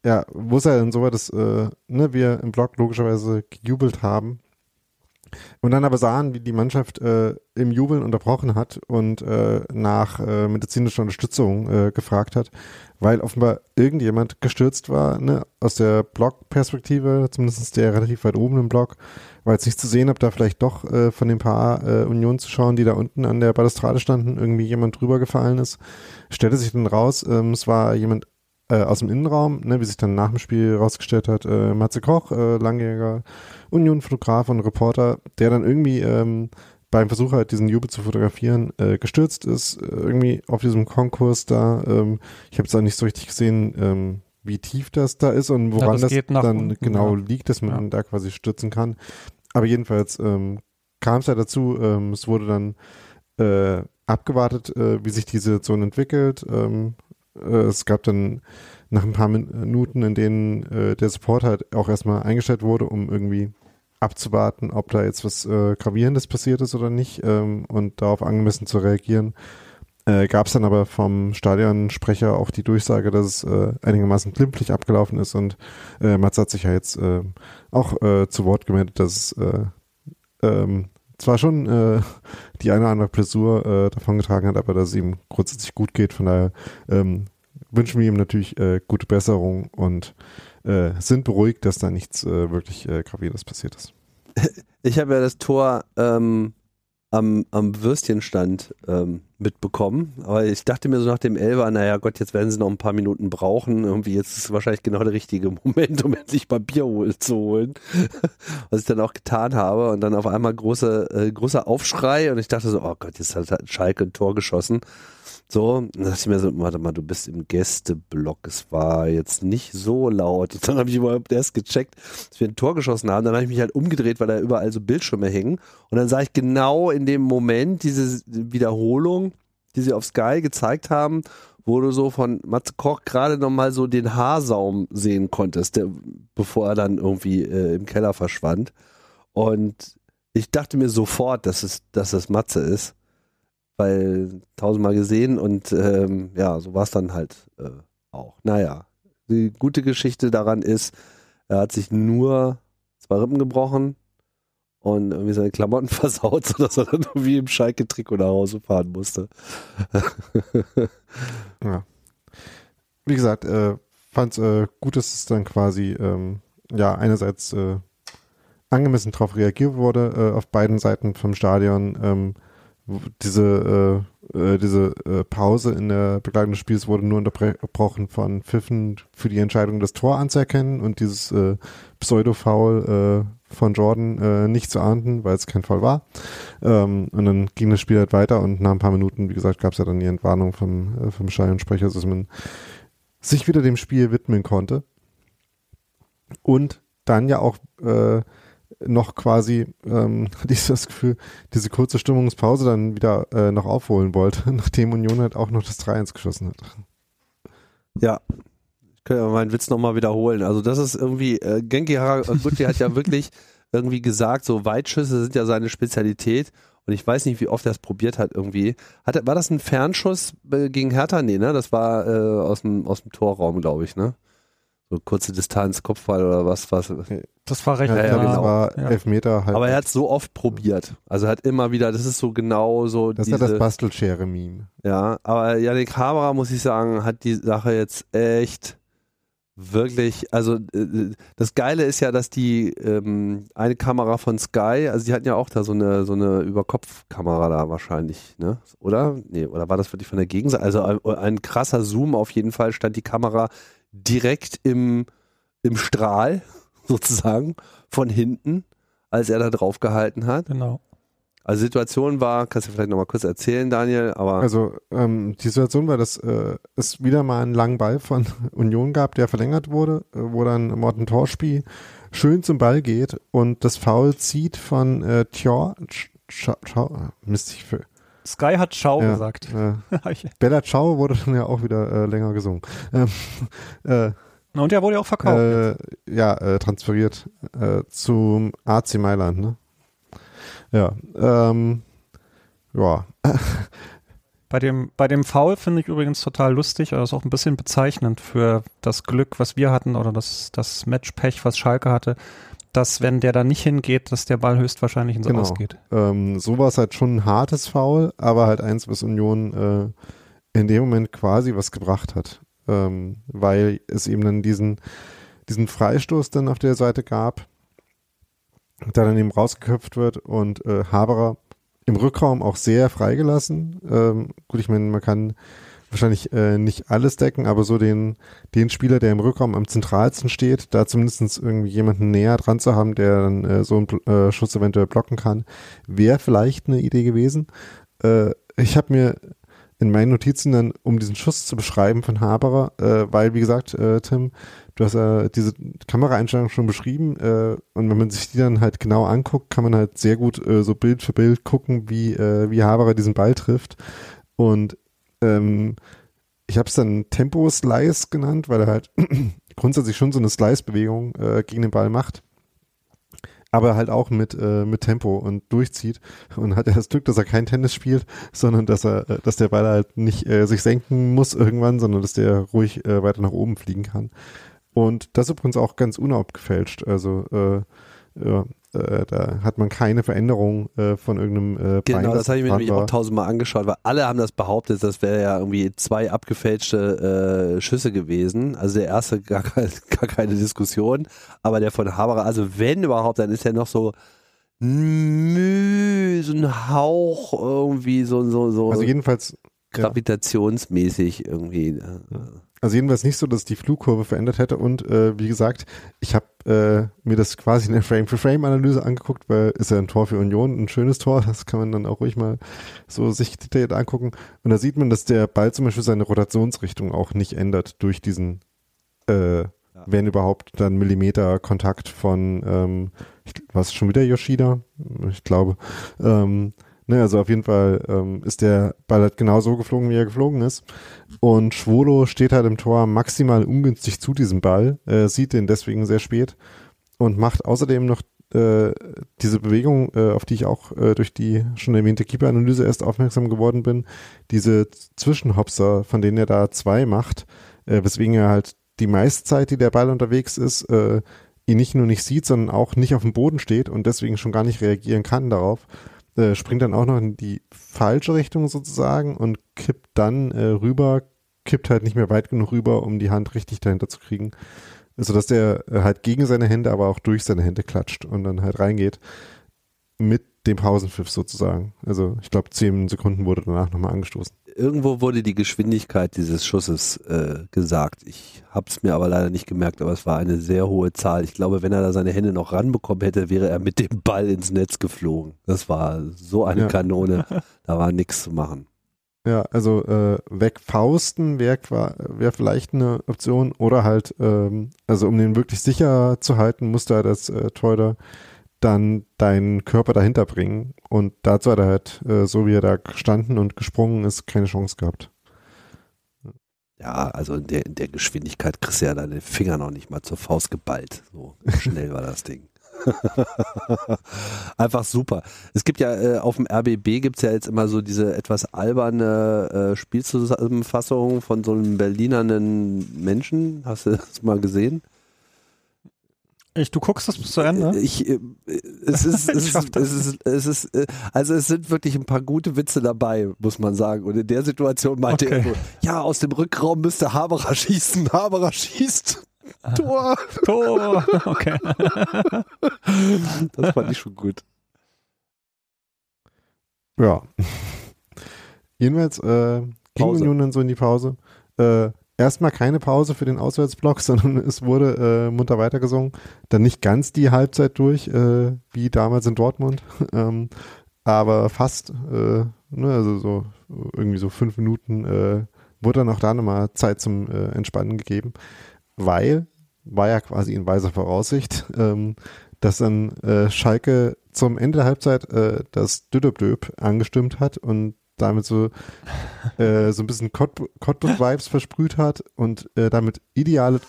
Speaker 3: Ja, wo es ja dann so war, dass äh, ne, wir im Blog logischerweise gejubelt haben und dann aber sahen, wie die Mannschaft äh, im Jubeln unterbrochen hat und äh, nach äh, medizinischer Unterstützung äh, gefragt hat, weil offenbar irgendjemand gestürzt war, ne, aus der Blockperspektive, zumindest der relativ weit oben im Block, war jetzt nicht zu sehen, ob da vielleicht doch äh, von den paar äh, Union zu schauen, die da unten an der Balustrade standen, irgendwie jemand drüber gefallen ist. Stellte sich dann raus, ähm, es war jemand äh, aus dem Innenraum, ne, wie sich dann nach dem Spiel rausgestellt hat, äh, Matze Koch, äh, langjähriger Union-Fotograf und Reporter, der dann irgendwie ähm, beim Versuch halt diesen Jubel zu fotografieren äh, gestürzt ist, äh, irgendwie auf diesem Konkurs da. Ähm, ich habe es auch nicht so richtig gesehen, ähm, wie tief das da ist und woran ja, das, das dann unten, genau ja. liegt, dass man ja. da quasi stürzen kann. Aber jedenfalls ähm, kam es ja dazu, ähm, es wurde dann äh, abgewartet, äh, wie sich die Situation entwickelt. Ähm, äh, es gab dann nach ein paar Minuten, in denen äh, der Support halt auch erstmal eingestellt wurde, um irgendwie abzuwarten, ob da jetzt was äh, Gravierendes passiert ist oder nicht ähm, und darauf angemessen zu reagieren. Äh, Gab es dann aber vom Stadionsprecher auch die Durchsage, dass es äh, einigermaßen glimpflich abgelaufen ist und äh, Mats hat sich ja jetzt äh, auch äh, zu Wort gemeldet, dass es äh, ähm, zwar schon äh, die eine oder andere Blessur äh, davon getragen hat, aber dass es ihm grundsätzlich gut geht. Von daher ähm, wünschen wir ihm natürlich äh, gute Besserung und äh, sind beruhigt, dass da nichts äh, wirklich äh, Gravierendes passiert ist. [laughs]
Speaker 4: Ich habe ja das Tor ähm, am, am Würstchenstand ähm, mitbekommen. Aber ich dachte mir so nach dem Elber, naja Gott, jetzt werden sie noch ein paar Minuten brauchen. Irgendwie jetzt ist wahrscheinlich genau der richtige [laughs] Moment, um endlich mal Bier zu holen. [laughs] Was ich dann auch getan habe. Und dann auf einmal große, äh, großer Aufschrei und ich dachte so, oh Gott, jetzt hat Schalke ein Tor geschossen. So, dann dachte ich mir so, warte mal, du bist im Gästeblock. Es war jetzt nicht so laut. Und [laughs] dann habe ich überhaupt erst gecheckt, dass wir ein Tor geschossen haben. Dann habe ich mich halt umgedreht, weil da überall so Bildschirme hängen. Und dann sah ich genau in dem Moment diese Wiederholung, die sie auf Sky gezeigt haben, wo du so von Matze Koch gerade nochmal so den Haarsaum sehen konntest, der, bevor er dann irgendwie äh, im Keller verschwand. Und ich dachte mir sofort, dass es, dass es Matze ist weil tausendmal gesehen und ähm, ja, so war es dann halt äh, auch. Naja, die gute Geschichte daran ist, er hat sich nur zwei Rippen gebrochen und irgendwie seine Klamotten [laughs] versaut, sodass er dann irgendwie im Schalke-Trikot nach Hause fahren musste. [laughs]
Speaker 3: ja. Wie gesagt, äh, fand es äh, gut, dass es dann quasi ähm, ja einerseits äh, angemessen darauf reagiert wurde, äh, auf beiden Seiten vom Stadion. Ähm, diese, äh, äh, diese äh, Pause in der Begleitung des Spiels wurde nur unterbrochen von Pfiffen für die Entscheidung, das Tor anzuerkennen und dieses äh, Pseudo-Foul äh, von Jordan äh, nicht zu ahnden, weil es kein Foul war. Ähm, und dann ging das Spiel halt weiter und nach ein paar Minuten, wie gesagt, gab es ja dann die Entwarnung vom, äh, vom Stadionsprecher, dass man sich wieder dem Spiel widmen konnte. Und dann ja auch äh, noch quasi, ähm, [laughs] hatte ich das Gefühl, diese kurze Stimmungspause dann wieder äh, noch aufholen wollte, [laughs] nachdem Union halt auch noch das 3-1 geschossen hat.
Speaker 4: Ja, ich kann ja meinen Witz nochmal wiederholen. Also das ist irgendwie, äh, Genki Haraguchi hat ja [laughs] wirklich irgendwie gesagt, so Weitschüsse sind ja seine Spezialität und ich weiß nicht, wie oft er es probiert hat irgendwie. Hat, war das ein Fernschuss äh, gegen Hertha? Nee, ne? Das war äh, aus, dem, aus dem Torraum, glaube ich, ne? So kurze Distanz, Kopfball oder was, was.
Speaker 5: Das war recht.
Speaker 3: Ja, ja, genau. Das war ja. Elfmeter
Speaker 4: halt. Aber er hat es so oft probiert. Also er hat immer wieder, das ist so genau so.
Speaker 3: Das
Speaker 4: diese,
Speaker 3: ist ja das Bastelschere-Meme.
Speaker 4: Ja, aber Janik Haberer, muss ich sagen, hat die Sache jetzt echt wirklich, also äh, das Geile ist ja, dass die ähm, eine Kamera von Sky, also die hatten ja auch da so eine so eine Überkopfkamera da wahrscheinlich, ne? Oder? Nee, oder war das wirklich von der Gegenseite? Also ein, ein krasser Zoom auf jeden Fall stand die Kamera direkt im, im Strahl [laughs] sozusagen von hinten, als er da drauf gehalten hat.
Speaker 5: Genau.
Speaker 4: Also Situation war, kannst du vielleicht nochmal kurz erzählen, Daniel, aber.
Speaker 3: Also ähm, die Situation war, dass äh, es wieder mal einen langen Ball von [laughs] Union gab, der verlängert wurde, äh, wo dann Morten Torspiel schön zum Ball geht und das Foul zieht von äh, Tjor, Schau, Mist, ich für,
Speaker 5: Sky hat Ciao ja, gesagt.
Speaker 3: Äh, [laughs] Bella Ciao wurde dann ja auch wieder äh, länger gesungen. Ähm, [laughs]
Speaker 5: äh, und er wurde ja auch verkauft.
Speaker 3: Äh, ja, äh, transferiert äh, zum AC Mailand, ne? Ja, ähm, ja. [laughs]
Speaker 5: Bei dem, bei dem Foul finde ich übrigens total lustig, aber das ist auch ein bisschen bezeichnend für das Glück, was wir hatten oder das, das Matchpech, was Schalke hatte, dass wenn der da nicht hingeht, dass der Ball höchstwahrscheinlich ins genau. Ausgeht.
Speaker 3: Ähm, so war es halt schon ein hartes Foul, aber halt eins, was Union äh, in dem Moment quasi was gebracht hat, ähm, weil es eben dann diesen, diesen Freistoß dann auf der Seite gab, der dann eben rausgeköpft wird und äh, Haberer im Rückraum auch sehr freigelassen. Ähm, gut, ich meine, man kann wahrscheinlich äh, nicht alles decken, aber so den, den Spieler, der im Rückraum am zentralsten steht, da zumindest irgendwie jemanden näher dran zu haben, der dann äh, so einen äh, Schuss eventuell blocken kann, wäre vielleicht eine Idee gewesen. Äh, ich habe mir in meinen Notizen dann, um diesen Schuss zu beschreiben von Haberer, äh, weil, wie gesagt, äh, Tim, du hast äh, diese Kameraeinstellung schon beschrieben äh, und wenn man sich die dann halt genau anguckt, kann man halt sehr gut äh, so Bild für Bild gucken, wie, äh, wie Haberer diesen Ball trifft. Und ähm, ich habe es dann Tempo-Slice genannt, weil er halt [clears throat] grundsätzlich schon so eine Slice-Bewegung äh, gegen den Ball macht. aber halt auch mit, äh, mit Tempo und durchzieht und hat ja das Glück, dass er kein Tennis spielt, sondern dass er, äh, dass der Ball halt nicht äh, sich senken muss irgendwann, sondern dass der ruhig äh, weiter nach oben fliegen kann. Und das ist übrigens auch ganz unabgefälscht. Also äh, ja, äh, da hat man keine Veränderung äh, von irgendeinem äh,
Speaker 4: Bein, Genau, das habe ich mir nämlich auch tausendmal angeschaut, weil alle haben das behauptet, das wäre ja irgendwie zwei abgefälschte äh, Schüsse gewesen. Also der erste [laughs] gar, gar keine Diskussion, aber der von Haberer, also wenn überhaupt, dann ist er noch so mh, so ein Hauch irgendwie so so so.
Speaker 3: Also jedenfalls
Speaker 4: gravitationsmäßig irgendwie. Äh,
Speaker 3: also jedenfalls nicht so, dass die Flugkurve verändert hätte und äh, wie gesagt, ich habe äh, mir das quasi in der Frame-for-Frame-Analyse angeguckt, weil ist ja ein Tor für Union, ein schönes Tor, das kann man dann auch ruhig mal so sich detailliert angucken. Und da sieht man, dass der Ball zum Beispiel seine Rotationsrichtung auch nicht ändert durch diesen äh, wenn überhaupt dann Millimeter Kontakt von ähm, was schon wieder Yoshida, ich glaube ähm, Ne, also auf jeden Fall ähm, ist der Ball halt genau so geflogen, wie er geflogen ist. Und Schwolo steht halt im Tor maximal ungünstig zu diesem Ball, äh, sieht den deswegen sehr spät und macht außerdem noch äh, diese Bewegung, äh, auf die ich auch äh, durch die schon erwähnte Keeper-Analyse erst aufmerksam geworden bin, diese Zwischenhopser, von denen er da zwei macht, äh, weswegen er halt die meiste Zeit, die der Ball unterwegs ist, äh, ihn nicht nur nicht sieht, sondern auch nicht auf dem Boden steht und deswegen schon gar nicht reagieren kann darauf äh, springt dann auch noch in die falsche Richtung sozusagen und kippt dann äh, rüber, kippt halt nicht mehr weit genug rüber, um die Hand richtig dahinter zu kriegen. Also dass der äh, halt gegen seine Hände, aber auch durch seine Hände klatscht und dann halt reingeht mit dem Pausenpfiff sozusagen. Also ich glaube, zehn Sekunden wurde danach nochmal angestoßen
Speaker 4: irgendwo wurde die Geschwindigkeit dieses Schusses äh, gesagt. Ich habe es mir aber leider nicht gemerkt, aber es war eine sehr hohe Zahl. Ich glaube, wenn er da seine Hände noch ranbekommen hätte, wäre er mit dem Ball ins Netz geflogen. Das war so eine ja. Kanone, [laughs] da war nichts zu machen.
Speaker 3: Ja, also äh, wegfausten wäre wär vielleicht eine Option oder halt, ähm, also um den wirklich sicher zu halten, musste er das äh, Torhüter dann deinen Körper dahinter bringen. Und dazu hat er halt, äh, so wie er da gestanden und gesprungen ist, keine Chance gehabt.
Speaker 4: Ja, also in der, in der Geschwindigkeit kriegst du ja deine Finger noch nicht mal zur Faust geballt. So schnell war das Ding. [laughs] Einfach super. Es gibt ja äh, auf dem RBB gibt es ja jetzt immer so diese etwas alberne äh, Spielzusammenfassung von so einem Berlinernen Menschen. Hast du das mal gesehen?
Speaker 5: Ich, du guckst das bis zu Ende?
Speaker 4: Ich, äh, es [laughs] ist, es ist, es ist, es ist, äh, also es sind wirklich ein paar gute Witze dabei, muss man sagen. Und in der Situation meinte okay. er so, ja, aus dem Rückraum müsste Haberer [laughs] schießen. Haberer schießt. Tor.
Speaker 5: Tor. [laughs] Okay.
Speaker 4: Das fand ich schon gut.
Speaker 3: Ja. Jedenfalls äh, ging Union dann so in die Pause. Äh, erstmal keine Pause für den Auswärtsblock, [laughs] sondern es wurde äh, munter weitergesungen. Dann nicht ganz die Halbzeit durch, äh, wie damals in Dortmund, [laughs] ähm, aber fast, äh, ne, also so irgendwie so fünf Minuten äh, wurde dann auch da nochmal Zeit zum äh, Entspannen gegeben, weil war ja quasi in weiser Voraussicht, [laughs] ähm, dass dann äh, Schalke zum Ende der Halbzeit äh, das Düdöbdöb angestimmt hat und damit so, äh, so ein bisschen Cottbus-Vibes versprüht hat und äh, damit ideale,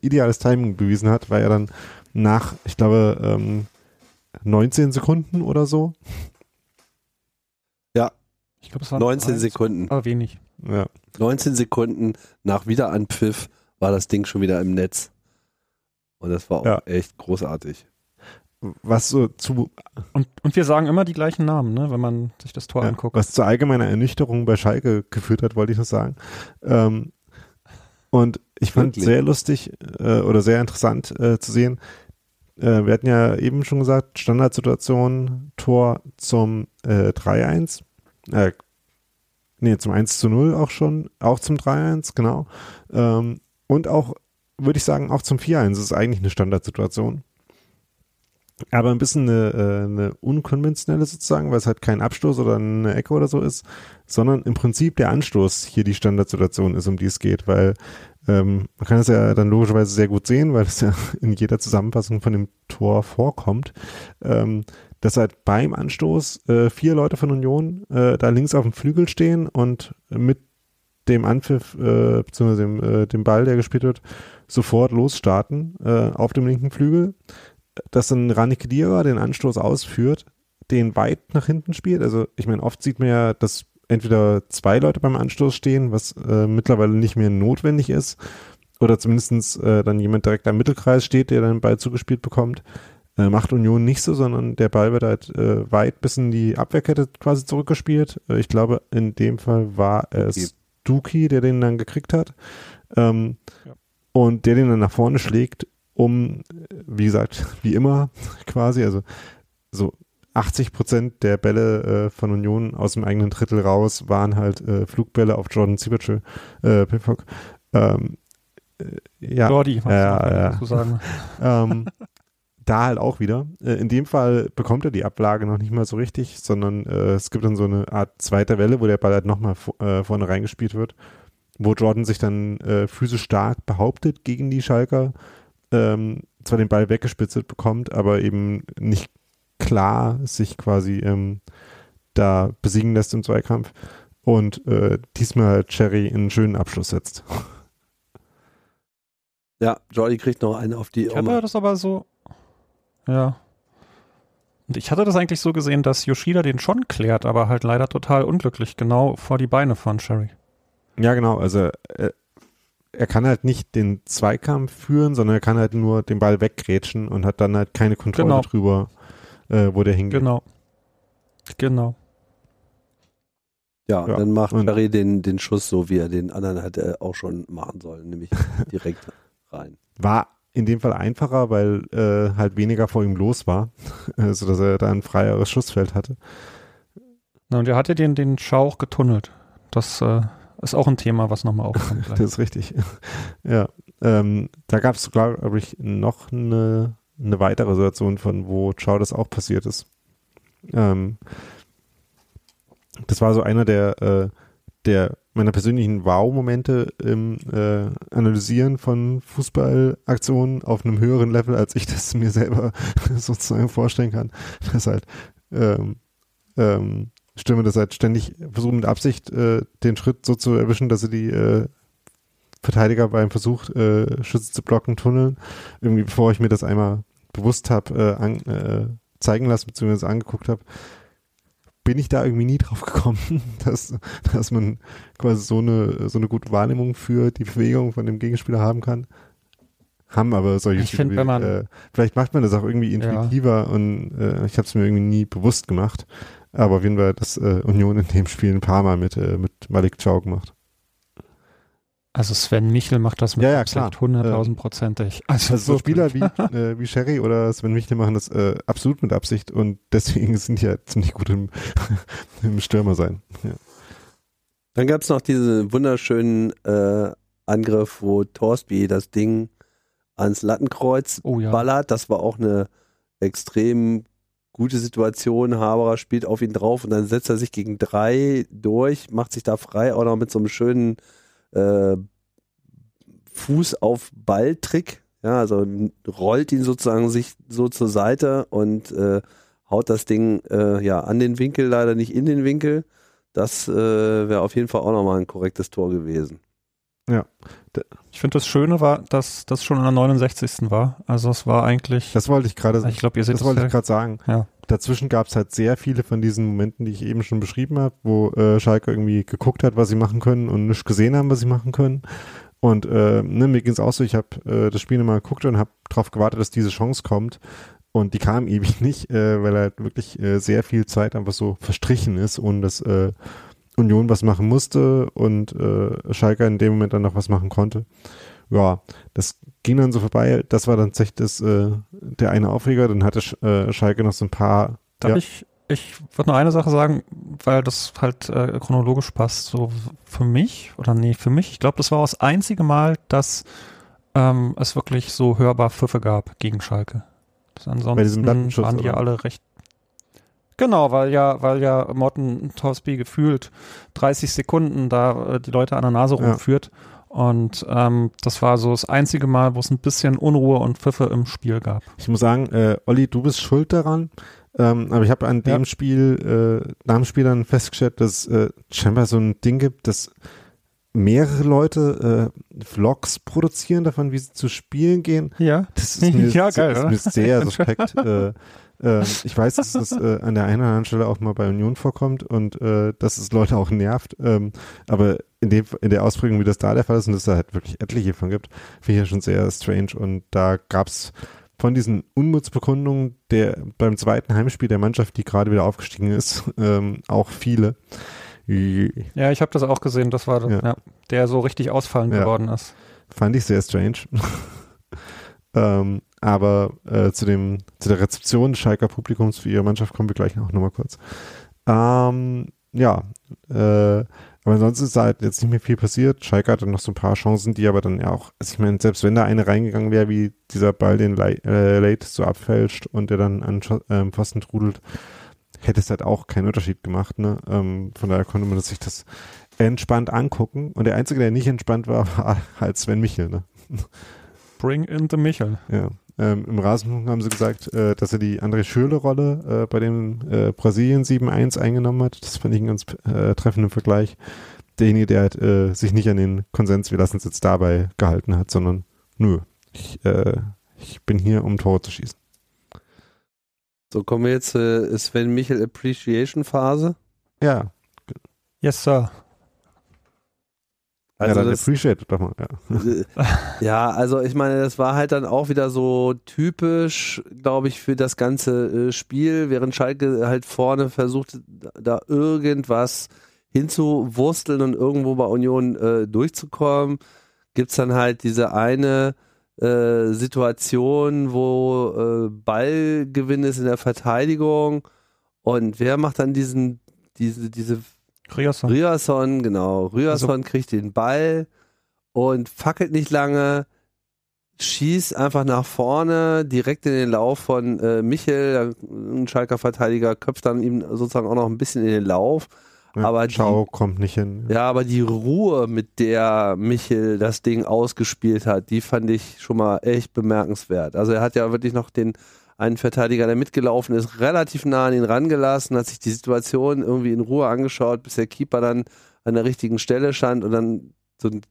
Speaker 3: ideales Timing bewiesen hat, weil er dann nach, ich glaube, ähm, 19 Sekunden oder so.
Speaker 4: Ja, ich glaube, es waren 19 drei, Sekunden.
Speaker 5: Aber wenig.
Speaker 3: Ja.
Speaker 4: 19 Sekunden nach Wiederanpfiff war das Ding schon wieder im Netz. Und das war auch ja. echt großartig
Speaker 3: was so zu.
Speaker 5: Und, und wir sagen immer die gleichen Namen, ne, wenn man sich das Tor ja, anguckt.
Speaker 3: Was zu allgemeiner Ernüchterung bei Schalke geführt hat, wollte ich noch sagen. Ähm, und ich fand Wirklich? sehr lustig äh, oder sehr interessant äh, zu sehen. Äh, wir hatten ja eben schon gesagt, Standardsituation, Tor zum äh, 3-1. Äh, nee, zum 1 zu 0 auch schon, auch zum 3-1, genau. Ähm, und auch, würde ich sagen, auch zum 4-1 ist eigentlich eine Standardsituation aber ein bisschen eine, äh, eine unkonventionelle sozusagen, weil es halt kein Abstoß oder eine Ecke oder so ist, sondern im Prinzip der Anstoß hier die Standardsituation ist, um die es geht, weil ähm, man kann es ja dann logischerweise sehr gut sehen, weil es ja [laughs] in jeder Zusammenfassung von dem Tor vorkommt, ähm, dass halt beim Anstoß äh, vier Leute von Union äh, da links auf dem Flügel stehen und mit dem Anpfiff, äh, beziehungsweise dem, äh, dem Ball, der gespielt wird, sofort losstarten äh, auf dem linken Flügel dass ein Ranik Dira den Anstoß ausführt, den weit nach hinten spielt. Also ich meine, oft sieht man ja, dass entweder zwei Leute beim Anstoß stehen, was äh, mittlerweile nicht mehr notwendig ist, oder zumindest äh, dann jemand direkt am Mittelkreis steht, der dann den Ball zugespielt bekommt. Äh, macht Union nicht so, sondern der Ball wird halt äh, weit bis in die Abwehrkette quasi zurückgespielt. Äh, ich glaube, in dem Fall war es Duki, der den dann gekriegt hat. Ähm, ja. Und der den dann nach vorne schlägt, um, wie gesagt, [laughs] wie immer quasi, also so 80 Prozent der Bälle äh, von Union aus dem eigenen Drittel raus waren halt äh, Flugbälle auf Jordan Siebertschel, äh, Pimcock. Ähm,
Speaker 5: äh, ja, Jordi,
Speaker 3: ja, ja. sagen. [laughs] ähm, da halt auch wieder. Äh, in dem Fall bekommt er die Ablage noch nicht mal so richtig, sondern äh, es gibt dann so eine Art zweiter Welle, wo der Ball halt nochmal äh, vorne reingespielt wird, wo Jordan sich dann physisch stark behauptet gegen die Schalker, ähm, zwar den Ball weggespitzelt bekommt, aber eben nicht klar sich quasi ähm, da besiegen lässt im Zweikampf und äh, diesmal Cherry einen schönen Abschluss setzt. [laughs]
Speaker 4: Ja, Jordi kriegt noch einen auf die.
Speaker 5: Ich hatte das aber so, ja. Und ich hatte das eigentlich so gesehen, dass Yoshida den schon klärt, aber halt leider total unglücklich, genau vor die Beine von Sherry.
Speaker 3: Ja, genau. Also äh, er kann halt nicht den Zweikampf führen, sondern er kann halt nur den Ball weggrätschen und hat dann halt keine Kontrolle genau. drüber, äh, wo der hingeht.
Speaker 5: Genau. Genau.
Speaker 4: Ja, ja. dann macht Sherry den, den Schuss so, wie er den anderen hätte auch schon machen sollen, nämlich [laughs] direkt rein.
Speaker 3: War in dem Fall einfacher, weil äh, halt weniger vor ihm los war, [laughs] äh, sodass er da ein freieres Schussfeld hatte.
Speaker 5: Na, und er hatte den, den Schauch getunnelt. Das äh, ist auch ein Thema, was nochmal aufkommt. [laughs]
Speaker 3: das ist richtig. [laughs] ja. Ähm, da gab es, glaube ich, noch eine, eine weitere Situation, von wo Chao das auch passiert ist. Ähm, das war so einer der, äh, der meiner persönlichen Wow-Momente im äh, Analysieren von Fußballaktionen auf einem höheren Level, als ich das [laughs] mir selber sozusagen vorstellen kann. Das halt ähm, ähm, Stimme, das halt ständig versuchen mit Absicht äh, den Schritt so zu erwischen, dass sie die äh, Verteidiger beim Versuch, äh, Schütze zu blocken, tunneln. Irgendwie bevor ich mir das einmal bewusst habe, äh, äh, zeigen lassen, beziehungsweise angeguckt habe, bin ich da irgendwie nie drauf gekommen, [laughs] dass, dass man quasi so eine, so eine gute Wahrnehmung für die Bewegung von dem Gegenspieler haben kann. Haben aber solche
Speaker 5: ich find, wenn man,
Speaker 3: äh, vielleicht macht man das auch irgendwie intuitiver ja. und äh, ich habe es mir irgendwie nie bewusst gemacht. Aber auf jeden Fall hat das äh, Union in dem Spiel ein paar Mal mit, äh, mit Malik Chow gemacht.
Speaker 5: Also Sven Michel macht das mit
Speaker 3: ja, ja, klar.
Speaker 5: 100.000 Prozentig.
Speaker 3: Also, also so Spieler wie, [laughs] äh, wie Sherry oder Sven Michel machen das äh, absolut mit Absicht und deswegen [laughs] sind die ja ziemlich gut im, [laughs] im Stürmer sein. Ja.
Speaker 4: Dann gab es noch diesen wunderschönen äh, Angriff, wo Torsby das Ding ans Lattenkreuz oh, ja. ballert. Das war auch eine extrem gute Situation. Haberer spielt auf ihn drauf und dann setzt er sich gegen drei durch, macht sich da frei, auch noch mit so einem schönen äh, Fuß auf Ball-Trick. Ja, also rollt ihn sozusagen sich so zur Seite und äh, haut das Ding äh, ja an den Winkel, leider nicht in den Winkel. Das äh, wäre auf jeden Fall auch nochmal ein korrektes Tor gewesen.
Speaker 3: Ja.
Speaker 5: Ich finde das Schöne war, dass das schon an der 69. war. Also es war eigentlich.
Speaker 3: Das wollte ich gerade.
Speaker 5: Ich glaube, ihr seht
Speaker 3: das. Das wollte ich gerade sagen.
Speaker 5: Ja.
Speaker 3: Dazwischen gab es halt sehr viele von diesen Momenten, die ich eben schon beschrieben habe, wo äh, Schalke irgendwie geguckt hat, was sie machen können und nicht gesehen haben, was sie machen können. Und äh, ne, mir ging es auch so, ich habe äh, das Spiel nochmal geguckt und habe darauf gewartet, dass diese Chance kommt. Und die kam [laughs] ewig nicht, äh, weil halt wirklich äh, sehr viel Zeit einfach so verstrichen ist, ohne dass äh, Union was machen musste und äh, Schalke in dem Moment dann noch was machen konnte. Ja, das ging dann so vorbei. Das war dann tatsächlich das, äh, der eine Aufreger. Dann hatte Sch äh, Schalke noch so ein paar.
Speaker 5: Darf ja. ich, ich würde nur eine Sache sagen, weil das halt äh, chronologisch passt. So für mich, oder nee, für mich, ich glaube, das war das einzige Mal, dass ähm, es wirklich so hörbar Pfiffe gab gegen Schalke. Das ansonsten waren die oder? ja alle recht Genau, weil ja, weil ja Morten Torsby gefühlt 30 Sekunden da äh, die Leute an der Nase rumführt. Und ähm, das war so das einzige Mal, wo es ein bisschen Unruhe und Pfiffe im Spiel gab.
Speaker 3: Ich muss sagen, äh, Olli, du bist schuld daran. Ähm, aber ich habe an dem ja. Spiel, äh, nach dem Spiel dann festgestellt, dass äh, scheinbar so ein Ding gibt, dass mehrere Leute äh, Vlogs produzieren davon, wie sie zu spielen gehen.
Speaker 5: Ja.
Speaker 3: Das ist mir, [laughs]
Speaker 5: Ja, geil,
Speaker 3: ist
Speaker 5: oder?
Speaker 3: mir sehr [laughs] suspekt. äh, äh, ich weiß, dass das äh, an der einen oder anderen Stelle auch mal bei Union vorkommt und äh, dass es Leute auch nervt. Ähm, aber in, dem, in der Ausprägung, wie das da der Fall ist und dass es da halt wirklich etliche von gibt, finde ich ja schon sehr strange. Und da gab es von diesen Unmutsbekundungen der beim zweiten Heimspiel der Mannschaft, die gerade wieder aufgestiegen ist, [laughs] ähm, auch viele.
Speaker 5: Ja, ich habe das auch gesehen, das war
Speaker 3: Ja.
Speaker 5: ja. der so richtig ausfallend
Speaker 3: Ja.
Speaker 5: geworden ist.
Speaker 3: Fand ich sehr strange. [laughs] ähm, aber äh, zu, dem, zu der Rezeption des Schalker Publikums für ihre Mannschaft kommen wir gleich auch nochmal kurz. Ähm, ja, äh, aber ansonsten ist halt jetzt nicht mehr viel passiert. Schalke hatte noch so ein paar Chancen, die aber dann ja auch, also ich meine, selbst wenn da eine reingegangen wäre, wie dieser Ball, den Le äh, Late so abfälscht und der dann an ähm, Pfosten trudelt, hätte es halt auch keinen Unterschied gemacht. Ne? Ähm, von daher konnte man sich das entspannt angucken. Und der Einzige, der nicht entspannt war, [laughs] war halt Sven Michel. Ne?
Speaker 5: Bring in the Michel.
Speaker 3: Ja. Ähm, Im Rasenfunk haben sie gesagt, äh, dass er die André Schürle-Rolle äh, bei dem äh, Brasilien 7-1 eingenommen hat. Das fand ich einen ganz äh, treffenden Vergleich. Derjenige, der halt, äh, sich nicht an den Konsens, wir lassen es jetzt dabei gehalten hat, sondern nö, ich, äh, ich bin hier, um Tore zu schießen.
Speaker 4: So, kommen wir jetzt zur Sven Michel Appreciation Phase.
Speaker 3: Ja,
Speaker 5: Yes, Sir.
Speaker 3: Ja
Speaker 4: Also
Speaker 3: dann
Speaker 4: das,
Speaker 3: appreciate doch mal. Ja. [laughs]
Speaker 4: Ja, also ich meine, das war halt dann auch wieder so typisch, glaube ich, für das ganze äh, Spiel, während Schalke halt vorne versucht, da irgendwas hinzuwursteln und irgendwo bei Union äh, durchzukommen, gibt's dann halt diese eine äh, Situation, wo äh, Ballgewinn ist in der Verteidigung und wer macht dann diesen, diese, diese
Speaker 5: Riasson.
Speaker 4: Ryerson, genau. Ryerson
Speaker 5: Also-
Speaker 4: kriegt den Ball und fackelt nicht lange, schießt einfach nach vorne, direkt in den Lauf von äh, Michel, ein Schalker Verteidiger, köpft dann ihm sozusagen auch noch ein bisschen in den Lauf.
Speaker 3: Ja,
Speaker 4: Aber die-
Speaker 3: Ciao kommt nicht hin.
Speaker 4: Ja, aber die Ruhe, mit der Michel das Ding ausgespielt hat, die fand ich schon mal echt bemerkenswert. Also er hat ja wirklich noch den einen Verteidiger, der mitgelaufen ist, relativ nah an ihn rangelassen, hat sich die Situation irgendwie in Ruhe angeschaut, bis der Keeper dann an der richtigen Stelle stand und dann so einen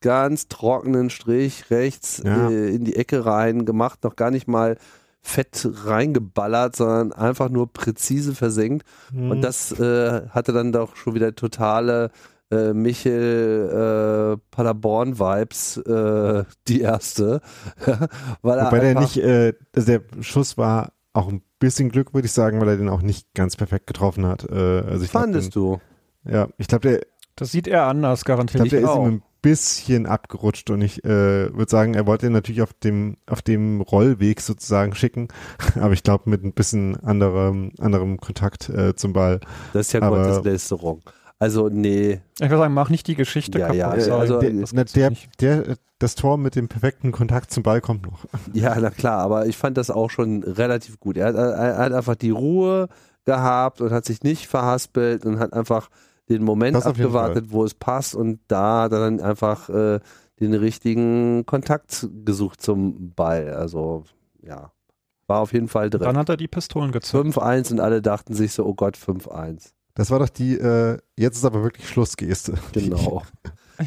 Speaker 4: ganz trockenen Strich rechts
Speaker 3: Ja.
Speaker 4: äh, in die Ecke rein gemacht, noch gar nicht mal fett reingeballert, sondern einfach nur präzise versenkt.
Speaker 3: Hm.
Speaker 4: Und das äh, hatte dann doch schon wieder totale äh, Michel äh, Paderborn-Vibes, äh, die erste. [laughs] weil er
Speaker 3: Wobei der nicht, äh, also der Schuss war auch ein bisschen Glück, würde ich sagen, weil er den auch nicht ganz perfekt getroffen hat. Äh, also ich glaub,
Speaker 4: fandest du?
Speaker 3: den, Ja, ich glaube, der,
Speaker 5: Das sieht er anders,
Speaker 3: ich
Speaker 5: garantiert.
Speaker 3: glaub, der ist
Speaker 4: auch.
Speaker 3: ihm ein bisschen abgerutscht und ich äh, würde sagen, er wollte ihn natürlich auf dem, auf dem Rollweg sozusagen schicken, [laughs] aber ich glaube mit ein bisschen anderem, anderem Kontakt äh, zum Ball.
Speaker 4: Das ist ja
Speaker 3: Aber-
Speaker 4: Gotteslästerung. Also, nee.
Speaker 5: Ich würde sagen, mach nicht die Geschichte
Speaker 4: Ja,
Speaker 5: kaputt.
Speaker 4: ja, also-
Speaker 3: der,
Speaker 5: Das
Speaker 3: na, der, der, das Tor mit dem perfekten Kontakt zum Ball kommt noch. [laughs]
Speaker 4: Ja, na klar, aber ich fand das auch schon relativ gut. Er hat, er hat einfach die Ruhe gehabt und hat sich nicht verhaspelt und hat einfach den Moment
Speaker 3: Das
Speaker 4: abgewartet, wo es passt und da hat er dann einfach äh, den richtigen Kontakt gesucht zum Ball. Also, ja, war auf jeden Fall drin.
Speaker 5: Dann hat er die Pistolen gezückt.
Speaker 4: 5-1 und alle dachten sich so, oh Gott, 5-1.
Speaker 3: Das war doch die, äh, jetzt ist aber wirklich Schlussgeste.
Speaker 4: Genau. [laughs]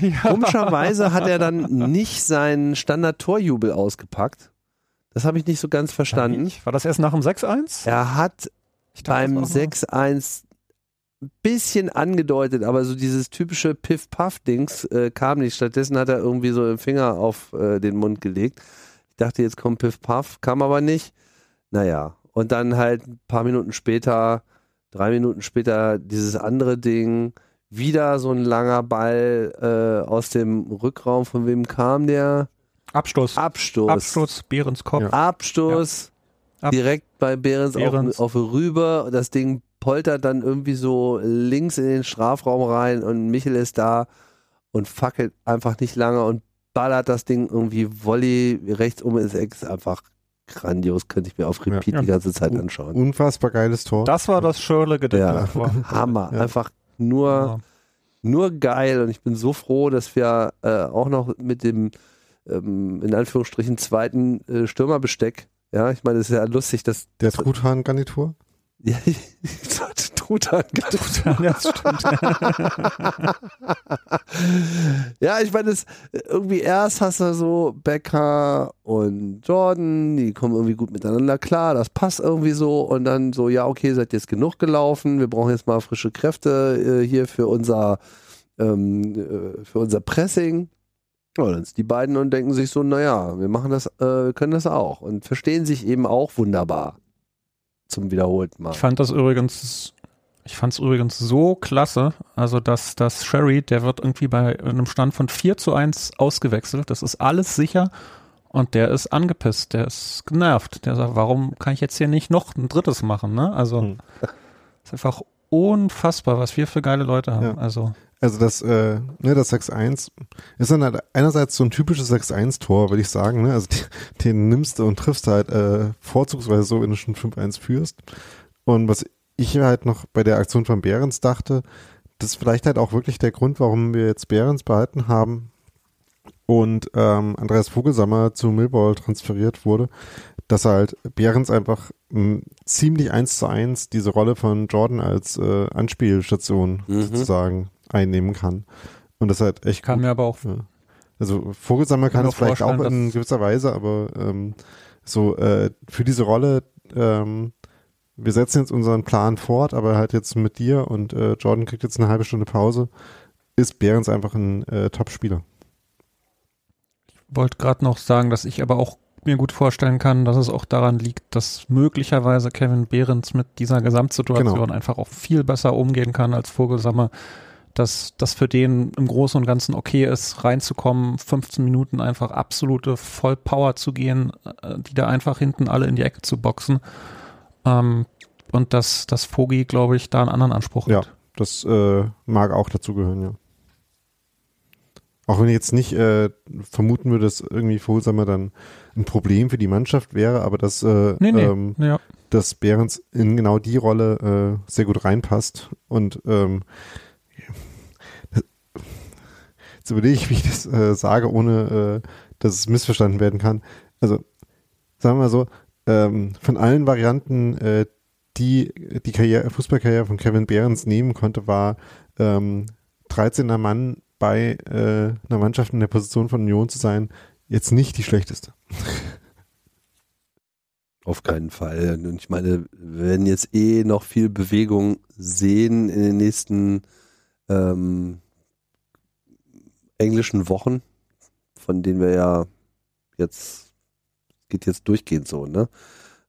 Speaker 5: Ja.
Speaker 4: Komischerweise hat er dann nicht seinen Standard-Torjubel ausgepackt. Das habe ich nicht so ganz verstanden.
Speaker 5: War das erst nach dem 6-1?
Speaker 4: Er hat
Speaker 5: dachte,
Speaker 4: beim
Speaker 5: das war noch-
Speaker 4: 6-1 ein bisschen angedeutet, aber so dieses typische Piff-Puff-Dings äh, kam nicht. Stattdessen hat er irgendwie so den Finger auf äh, den Mund gelegt. Ich dachte, jetzt kommt Piff-Puff, kam aber nicht. Naja, und dann halt ein paar Minuten später, drei Minuten später, dieses andere Ding. Wieder so ein langer Ball äh, aus dem Rückraum. Von wem kam der?
Speaker 5: Abstoß.
Speaker 4: Abstoß.
Speaker 5: Abstoß, Behrens Kopf.
Speaker 3: Ja.
Speaker 4: Abstoß.
Speaker 5: Ab-
Speaker 4: Direkt bei Behrens,
Speaker 5: Behrens.
Speaker 4: Auf, auf rüber. Das Ding poltert dann irgendwie so links in den Strafraum rein und Michel ist da und fackelt einfach nicht lange und ballert das Ding irgendwie Volley rechts um ins Eck. Ist einfach grandios. Könnte ich mir auf Repeat
Speaker 5: Ja.
Speaker 4: die ganze Zeit anschauen.
Speaker 3: Unfassbar geiles Tor.
Speaker 5: Das war das Schirle gedeckt.
Speaker 4: Ja. [laughs] Hammer.
Speaker 3: Ja.
Speaker 4: Einfach nur
Speaker 5: Ja.
Speaker 4: nur geil und ich bin so froh, dass wir äh, auch noch mit dem ähm, in Anführungsstrichen zweiten äh, Stürmerbesteck, ja, ich meine, es ist ja lustig, dass
Speaker 3: Der Truthahn-Garnitur? [laughs]
Speaker 4: ja, Truthahn Truthahn, ja, das stimmt. [laughs] ja, ich meine, irgendwie erst hast du so Becker und Jordan, die kommen irgendwie gut miteinander klar, das passt irgendwie so und dann so, ja, okay, seid jetzt genug gelaufen, wir brauchen jetzt mal frische Kräfte äh, hier für unser ähm, äh, für unser Pressing. Ja, dann sind die beiden und denken sich so, naja, wir machen das, äh, können das auch und verstehen sich eben auch wunderbar zum wiederholten Mal.
Speaker 5: Ich fand das übrigens, ich fand es übrigens so klasse, also dass, dass Sherry, der wird irgendwie bei einem Stand von 4 zu 1 ausgewechselt, das ist alles sicher und der ist angepisst, der ist genervt, der sagt, warum kann ich jetzt hier nicht noch ein drittes machen, ne? Also, hm. ist einfach unfassbar, was wir für geile Leute haben, ja. also.
Speaker 3: Also das, äh, ne, das 6-1 ist dann halt einerseits so ein typisches 6-1-Tor, würde ich sagen. Ne? Also den nimmst du und triffst halt äh, vorzugsweise so, wenn du schon 5-1 führst. Und was ich halt noch bei der Aktion von Behrens dachte, das ist vielleicht halt auch wirklich der Grund, warum wir jetzt Behrens behalten haben und ähm, Andreas Vogelsammer zu Millwall transferiert wurde, dass halt Behrens einfach m, ziemlich eins zu eins diese Rolle von Jordan als äh, Anspielstation mhm. sozusagen einnehmen kann. Und das halt echt
Speaker 5: Kann gut. mir aber auch. Ja.
Speaker 3: Also Vogelsammer kann es vielleicht auch in gewisser Weise, aber ähm, so äh, für diese Rolle, ähm, wir setzen jetzt unseren Plan fort, aber halt jetzt mit dir und äh, Jordan kriegt jetzt eine halbe Stunde Pause, ist Behrens einfach ein äh, Top-Spieler.
Speaker 5: Ich wollte gerade noch sagen, dass ich aber auch mir gut vorstellen kann, dass es auch daran liegt, dass möglicherweise Kevin Behrens mit dieser Gesamtsituation genau. einfach auch viel besser umgehen kann als Vogelsammer dass das für den im Großen und Ganzen okay ist, reinzukommen, 15 Minuten einfach absolute Vollpower zu gehen, äh, die da einfach hinten alle in die Ecke zu boxen. Ähm, und dass, dass Fogi, glaube ich, da einen anderen Anspruch
Speaker 3: ja, hat. Ja, das äh, mag auch dazugehören, ja. Auch wenn ich jetzt nicht äh, vermuten würde, dass irgendwie Folsamer dann ein Problem für die Mannschaft wäre, aber dass, äh, nee, nee, ähm, ja. dass Behrens in genau die Rolle äh, sehr gut reinpasst und ähm, Jetzt überlege ich, wie ich das äh, sage, ohne äh, dass es missverstanden werden kann. Also, sagen wir mal so, ähm, von allen Varianten, äh, die die Karriere, Fußballkarriere von Kevin Behrens nehmen konnte, war ähm, 13er Mann bei äh, einer Mannschaft in der Position von Union zu sein, jetzt nicht die schlechteste.
Speaker 4: Auf keinen Fall. Und ich meine, wir werden jetzt eh noch viel Bewegung sehen in den nächsten ähm, englischen Wochen, von denen wir ja jetzt, geht jetzt durchgehend so, ne?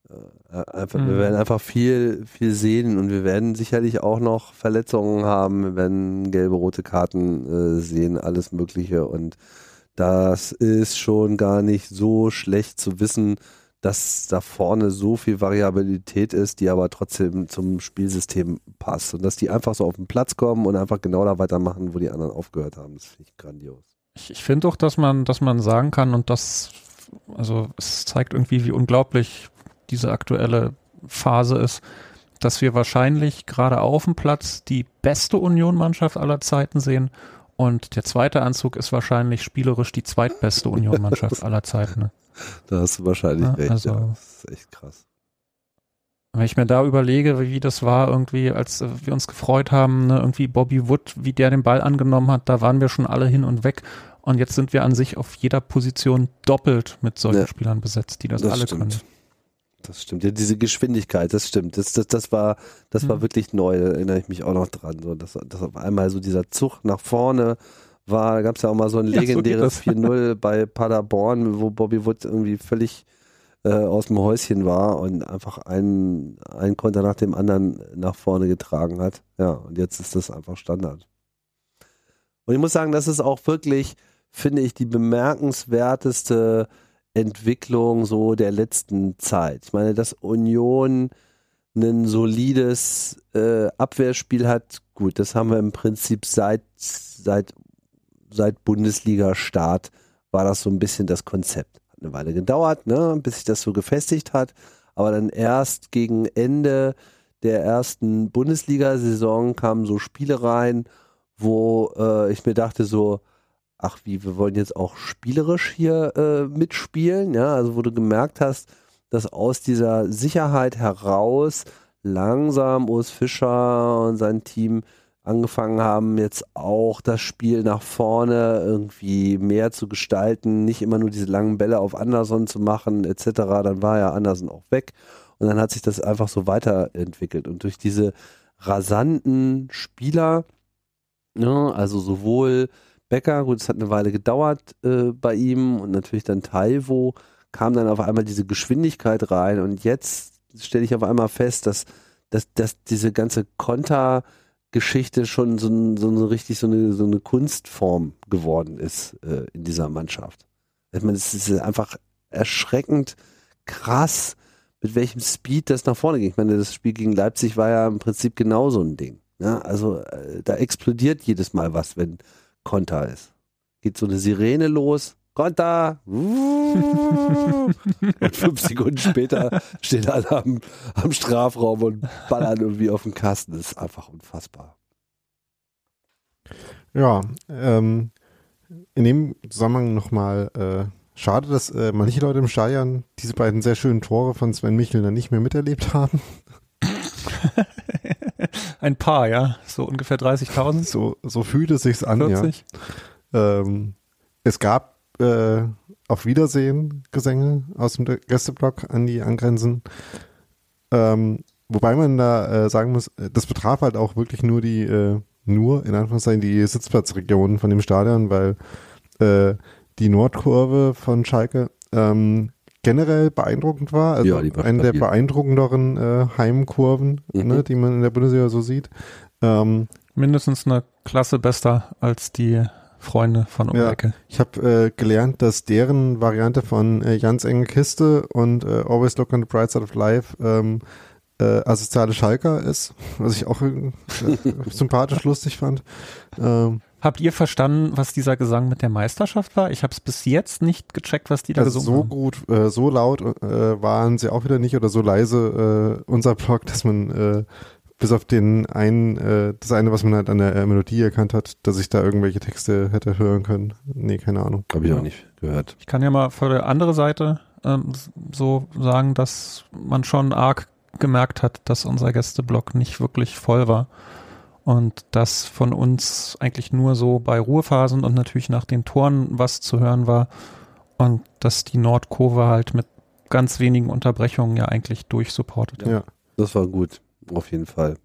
Speaker 4: Äh, einfach, mhm. Wir werden einfach viel, viel sehen und wir werden sicherlich auch noch Verletzungen haben, wir werden gelbe, rote Karten äh, sehen, alles Mögliche und das ist schon gar nicht so schlecht zu wissen, dass da vorne so viel Variabilität ist, die aber trotzdem zum Spielsystem passt und dass die einfach so auf den Platz kommen und einfach genau da weitermachen, wo die anderen aufgehört haben. Das finde ich grandios.
Speaker 5: Ich, ich finde auch, dass man, dass man sagen kann und das, also es zeigt irgendwie, wie unglaublich diese aktuelle Phase ist, dass wir wahrscheinlich gerade auf dem Platz die beste Union-Mannschaft aller Zeiten sehen und der zweite Anzug ist wahrscheinlich spielerisch die zweitbeste Union-Mannschaft aller Zeiten. Ne?
Speaker 4: Da hast du wahrscheinlich ja, recht. Also, ja. Das ist echt krass.
Speaker 5: Wenn ich mir da überlege, wie das war, irgendwie, als wir uns gefreut haben, ne, irgendwie Bobby Wood, wie der den Ball angenommen hat, da waren wir schon alle hin und weg. Und jetzt sind wir an sich auf jeder Position doppelt mit solchen ja, Spielern besetzt, die das, das alle stimmt. können.
Speaker 4: Das stimmt. Ja, diese Geschwindigkeit, das stimmt. Das, das, das war, das mhm. war wirklich neu, da erinnere ich mich auch noch dran. So, dass, dass auf einmal so dieser Zug nach vorne war, da gab es ja auch mal so ein legendäres [laughs] ja, so 4-0 [laughs] bei Paderborn, wo Bobby Wood irgendwie völlig äh, aus dem Häuschen war und einfach einen, einen Konter nach dem anderen nach vorne getragen hat. Ja, und jetzt ist das einfach Standard. Und ich muss sagen, das ist auch wirklich, finde ich, die bemerkenswerteste Entwicklung so der letzten Zeit. Ich meine, dass Union ein solides äh, Abwehrspiel hat, gut, das haben wir im Prinzip seit, seit seit Bundesliga-Start war das so ein bisschen das Konzept. Hat eine Weile gedauert, ne, bis sich das so gefestigt hat. Aber dann erst gegen Ende der ersten Bundesliga-Saison kamen so Spiele rein, wo äh, ich mir dachte so, ach wie, wir wollen jetzt auch spielerisch hier äh, mitspielen, ja, also wo du gemerkt hast, dass aus dieser Sicherheit heraus langsam Urs Fischer und sein Team angefangen haben, jetzt auch das Spiel nach vorne irgendwie mehr zu gestalten, nicht immer nur diese langen Bälle auf Anderson zu machen, etc. Dann war ja Anderson auch weg und dann hat sich das einfach so weiterentwickelt. Und durch diese rasanten Spieler, ne, also sowohl Becker, gut, es hat eine Weile gedauert äh, bei ihm und natürlich dann Taiwo, kam dann auf einmal diese Geschwindigkeit rein und jetzt stelle ich auf einmal fest, dass, dass, dass diese ganze Konter- Geschichte schon so, ein, so richtig so eine, so eine Kunstform geworden ist äh, in dieser Mannschaft. Ich meine, es ist einfach erschreckend krass, mit welchem Speed das nach vorne ging. Ich meine, das Spiel gegen Leipzig war ja im Prinzip genauso ein Ding. Ja, also äh, da explodiert jedes Mal was, wenn Konter ist. Geht so eine Sirene los, Konter. und fünf Sekunden später stehen alle am, am Strafraum und ballern irgendwie auf den Kasten. Das ist einfach unfassbar.
Speaker 3: Ja, ähm, in dem Zusammenhang nochmal äh, schade, dass äh, manche Leute im Stadion diese beiden sehr schönen Tore von Sven Michel dann nicht mehr miterlebt haben. [laughs]
Speaker 5: Ein paar, ja. So ungefähr 30.000.
Speaker 3: So, so fühlt es sich an, 40. ja. Ähm, es gab äh, auf Wiedersehen Gesänge aus dem Gästeblock an die angrenzen. Ähm, wobei man da äh, sagen muss, das betraf halt auch wirklich nur die, äh, nur in Anführungszeichen die Sitzplatzregionen von dem Stadion, weil äh, die Nordkurve von Schalke ähm, generell beeindruckend war. Also ja, war eine der beeindruckenderen äh, Heimkurven, mhm. ne, die man in der Bundesliga so sieht. Ähm,
Speaker 5: Mindestens eine Klasse besser als die Freunde von um
Speaker 3: ja. Ich habe äh, gelernt, dass deren Variante von äh, ganz enge Kiste und äh, Always Look on the Bright Side of Life ähm, äh, asoziale Schalker ist, was ich auch äh, [laughs] sympathisch lustig fand. Ähm,
Speaker 5: Habt ihr verstanden, was dieser Gesang mit der Meisterschaft war? Ich habe es bis jetzt nicht gecheckt, was die da also gesungen
Speaker 3: so haben. So gut, äh, so laut äh, waren sie auch wieder nicht oder so leise äh, unser Blog, dass man äh, bis auf den einen, äh, das eine, was man halt an der äh, Melodie erkannt hat, dass ich da irgendwelche Texte hätte hören können. Nee, keine Ahnung.
Speaker 4: Habe ich auch nicht gehört.
Speaker 5: Ich kann ja mal für die andere Seite ähm, so sagen, dass man schon arg gemerkt hat, dass unser Gästeblock nicht wirklich voll war. Und dass von uns eigentlich nur so bei Ruhephasen und natürlich nach den Toren was zu hören war. Und dass die Nordkurve halt mit ganz wenigen Unterbrechungen ja eigentlich durchsupportet.
Speaker 4: Ja, das war gut auf jeden Fall.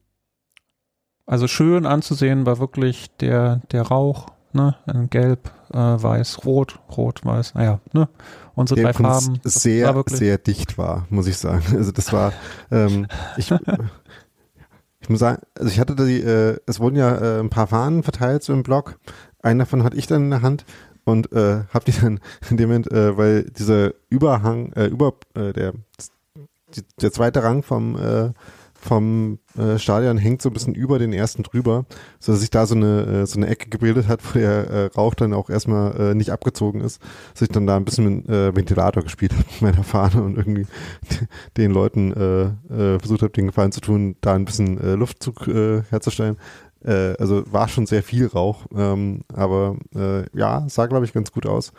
Speaker 5: Also schön anzusehen war wirklich der, der Rauch, ne, in gelb, äh, weiß, rot, rot, weiß, naja, ne, unsere der drei Farben.
Speaker 3: Sehr, sehr dicht war, muss ich sagen. Also das war, ähm, ich, [laughs] ich muss sagen, also ich hatte die, äh, es wurden ja äh, ein paar Fahnen verteilt so im Blog. Einen davon hatte ich dann in der Hand und äh, hab die dann [laughs] in dem Moment, äh, weil dieser Überhang, äh, über, äh, der, die, der zweite Rang vom äh, vom äh, Stadion hängt so ein bisschen über den ersten drüber, so dass sich da so eine äh, so eine Ecke gebildet hat, [laughs] wo der äh, Rauch dann auch erstmal nicht abgezogen ist, dass ich dann da ein bisschen mit Ventilator gespielt habe [laughs] mit meiner Fahne und irgendwie [laughs] den Leuten versucht habe, den Gefallen zu tun, da ein bisschen Luftzug herzustellen. Also war schon sehr viel Rauch, ähm, aber ja, sah glaube ich ganz gut aus.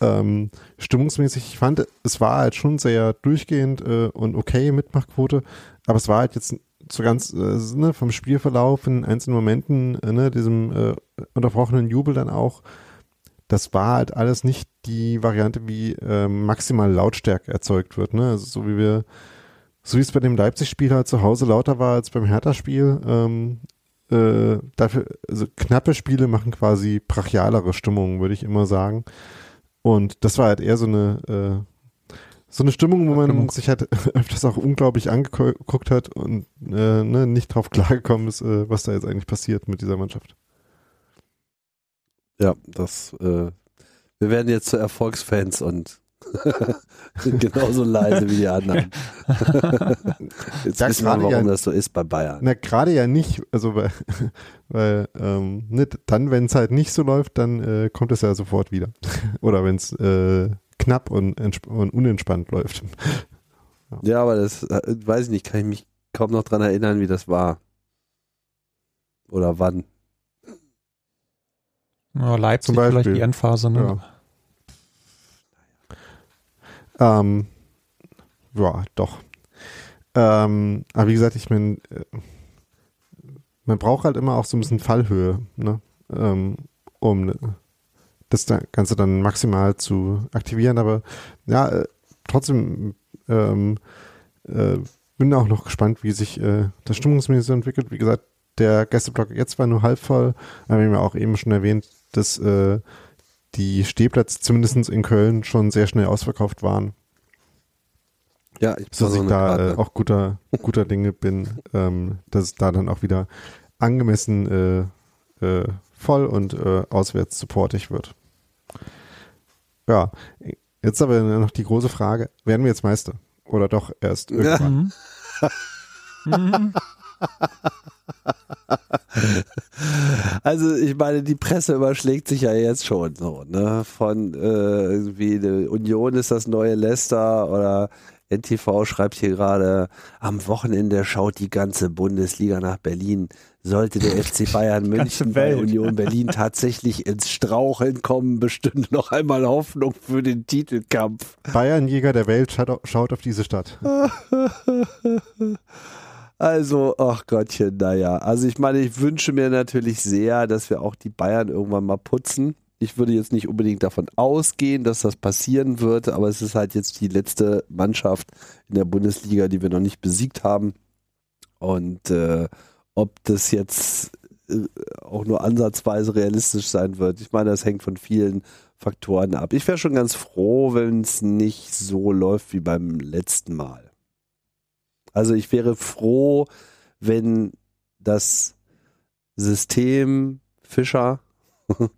Speaker 3: Ähm, stimmungsmäßig, ich fand, es war halt schon sehr durchgehend und okay Mitmachquote, aber es war halt jetzt so ganz äh, ne, vom Spielverlauf in einzelnen Momenten, äh, ne, diesem äh, unterbrochenen Jubel dann auch, das war halt alles nicht die Variante, wie äh, maximal Lautstärke erzeugt wird. Ne? Also so wie wir, so wie es bei dem Leipzig-Spiel halt zu Hause lauter war als beim Hertha-Spiel. Ähm, äh, dafür, also knappe Spiele machen quasi brachialere Stimmungen, würde ich immer sagen. Und das war halt eher so eine äh, so eine Stimmung, wo man Stimmung. sich halt [laughs] öfters auch unglaublich angeguckt hat und äh, ne, nicht drauf klargekommen ist, äh, was da jetzt eigentlich passiert mit dieser Mannschaft.
Speaker 4: Ja, das, äh, wir werden jetzt zu Erfolgsfans und [laughs] genauso leise wie die anderen. [laughs] Jetzt ja, wissen wir, warum ja, das so ist bei Bayern.
Speaker 3: Na, gerade ja nicht, also weil, weil ähm, nicht, dann, wenn es halt nicht so läuft, dann äh, kommt es ja sofort wieder. Oder wenn es äh, knapp und, und unentspannt läuft.
Speaker 4: Ja. ja, aber das äh, weiß ich nicht, kann ich mich kaum noch dran erinnern, wie das war. Oder wann.
Speaker 5: Ja, Leipzig Zum Beispiel. vielleicht die Endphase, ne?
Speaker 3: Ja. Ähm, ja, doch. Ähm, aber wie gesagt, ich meine, äh, man braucht halt immer auch so ein bisschen Fallhöhe, ne? Ähm, um das Ganze dann maximal zu aktivieren. Aber ja, äh, trotzdem ähm, äh, bin auch noch gespannt, wie sich äh, das Stimmungsmäßig so entwickelt. Wie gesagt, der Gästeblock jetzt war nur halb voll. Aber wir haben ja auch eben schon erwähnt, dass äh, die Stehplätze zumindest in Köln schon sehr schnell ausverkauft waren.
Speaker 4: Ja, ich
Speaker 3: dass ich da äh, auch guter, guter Dinge bin, ähm, dass es da dann auch wieder angemessen äh, äh, voll und äh, auswärts supportig wird. Ja, jetzt aber noch die große Frage, werden wir jetzt Meister? Oder doch erst irgendwann?
Speaker 4: Ja. also ich meine, die Presse überschlägt sich ja jetzt schon so, ne? Von äh, irgendwie Union ist das neue Leicester oder NTV schreibt hier gerade, am Wochenende schaut die ganze Bundesliga nach Berlin. Sollte der FC [laughs] Bayern München bei Union Berlin [laughs] tatsächlich ins Straucheln kommen, bestünde noch einmal Hoffnung für den Titelkampf.
Speaker 3: Bayernjäger der Welt schaut auf diese Stadt. [laughs]
Speaker 4: Also, ach Gottchen, naja. Also ich meine, ich wünsche mir natürlich sehr, dass wir auch die Bayern irgendwann mal putzen. Ich würde jetzt nicht unbedingt davon ausgehen, dass das passieren wird, aber es ist halt jetzt die letzte Mannschaft in der Bundesliga, die wir noch nicht besiegt haben. Und äh, ob das jetzt äh, auch nur ansatzweise realistisch sein wird, ich meine, das hängt von vielen Faktoren ab. Ich wäre schon ganz froh, wenn es nicht so läuft wie beim letzten Mal. Also ich wäre froh, wenn das System Fischer [laughs]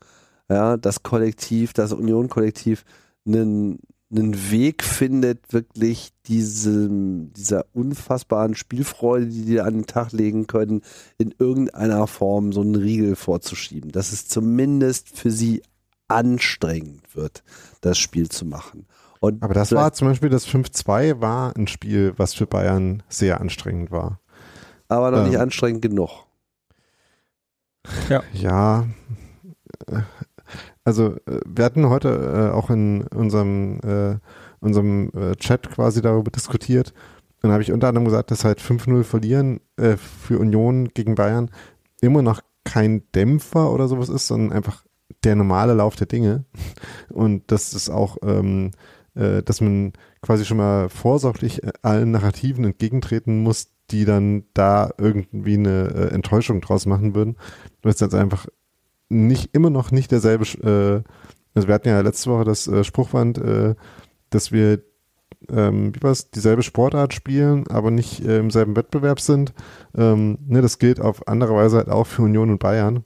Speaker 4: ja, das Kollektiv, das Union-Kollektiv einen, einen Weg findet, wirklich diesem, dieser unfassbaren Spielfreude, die die an den Tag legen können, in irgendeiner Form so einen Riegel vorzuschieben. Dass es zumindest für sie anstrengend wird, das Spiel zu machen.
Speaker 3: Und Aber das war zum Beispiel das 5-2 war ein Spiel, was für Bayern sehr anstrengend war.
Speaker 4: Aber noch ähm, nicht anstrengend genug.
Speaker 3: Ja. Ja also äh, wir hatten heute äh, auch in unserem, äh, unserem äh, Chat quasi darüber diskutiert. Dann habe ich unter anderem gesagt, dass halt 5-0 verlieren äh, für Union gegen Bayern immer noch kein Dämpfer oder sowas ist, sondern einfach der normale Lauf der Dinge. Und das ist auch, ähm, äh, dass man quasi schon mal vorsorglich allen Narrativen entgegentreten muss, die dann da irgendwie eine Enttäuschung draus machen würden. Weil es jetzt einfach nicht immer noch nicht derselbe, äh, also wir hatten ja letzte Woche das äh, Spruchwand, äh, dass wir ähm, wie war's, dieselbe Sportart spielen, aber nicht äh, im selben Wettbewerb sind. Ähm, ne, das gilt auf andere Weise halt auch für Union und Bayern.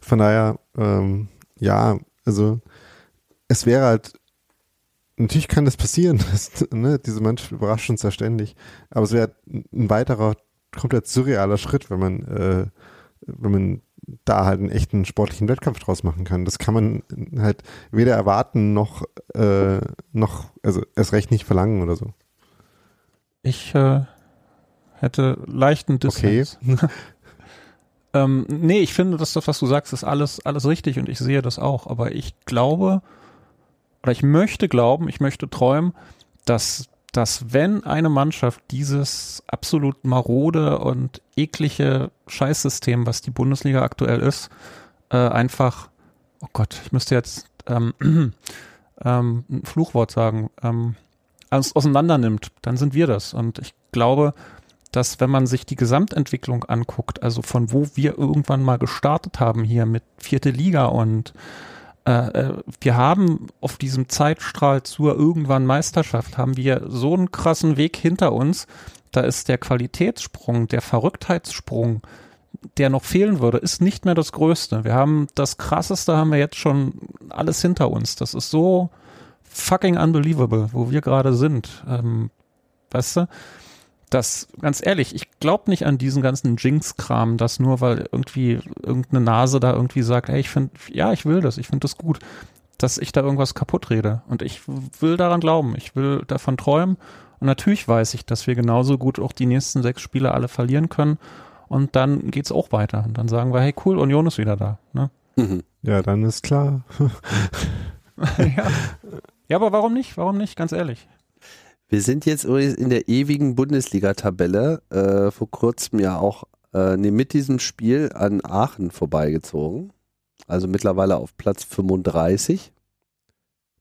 Speaker 3: Von daher, ähm, ja, also es wäre halt, natürlich kann das passieren, [laughs] dass, ne, diese Mannschaft überrascht uns ja ständig, aber es wäre ein weiterer komplett surrealer Schritt, wenn man, äh, wenn man da halt einen echten sportlichen Wettkampf draus machen kann. Das kann man halt weder erwarten noch, äh, noch also erst recht nicht verlangen oder so.
Speaker 5: Ich äh, hätte leichten Dissens. Okay. [laughs] ähm, nee, ich finde, dass das, was du sagst, ist alles, alles richtig und ich sehe das auch. Aber ich glaube, oder ich möchte glauben, ich möchte träumen, dass dass wenn eine Mannschaft dieses absolut marode und eklige Scheißsystem, was die Bundesliga aktuell ist, äh, einfach, oh Gott, ich müsste jetzt ähm, [clears throat] ähm, ein Fluchwort sagen, ähm, auseinander nimmt, dann sind wir das. Und ich glaube, dass wenn man sich die Gesamtentwicklung anguckt, also von wo wir irgendwann mal gestartet haben hier mit vierte Liga und äh, äh, wir haben auf diesem Zeitstrahl zur irgendwann Meisterschaft haben wir so einen krassen Weg hinter uns. Da ist der Qualitätssprung, der Verrücktheitssprung, der noch fehlen würde, ist nicht mehr das Größte. Wir haben das Krasseste haben wir jetzt schon alles hinter uns. Das ist so fucking unbelievable, wo wir gerade sind. Ähm, weißt du? Das, ganz ehrlich, ich glaube nicht an diesen ganzen Jinx-Kram, dass nur weil irgendwie irgendeine Nase da irgendwie sagt, ey, ich finde, ja, ich will das, ich finde das gut, dass ich da irgendwas kaputt rede. Und ich will daran glauben, ich will davon träumen. Und natürlich weiß ich, dass wir genauso gut auch die nächsten sechs Spiele alle verlieren können. Und dann geht's auch weiter. Und dann sagen wir, hey, cool, Union ist wieder da. Ne?
Speaker 3: Mhm. Ja, dann ist klar. [laughs] [laughs]
Speaker 5: ja. ja, aber warum nicht? Warum nicht? Ganz ehrlich.
Speaker 4: Wir sind jetzt übrigens in der ewigen Bundesliga-Tabelle äh, vor kurzem ja auch äh, nee, mit diesem Spiel an Aachen vorbeigezogen. Also mittlerweile auf Platz 35.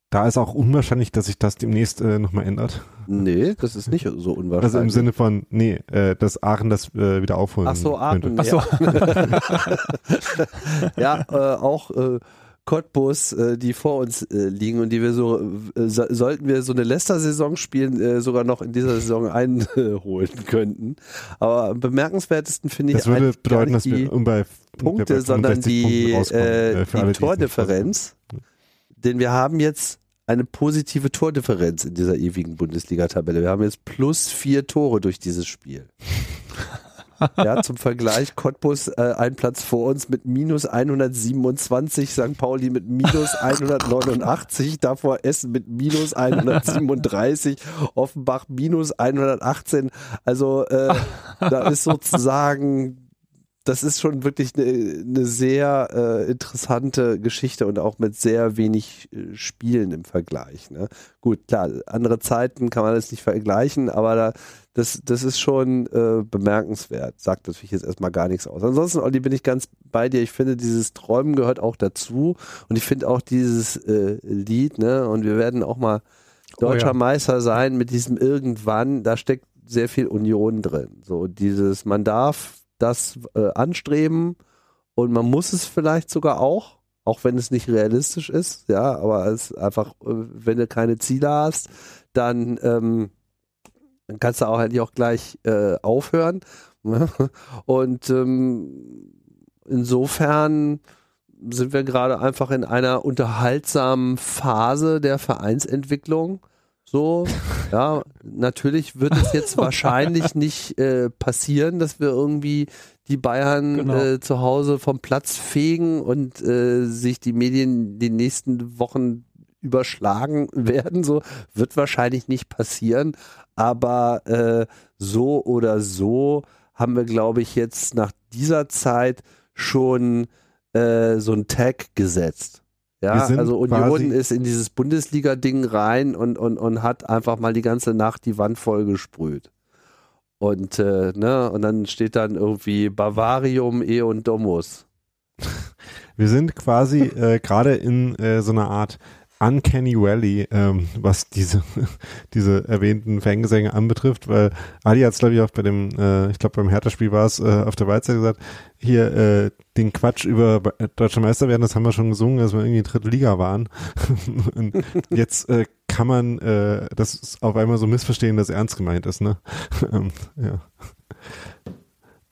Speaker 3: Da ist auch unwahrscheinlich, dass sich das demnächst äh, nochmal ändert.
Speaker 4: Nee, das ist nicht so unwahrscheinlich.
Speaker 3: Also im Sinne von, nee, äh, dass Aachen das äh, wieder aufholen
Speaker 4: Ach so, Aachen.
Speaker 3: Könnte.
Speaker 4: Ach so. [laughs] ja, äh, auch äh, Cottbus, äh, die vor uns äh, liegen und die wir so, äh, so sollten wir so eine Leicester-Saison spielen, äh, sogar noch in dieser Saison [laughs] einholen könnten. Aber am bemerkenswertesten finde ich
Speaker 3: das würde bedeuten, dass wir
Speaker 4: bei Punkte, sondern die, äh, die Tordifferenz. Denn wir haben jetzt eine positive Tordifferenz in dieser ewigen Bundesliga-Tabelle. Wir haben jetzt plus vier Tore durch dieses Spiel. Ja, zum Vergleich, Cottbus äh, ein Platz vor uns mit minus 127, St. Pauli mit minus [laughs] 189, davor Essen mit minus 137, Offenbach minus 118. Also äh, da ist sozusagen das ist schon wirklich eine, eine sehr äh, interessante Geschichte und auch mit sehr wenig äh, Spielen im Vergleich. Ne? Gut, klar, andere Zeiten kann man das nicht vergleichen, aber da, das, das ist schon äh, bemerkenswert. Sagt natürlich jetzt erstmal gar nichts aus. Ansonsten, Olli, bin ich ganz bei dir. Ich finde, dieses Träumen gehört auch dazu und ich finde auch dieses äh, Lied, ne, und wir werden auch mal deutscher oh ja. Meister sein mit diesem irgendwann, da steckt sehr viel Union drin. So dieses, man darf das äh, anstreben und man muss es vielleicht sogar auch, auch wenn es nicht realistisch ist, ja, aber es einfach, äh, wenn du keine Ziele hast, dann, ähm, dann kannst du auch eigentlich auch gleich äh, aufhören. [laughs] Und ähm, insofern sind wir gerade einfach in einer unterhaltsamen Phase der Vereinsentwicklung. So, [laughs] ja, natürlich wird es jetzt [laughs] wahrscheinlich nicht äh, passieren, dass wir irgendwie die Bayern genau. äh, zu Hause vom Platz fegen und äh, sich die Medien die nächsten Wochen überschlagen [laughs] werden. So wird wahrscheinlich nicht passieren, aber äh, so oder so haben wir, glaube ich, jetzt nach dieser Zeit schon äh, so ein Tag gesetzt. Ja, also Union ist in dieses Bundesliga-Ding rein und, und, und hat einfach mal die ganze Nacht die Wand voll gesprüht. Und, äh, ne, und dann steht dann irgendwie Bavarium, E und Domus. [laughs]
Speaker 3: Wir sind quasi äh, gerade in äh, so einer Art Uncanny Valley, ähm, was diese, [laughs] diese erwähnten Fangesänge anbetrifft, weil Adi hat es, glaube ich, auch bei dem, äh, ich glaube beim Hertha-Spiel war es äh, auf der Weizer gesagt, hier äh, den Quatsch über Deutscher Meister werden, das haben wir schon gesungen, dass wir irgendwie dritte Liga waren. [laughs] Und jetzt äh, kann man äh, das auf einmal so missverstehen, dass ernst gemeint ist, ne? [laughs] ähm, ja.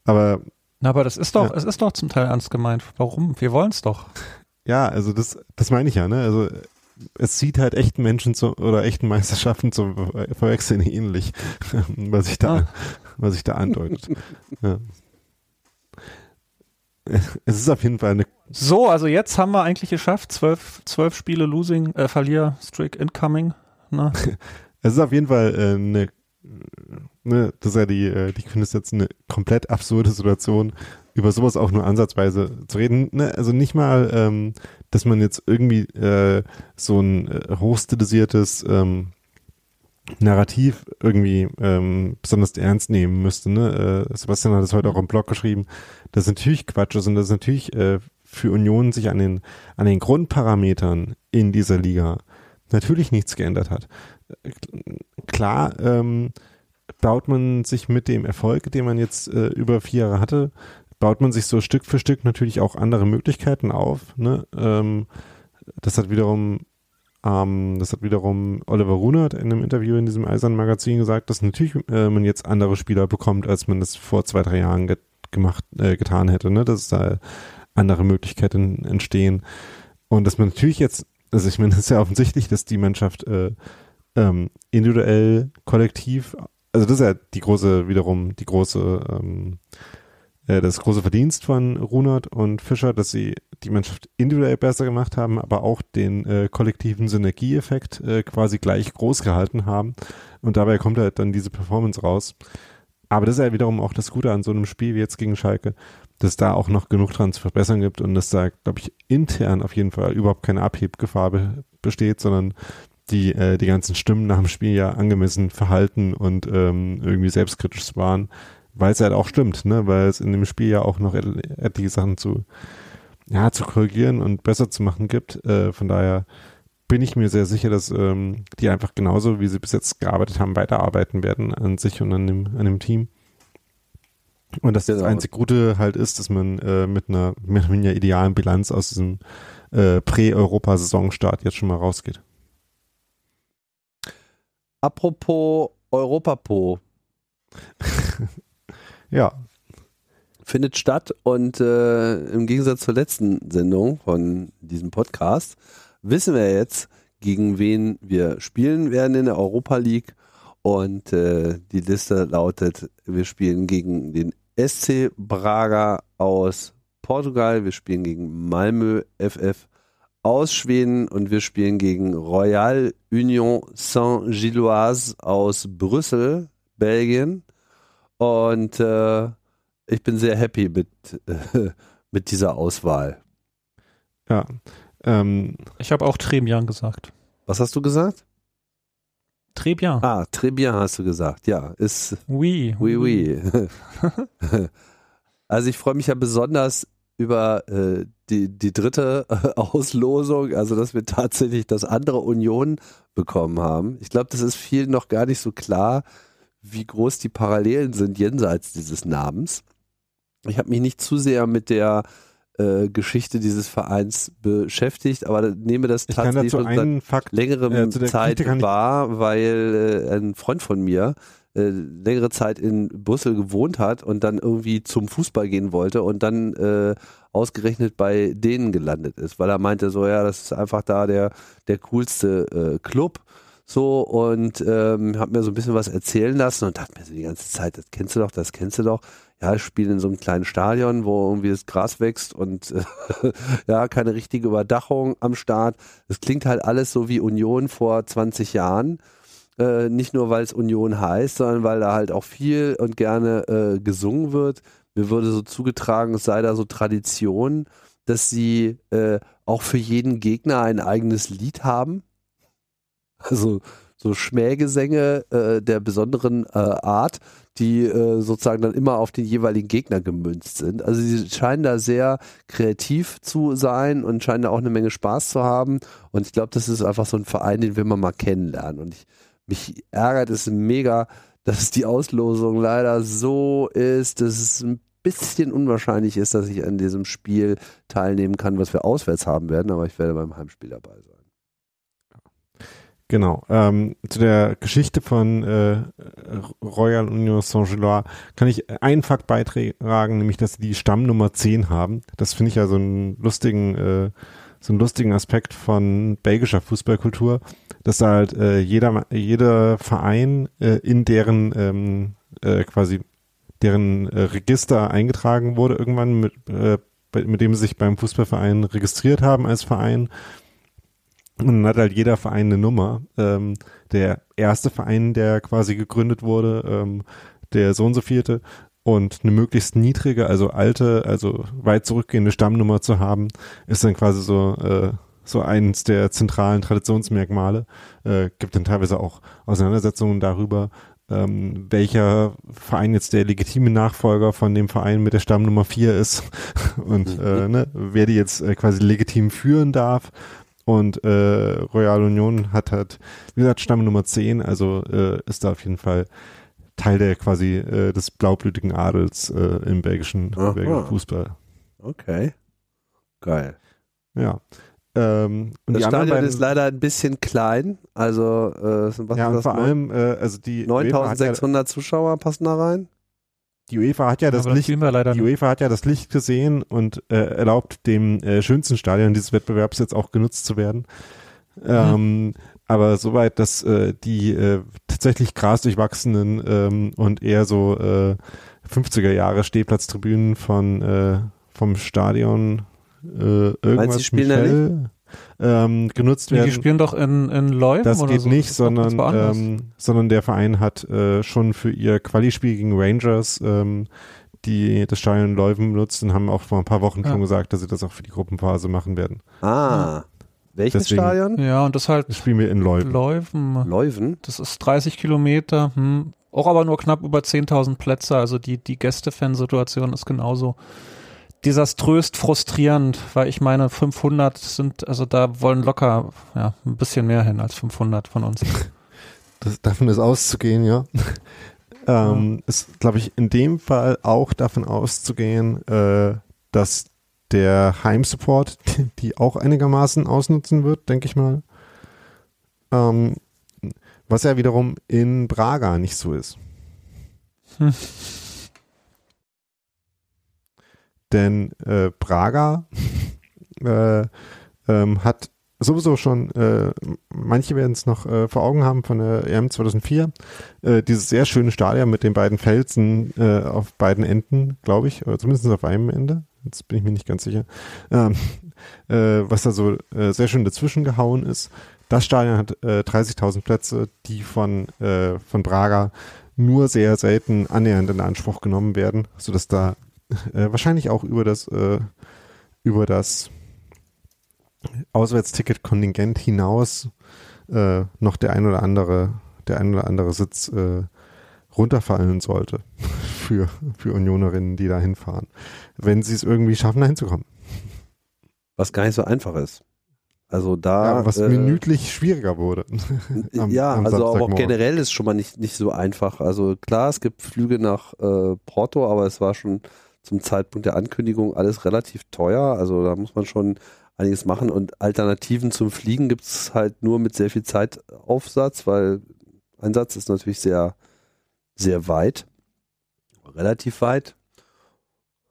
Speaker 3: Aber
Speaker 5: na, aber das ist doch, ja. es ist doch zum Teil ernst gemeint. Warum? Wir wollen es doch.
Speaker 3: Ja, also das, das meine ich ja, ne? Also es sieht halt echten Menschen zu, oder echten Meisterschaften zu verwechseln ähnlich, [laughs] was sich da, ah. was da andeutet. ja. Es ist auf jeden Fall eine.
Speaker 5: So, also jetzt haben wir eigentlich geschafft. Zwölf, zwölf Spiele Losing, äh, Verlier, Streak incoming. Ne? [laughs]
Speaker 3: es ist auf jeden Fall äh, eine, ne, das ist ja die, äh, die Quintessenz, eine komplett absurde Situation, über sowas auch nur ansatzweise zu reden. Ne? Also nicht mal ähm, dass man jetzt irgendwie äh, so ein äh, hochstilisiertes ähm, Narrativ irgendwie ähm, besonders ernst nehmen müsste. Ne? Äh, Sebastian hat es heute auch im Blog geschrieben. Das ist natürlich Quatsch ist und das ist natürlich äh, für Union sich an den, an den Grundparametern in dieser Liga natürlich nichts geändert hat. Klar ähm, baut man sich mit dem Erfolg, den man jetzt äh, über vier Jahre hatte, baut man sich so Stück für Stück natürlich auch andere Möglichkeiten auf. Ne? Ähm, das hat wiederum ähm, das hat wiederum Oliver Runert in einem Interview in diesem Eisernen Magazin gesagt, dass natürlich äh, man jetzt andere Spieler bekommt, als man das vor zwei, drei Jahren get gemacht, äh, getan hätte, ne? dass da andere Möglichkeiten entstehen. Und dass man natürlich jetzt, also ich meine, [laughs] es ist ja offensichtlich, dass die Mannschaft äh, ähm, individuell, kollektiv, also das ist ja die große, wiederum die große ähm, äh, das große Verdienst von Runert und Fischer, dass sie die Mannschaft individuell besser gemacht haben, aber auch den äh, kollektiven Synergieeffekt äh, quasi gleich groß gehalten haben. Und dabei kommt halt dann diese Performance raus. Aber das ist ja wiederum auch das Gute an so einem Spiel wie jetzt gegen Schalke, dass da auch noch genug dran zu verbessern gibt und dass da, glaube ich, intern auf jeden Fall überhaupt keine Abhebgefahr be besteht, sondern die äh, die ganzen Stimmen nach dem Spiel ja angemessen verhalten und ähm, irgendwie selbstkritisch waren, weil es halt auch stimmt, ne? Weil es in dem Spiel ja auch noch etliche Sachen zu ja zu korrigieren und besser zu machen gibt. Äh, von daher bin ich mir sehr sicher, dass ähm, die einfach genauso, wie sie bis jetzt gearbeitet haben, weiterarbeiten werden an sich und an dem, an dem Team. Und dass das einzige Gute halt ist, dass man äh, mit einer mit einer idealen Bilanz aus diesem äh, Prä-Europa-Saisonstart jetzt schon mal rausgeht.
Speaker 4: Apropos Europapo. [laughs]
Speaker 3: ja.
Speaker 4: Findet statt und äh, im Gegensatz zur letzten Sendung von diesem Podcast wissen wir jetzt, gegen wen wir spielen werden in der Europa League. Und äh, die Liste lautet, wir spielen gegen den SC Braga aus Portugal, wir spielen gegen Malmö FF aus Schweden und wir spielen gegen Royal Union Saint-Gilloise aus Brüssel, Belgien. Und äh, ich bin sehr happy mit, äh, [laughs] mit dieser Auswahl.
Speaker 3: Ja,
Speaker 5: ähm, ich habe auch Trebian gesagt.
Speaker 4: Was hast du gesagt?
Speaker 5: Trebian.
Speaker 4: Ah, Trebian hast du gesagt. Ja, ist.
Speaker 5: Oui.
Speaker 4: Oui, oui. [laughs] [laughs] also ich freue mich ja besonders über äh, die, die dritte äh, Auslosung, also dass wir tatsächlich das andere Union bekommen haben. Ich glaube, das ist vielen noch gar nicht so klar, wie groß die Parallelen sind jenseits dieses Namens. Ich habe mich nicht zu sehr mit der äh, Geschichte dieses Vereins beschäftigt, aber nehme das tatsächlich schon seit Fakt, längerem äh, Zeit wahr, weil äh, ein Freund von mir äh, längere Zeit in Brüssel gewohnt hat und dann irgendwie zum Fußball gehen wollte und dann äh, ausgerechnet bei denen gelandet ist, weil er meinte so, ja, das ist einfach da der, der coolste äh, Club so und ähm, hat mir so ein bisschen was erzählen lassen und dachte mir so die ganze Zeit, das kennst du doch, das kennst du doch ja, ich spiele in so einem kleinen Stadion, wo irgendwie das Gras wächst und äh, [laughs] ja, keine richtige Überdachung am Start. Das klingt halt alles so wie Union vor 20 Jahren. Äh, nicht nur, weil es Union heißt, sondern weil da halt auch viel und gerne äh, gesungen wird. Mir würde so zugetragen, es sei da so Tradition, dass sie äh, auch für jeden Gegner ein eigenes Lied haben. Also so Schmähgesänge äh, der besonderen äh, Art, die äh, sozusagen dann immer auf den jeweiligen Gegner gemünzt sind. Also sie scheinen da sehr kreativ zu sein und scheinen da auch eine Menge Spaß zu haben. Und ich glaube, das ist einfach so ein Verein, den will man mal kennenlernen. Und ich, mich ärgert es mega, dass die Auslosung leider so ist, dass es ein bisschen unwahrscheinlich ist, dass ich an diesem Spiel teilnehmen kann, was wir auswärts haben werden, aber ich werde beim Heimspiel dabei sein.
Speaker 3: Genau. Ähm, zu der Geschichte von äh, Royal Union Saint-Gilloise kann ich einen Fakt beitragen, nämlich dass sie die Stammnummer 10 haben. Das finde ich ja so einen lustigen, äh, so einen lustigen Aspekt von belgischer Fußballkultur, dass da halt äh, jeder, jeder Verein äh, in deren ähm, äh, quasi deren äh, Register eingetragen wurde irgendwann mit, äh, mit dem sie sich beim Fußballverein registriert haben als Verein und dann hat halt jeder Verein eine Nummer. Ähm, der erste Verein, der quasi gegründet wurde, ähm, der so und so vierte und eine möglichst niedrige, also alte, also weit zurückgehende Stammnummer zu haben, ist dann quasi so äh, so eins der zentralen Traditionsmerkmale. Äh, gibt dann teilweise auch Auseinandersetzungen darüber, ähm, welcher Verein jetzt der legitime Nachfolger von dem Verein mit der Stammnummer 4 ist [laughs] und äh, ne, wer die jetzt äh, quasi legitim führen darf und äh, Royal Union hat halt, wie gesagt, Stamm Nummer 10, also äh, ist da auf jeden Fall Teil der quasi äh, des blaublütigen Adels äh, im belgischen, belgischen Fußball.
Speaker 4: Okay. Geil.
Speaker 3: Ja. Ähm,
Speaker 4: das Stadion beiden, ist leider ein bisschen klein. Also, äh, was
Speaker 3: ja,
Speaker 4: und
Speaker 3: vor allem, äh, also die
Speaker 4: 9600 Zuschauer passen da rein
Speaker 3: die UEFA hat ja das, Licht, das die UEFA hat ja das Licht gesehen und äh, erlaubt dem äh, schönsten Stadion dieses Wettbewerbs jetzt auch genutzt zu werden. Mhm. Ähm, aber soweit, dass äh, die äh, tatsächlich grasdurchwachsenen ähm, und eher so äh, 50er Jahre Stehplatztribünen von äh, vom Stadion äh, irgendwas Meinst,
Speaker 4: die spielen Michel,
Speaker 3: ähm, genutzt werden.
Speaker 5: Die spielen doch in, in Leuven
Speaker 3: Das geht so. nicht, sondern, ähm, sondern der Verein hat äh, schon für ihr Quali-Spiel gegen Rangers ähm, die das Stadion Leuven benutzt und haben auch vor ein paar Wochen ja. schon gesagt, dass sie das auch für die Gruppenphase machen werden.
Speaker 4: Ah. Welches Deswegen, Stadion?
Speaker 5: Ja, und das halt.
Speaker 3: Spielen wir in Leuven.
Speaker 5: Leuven.
Speaker 4: Leuven?
Speaker 5: Das ist 30 Kilometer, hm. auch aber nur knapp über 10.000 Plätze. Also die, die Gästefansituation ist genauso desaströs frustrierend, weil ich meine, 500 sind, also da wollen locker ja, ein bisschen mehr hin als 500 von uns. [laughs]
Speaker 3: Das, davon ist auszugehen, ja. ähm, ist, glaube ich, in dem Fall auch davon auszugehen, äh, dass der Heimsupport [laughs] die auch einigermaßen ausnutzen wird, denke ich mal. Ähm, was ja wiederum in Braga nicht so ist. Hm. [laughs] Denn äh, Braga [laughs] äh, ähm, hat sowieso schon, äh, manche werden es noch äh, vor Augen haben von der EM 2004, äh, dieses sehr schöne Stadion mit den beiden Felsen äh, auf beiden Enden, glaube ich, oder zumindest auf einem Ende jetzt bin ich mir nicht ganz sicher, ähm, [laughs] äh, was da so äh, sehr schön dazwischen gehauen ist. Das Stadion hat äh, 30.000 Plätze, die von, äh, von Braga nur sehr selten annähernd in Anspruch genommen werden, sodass da [laughs] äh, wahrscheinlich auch über das, äh, über das Auswärtsticket-Kontingent hinaus noch der ein oder andere, der ein oder andere Sitz runterfallen sollte [laughs] für, für Unionerinnen, die da hinfahren, wenn sie es irgendwie schaffen, da hinzukommen.
Speaker 4: Was gar nicht so einfach ist. Also da.
Speaker 3: Ja, was äh, minütlich schwieriger wurde. [laughs]
Speaker 4: am, ja, am also auch generell ist schon mal nicht, nicht so einfach. Also klar, es gibt Flüge nach äh, Porto, aber es war schon zum Zeitpunkt der Ankündigung alles relativ teuer. Also da muss man schon einiges machen und Alternativen zum Fliegen gibt es halt nur mit sehr viel Zeitaufsatz, weil Einsatz ist natürlich sehr sehr weit, relativ weit.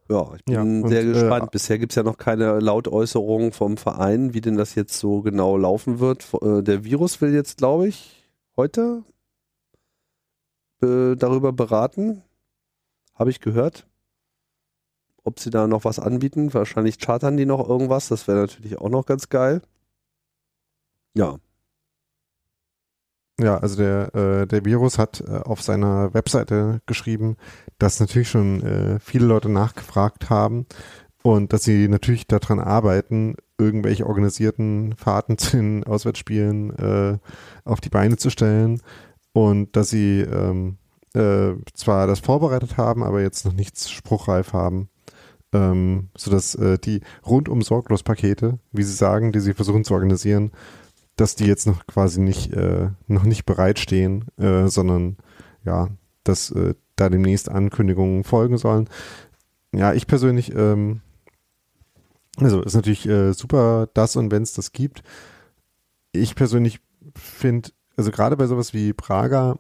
Speaker 4: Ja, ich bin ja, sehr gespannt. Äh, Bisher gibt es ja noch keine Lautäußerung vom Verein, wie denn das jetzt so genau laufen wird. Äh, der Virus will jetzt, glaube ich, heute äh, darüber beraten. Habe ich gehört. Ob sie da noch was anbieten. Wahrscheinlich chartern die noch irgendwas. Das wäre natürlich auch noch ganz geil. Ja,
Speaker 3: ja, also der, äh, der Virus hat äh, auf seiner Webseite geschrieben, dass natürlich schon äh, viele Leute nachgefragt haben und dass sie natürlich daran arbeiten, irgendwelche organisierten Fahrten zu den Auswärtsspielen äh, auf die Beine zu stellen und dass sie ähm, äh, zwar das vorbereitet haben, aber jetzt noch nichts spruchreif haben. Ähm, sodass äh, die rundum sorglos Pakete, wie sie sagen, die sie versuchen zu organisieren, dass die jetzt noch quasi nicht, äh, noch nicht bereitstehen, äh, sondern ja, dass äh, da demnächst Ankündigungen folgen sollen. Ja, ich persönlich, ähm, also ist natürlich äh, super, das und wenn es das gibt. Ich persönlich finde, also gerade bei sowas wie Praga,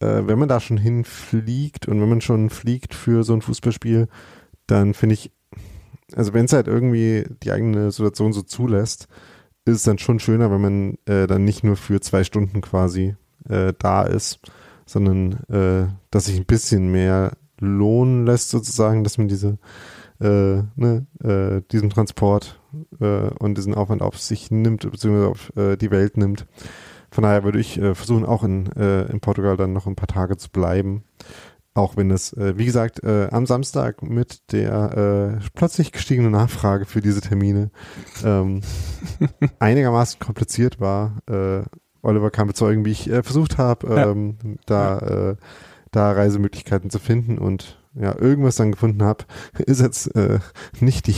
Speaker 3: äh, wenn man da schon hinfliegt und wenn man schon fliegt für so ein Fußballspiel, dann finde ich, also wenn es halt irgendwie die eigene Situation so zulässt, ist es dann schon schöner, wenn man äh, dann nicht nur für zwei Stunden quasi äh, da ist, sondern äh, dass sich ein bisschen mehr lohnen lässt sozusagen, dass man diese äh, ne, äh, diesen Transport äh, und diesen Aufwand auf sich nimmt, beziehungsweise auf die Welt nimmt. Von daher würde ich versuchen, auch in, in Portugal dann noch ein paar Tage zu bleiben. Auch wenn es, äh, wie gesagt, äh, am Samstag mit der äh, plötzlich gestiegenen Nachfrage für diese Termine ähm, [laughs] einigermaßen kompliziert war. Äh, Oliver kann bezeugen, wie ich äh, versucht habe, ähm, ja. da, äh, da Reisemöglichkeiten zu finden und ja, irgendwas dann gefunden habe, [laughs] ist jetzt nicht die,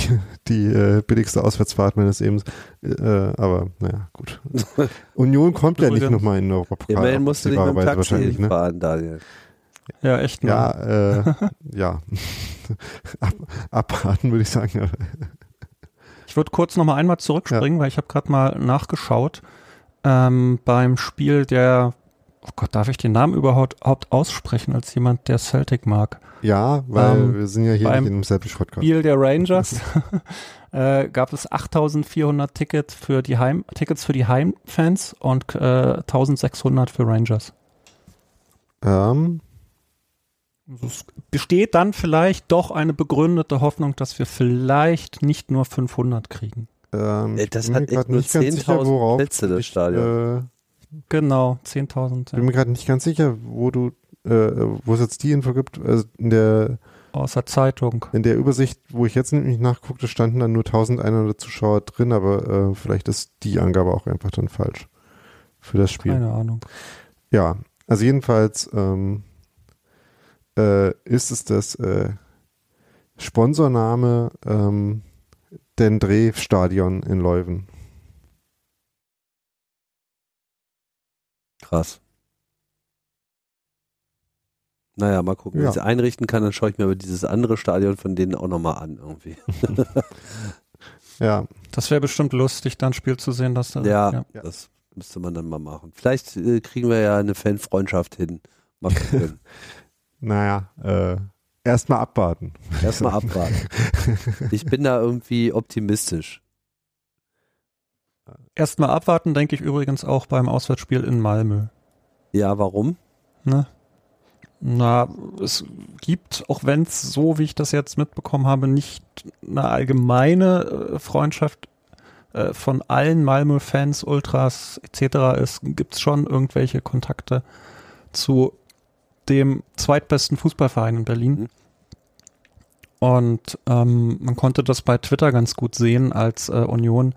Speaker 3: die billigste Auswärtsfahrt meines Lebens. Aber naja, gut. [laughs] Union kommt ja nicht nochmal in den Europapokal.
Speaker 4: Immerhin musst du nicht mit dem Taxi ne? fahren, Daniel.
Speaker 5: Ja, echt.
Speaker 3: Ne? Ja, äh, ja. [laughs] Ab, abwarten würde ich sagen. [laughs]
Speaker 5: ich würde kurz noch mal einmal zurückspringen, ja. weil ich habe gerade mal nachgeschaut ähm, beim Spiel der, oh Gott, darf ich den Namen überhaupt aussprechen als jemand, der Celtic mag?
Speaker 3: Ja, weil ähm, wir sind ja hier beim nicht in einem Celtic Podcast.
Speaker 5: Spiel der Rangers [laughs] äh, gab es 8.400 Tickets für die Heim Tickets für die Heimfans und äh, 1.600 für Rangers.
Speaker 3: Ähm,
Speaker 5: es besteht dann vielleicht doch eine begründete Hoffnung, dass wir vielleicht nicht nur 500 kriegen.
Speaker 4: Ähm, das hat echt nur 10.000 Plätze, das Stadion. Äh,
Speaker 5: genau, 10.000.
Speaker 3: Ich bin mir gerade nicht ganz sicher, wo du, äh, wo es jetzt die Info gibt. Also in der
Speaker 5: aus der Zeitung.
Speaker 3: In der Übersicht, wo ich jetzt nämlich nachguckte, standen dann nur 1100 Zuschauer drin, aber äh, vielleicht ist die Angabe auch einfach dann falsch für das Spiel.
Speaker 5: Keine Ahnung.
Speaker 3: Ja, also jedenfalls ähm, äh, ist es das äh, Sponsorname ähm, Dendré Stadion in Leuven.
Speaker 4: Krass. Naja, mal gucken, ja. wenn ich es einrichten kann, dann schaue ich mir aber dieses andere Stadion von denen auch nochmal an irgendwie. [laughs]
Speaker 3: ja.
Speaker 5: Das wäre bestimmt lustig, dann ein Spiel zu sehen, dass da.
Speaker 4: Ja, ja, das müsste man dann mal machen. Vielleicht äh, kriegen wir ja eine Fanfreundschaft hin. Mal gucken. [laughs]
Speaker 3: naja, äh, erstmal abwarten.
Speaker 4: Erstmal abwarten. [laughs] Ich bin da irgendwie optimistisch.
Speaker 5: Erstmal abwarten, denke ich übrigens auch beim Auswärtsspiel in Malmö.
Speaker 4: Ja, warum?
Speaker 5: Ne? Na, es gibt, auch wenn es so, wie ich das jetzt mitbekommen habe, nicht eine allgemeine äh, Freundschaft äh, von allen Malmö-Fans, Ultras etc. ist, gibt es schon irgendwelche Kontakte zu dem zweitbesten Fußballverein in Berlin. Mhm. Und ähm, man konnte das bei Twitter ganz gut sehen, als äh, Union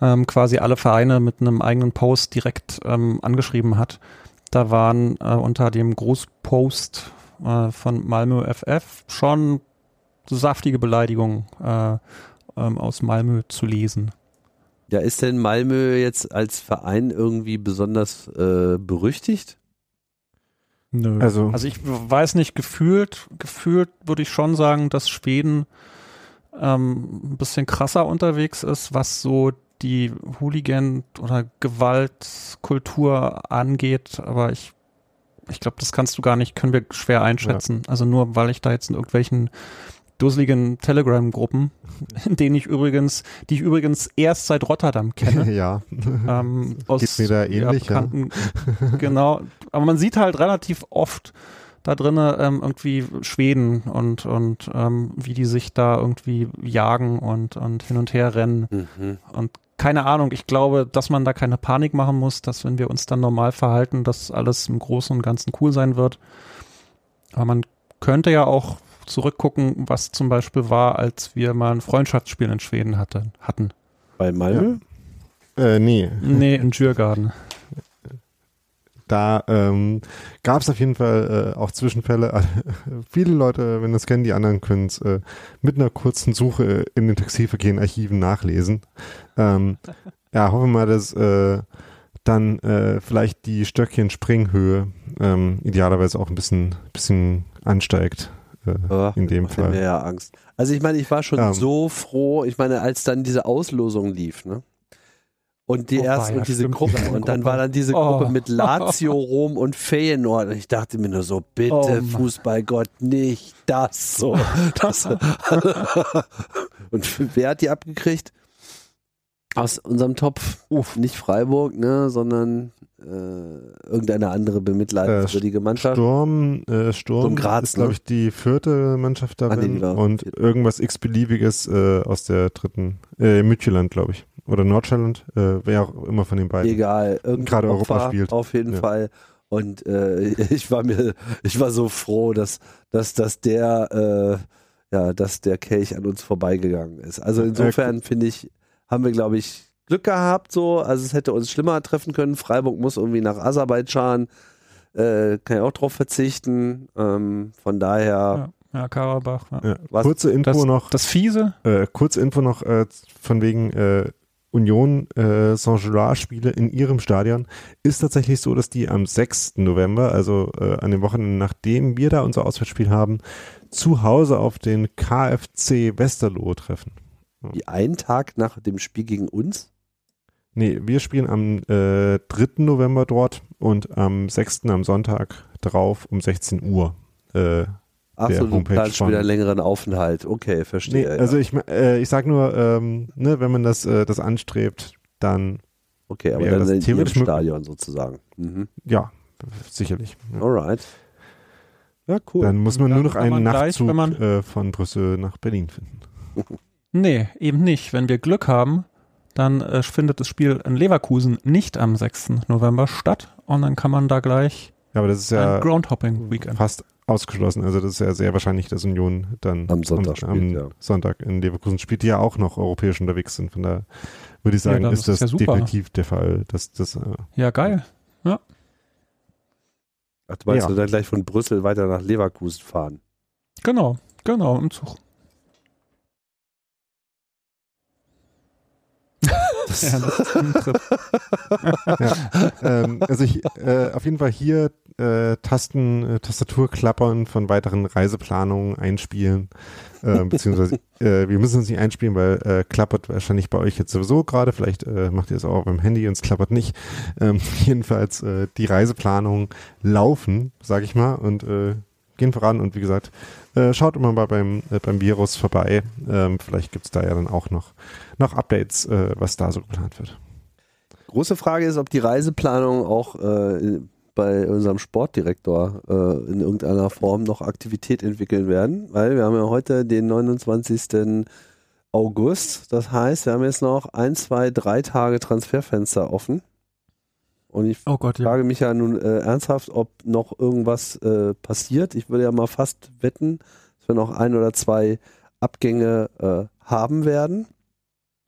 Speaker 5: ähm, quasi alle Vereine mit einem eigenen Post direkt ähm, angeschrieben hat. Da waren äh, unter dem Großpost äh, von Malmö FF schon saftige Beleidigungen äh, ähm, aus Malmö zu lesen.
Speaker 4: Ja, ist denn Malmö jetzt als Verein irgendwie besonders äh, berüchtigt?
Speaker 5: Nö. Also, also ich weiß nicht, gefühlt, gefühlt würde ich schon sagen, dass Schweden ähm, ein bisschen krasser unterwegs ist, was so die Hooligan- oder Gewaltkultur angeht, aber ich, ich glaube, das kannst du gar nicht, können wir schwer einschätzen. Ja. Also nur, weil ich da jetzt in irgendwelchen dusseligen Telegram-Gruppen, [laughs] in denen ich übrigens, die ich übrigens erst seit Rotterdam kenne. [laughs]
Speaker 3: ja.
Speaker 5: Ähm, aus
Speaker 3: Geht mir da ähnlich. Ja, [laughs]
Speaker 5: genau. Aber man sieht halt relativ oft da drinnen ähm, irgendwie Schweden und, und ähm, wie die sich da irgendwie jagen und, und hin und her rennen. Mhm. Und keine Ahnung, ich glaube, dass man da keine Panik machen muss, dass wenn wir uns dann normal verhalten, dass alles im Großen und Ganzen cool sein wird. Aber man könnte ja auch zurückgucken, was zum Beispiel war, als wir mal ein Freundschaftsspiel in Schweden hatte, hatten.
Speaker 4: Bei Malmö?
Speaker 3: Ja. Äh, nee. [laughs]
Speaker 5: Nee, in Djurgarden.
Speaker 3: Da ähm, gab es auf jeden Fall äh, auch Zwischenfälle. [laughs] Viele Leute, wenn das kennen, die anderen können es äh, mit einer kurzen Suche in den Textilverkehren-Archiven nachlesen. Ähm, [laughs] ja, hoffen wir mal, dass äh, dann äh, vielleicht die Stöckchen-Springhöhe ähm, idealerweise auch ein bisschen, bisschen ansteigt. Äh, oh, in dem Fall.
Speaker 4: Mir ja Angst. Also ich meine, ich war schon ähm, so froh, ich meine, als dann diese Auslosung lief, ne? Und die oh, ersten und diese Gruppe. Und Gruppe. dann war dann diese Gruppe oh. mit Lazio, [laughs] Rom und Feyenoord. Und ich dachte mir nur so, bitte, oh, Fußballgott, nicht das so. [laughs] Das. [laughs] und wer hat die abgekriegt? Aus unserem Topf. Uff, nicht Freiburg, ne, sondern äh, irgendeine andere bemitleidenswürdige äh, Mannschaft.
Speaker 3: Sturm, äh, Sturm, Sturm Graz, ist, ne? glaube ich, die vierte Mannschaft darin. Ah, und irgendwas x-beliebiges äh, aus der dritten, äh, Mütjeland, glaube ich oder Nordschelland, äh, wer auch immer von den beiden.
Speaker 4: Egal, gerade Europa spielt. Auf jeden ja. Fall. Und äh, [laughs] ich war mir, ich war so froh, dass, dass, dass der, äh, ja, dass der Kelch an uns vorbeigegangen ist. Also insofern finde ich, haben wir, glaube ich, Glück gehabt so. Also es hätte uns schlimmer treffen können. Freiburg muss irgendwie nach Aserbaidschan. Äh, kann ich auch drauf verzichten. Ähm, von daher.
Speaker 5: Ja. Ja, Karabach. Ja.
Speaker 3: Ja. Kurze Info
Speaker 5: das,
Speaker 3: noch.
Speaker 5: Das Fiese?
Speaker 3: Äh, kurze Info noch äh, von wegen äh, Union äh, Saint-Gilloise-Spiele in ihrem Stadion ist tatsächlich so, dass die am 6. November, also äh, an dem Wochenende, nachdem wir da unser Auswärtsspiel haben, zu Hause auf den KFC Westerlo treffen.
Speaker 4: Wie einen Tag nach dem Spiel gegen uns?
Speaker 3: Nee, wir spielen am äh, 3. November dort und am 6. am Sonntag drauf um 16 Uhr. Äh,
Speaker 4: Ach so, du planst wieder einen längeren Aufenthalt. Okay, verstehe.
Speaker 3: Nee, also ja. ich, äh, ich sag nur, ähm, ne, wenn man das, äh, das anstrebt, dann.
Speaker 4: Okay, aber dann in im Stadion sozusagen.
Speaker 3: Mhm. Ja, sicherlich. Ja.
Speaker 4: Alright.
Speaker 3: Ja, cool. Dann muss man dann nur noch einen Nachtzug gleich, äh, von Brüssel nach Berlin finden.
Speaker 5: nee, eben nicht. Wenn wir Glück haben, dann äh, findet das Spiel in Leverkusen nicht am 6. November statt und dann kann man da gleich
Speaker 3: ja, aber das ist ja
Speaker 5: Groundhopping Weekend.
Speaker 3: fast ausgeschlossen. Also das ist ja sehr wahrscheinlich, dass Union dann
Speaker 4: am Sonntag,
Speaker 3: am, am
Speaker 4: spielt, ja.
Speaker 3: Sonntag in Leverkusen spielt, die ja auch noch europäisch unterwegs sind. Von daher würde ich sagen,
Speaker 5: Ja,
Speaker 3: ist das
Speaker 5: ja
Speaker 3: definitiv der Fall. Dass das, äh,
Speaker 5: Ja, geil.
Speaker 4: Ach, du meinst
Speaker 3: Ja.
Speaker 4: du dann gleich von Brüssel weiter nach Leverkusen fahren?
Speaker 5: Genau, genau, im Zug.
Speaker 4: Das, [laughs]
Speaker 5: Ja, das ist ein Trip.
Speaker 3: ähm, also ich, äh, auf jeden Fall hier äh, Tasten, äh, Tastatur klappern von weiteren Reiseplanungen einspielen, äh, beziehungsweise äh, wir müssen uns nicht einspielen, weil äh, klappert wahrscheinlich bei euch jetzt sowieso gerade, vielleicht äh, macht ihr es auch beim Handy und es klappert nicht. Ähm, [laughs] jedenfalls äh, die Reiseplanungen laufen, sag ich mal, und äh, gehen voran und wie gesagt, äh, schaut immer mal beim, äh, beim Virus vorbei. Ähm, vielleicht gibt's da ja dann auch noch, noch Updates, äh, was da so geplant wird.
Speaker 4: Große Frage ist, ob die Reiseplanung auch äh, bei unserem Sportdirektor äh, in irgendeiner Form noch Aktivität entwickeln werden, weil wir haben ja heute den 29. August. Das heißt, wir haben jetzt noch ein, zwei, drei Tage Transferfenster offen. Und ich
Speaker 5: Oh Gott, ja.
Speaker 4: frage mich ja nun äh, ernsthaft, ob noch irgendwas äh, passiert. Ich würde ja mal fast wetten, dass wir noch ein oder zwei Abgänge äh, haben werden.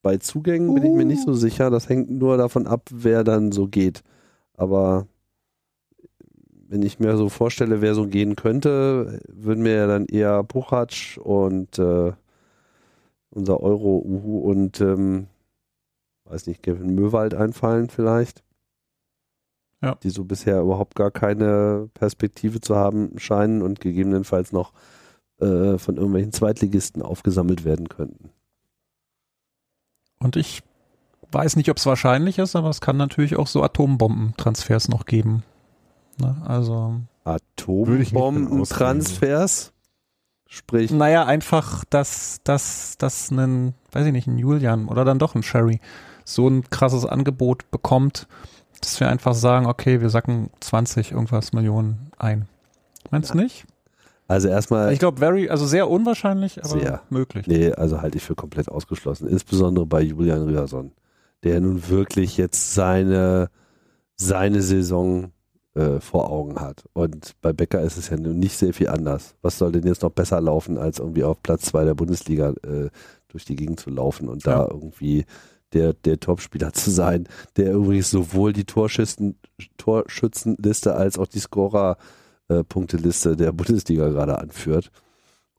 Speaker 4: Bei Zugängen bin ich mir nicht so sicher. Das hängt nur davon ab, wer dann so geht. Aber wenn ich mir so vorstelle, wer so gehen könnte, würden mir ja dann eher Puchatsch und äh, unser Euro-Uhu und ähm, weiß nicht, Kevin Möwald einfallen vielleicht.
Speaker 5: Ja.
Speaker 4: Die so bisher überhaupt gar keine Perspektive zu haben scheinen und gegebenenfalls noch äh, von irgendwelchen Zweitligisten aufgesammelt werden könnten.
Speaker 5: Und ich weiß nicht, ob es wahrscheinlich ist, aber es kann natürlich auch so Atombombentransfers noch geben. Ne? Also,
Speaker 4: Atombombentransfers? Sprich,
Speaker 5: naja, einfach, dass, dass, dass ein, weiß ich nicht, ein Julian oder dann doch ein Sherry so ein krasses Angebot bekommt, dass wir einfach sagen, okay, wir sacken 20 irgendwas Millionen ein. Meinst du nicht?
Speaker 4: Also erstmal,
Speaker 5: Ich glaube, very, also sehr unwahrscheinlich, aber
Speaker 4: Sehr.
Speaker 5: möglich.
Speaker 4: nee, also halte ich für komplett ausgeschlossen. Insbesondere bei Julian Riason, der nun wirklich jetzt seine, seine Saison äh, vor Augen hat. Und bei Becker ist es ja nun nicht sehr viel anders. Was soll denn jetzt noch besser laufen, als irgendwie auf Platz zwei der Bundesliga äh, durch die Gegend zu laufen und da
Speaker 5: Ja.
Speaker 4: irgendwie der, der Topspieler zu sein, der übrigens sowohl die Torschützen, Torschützenliste als auch die Scorer-Punkteliste der [laughs] Bundesliga gerade anführt.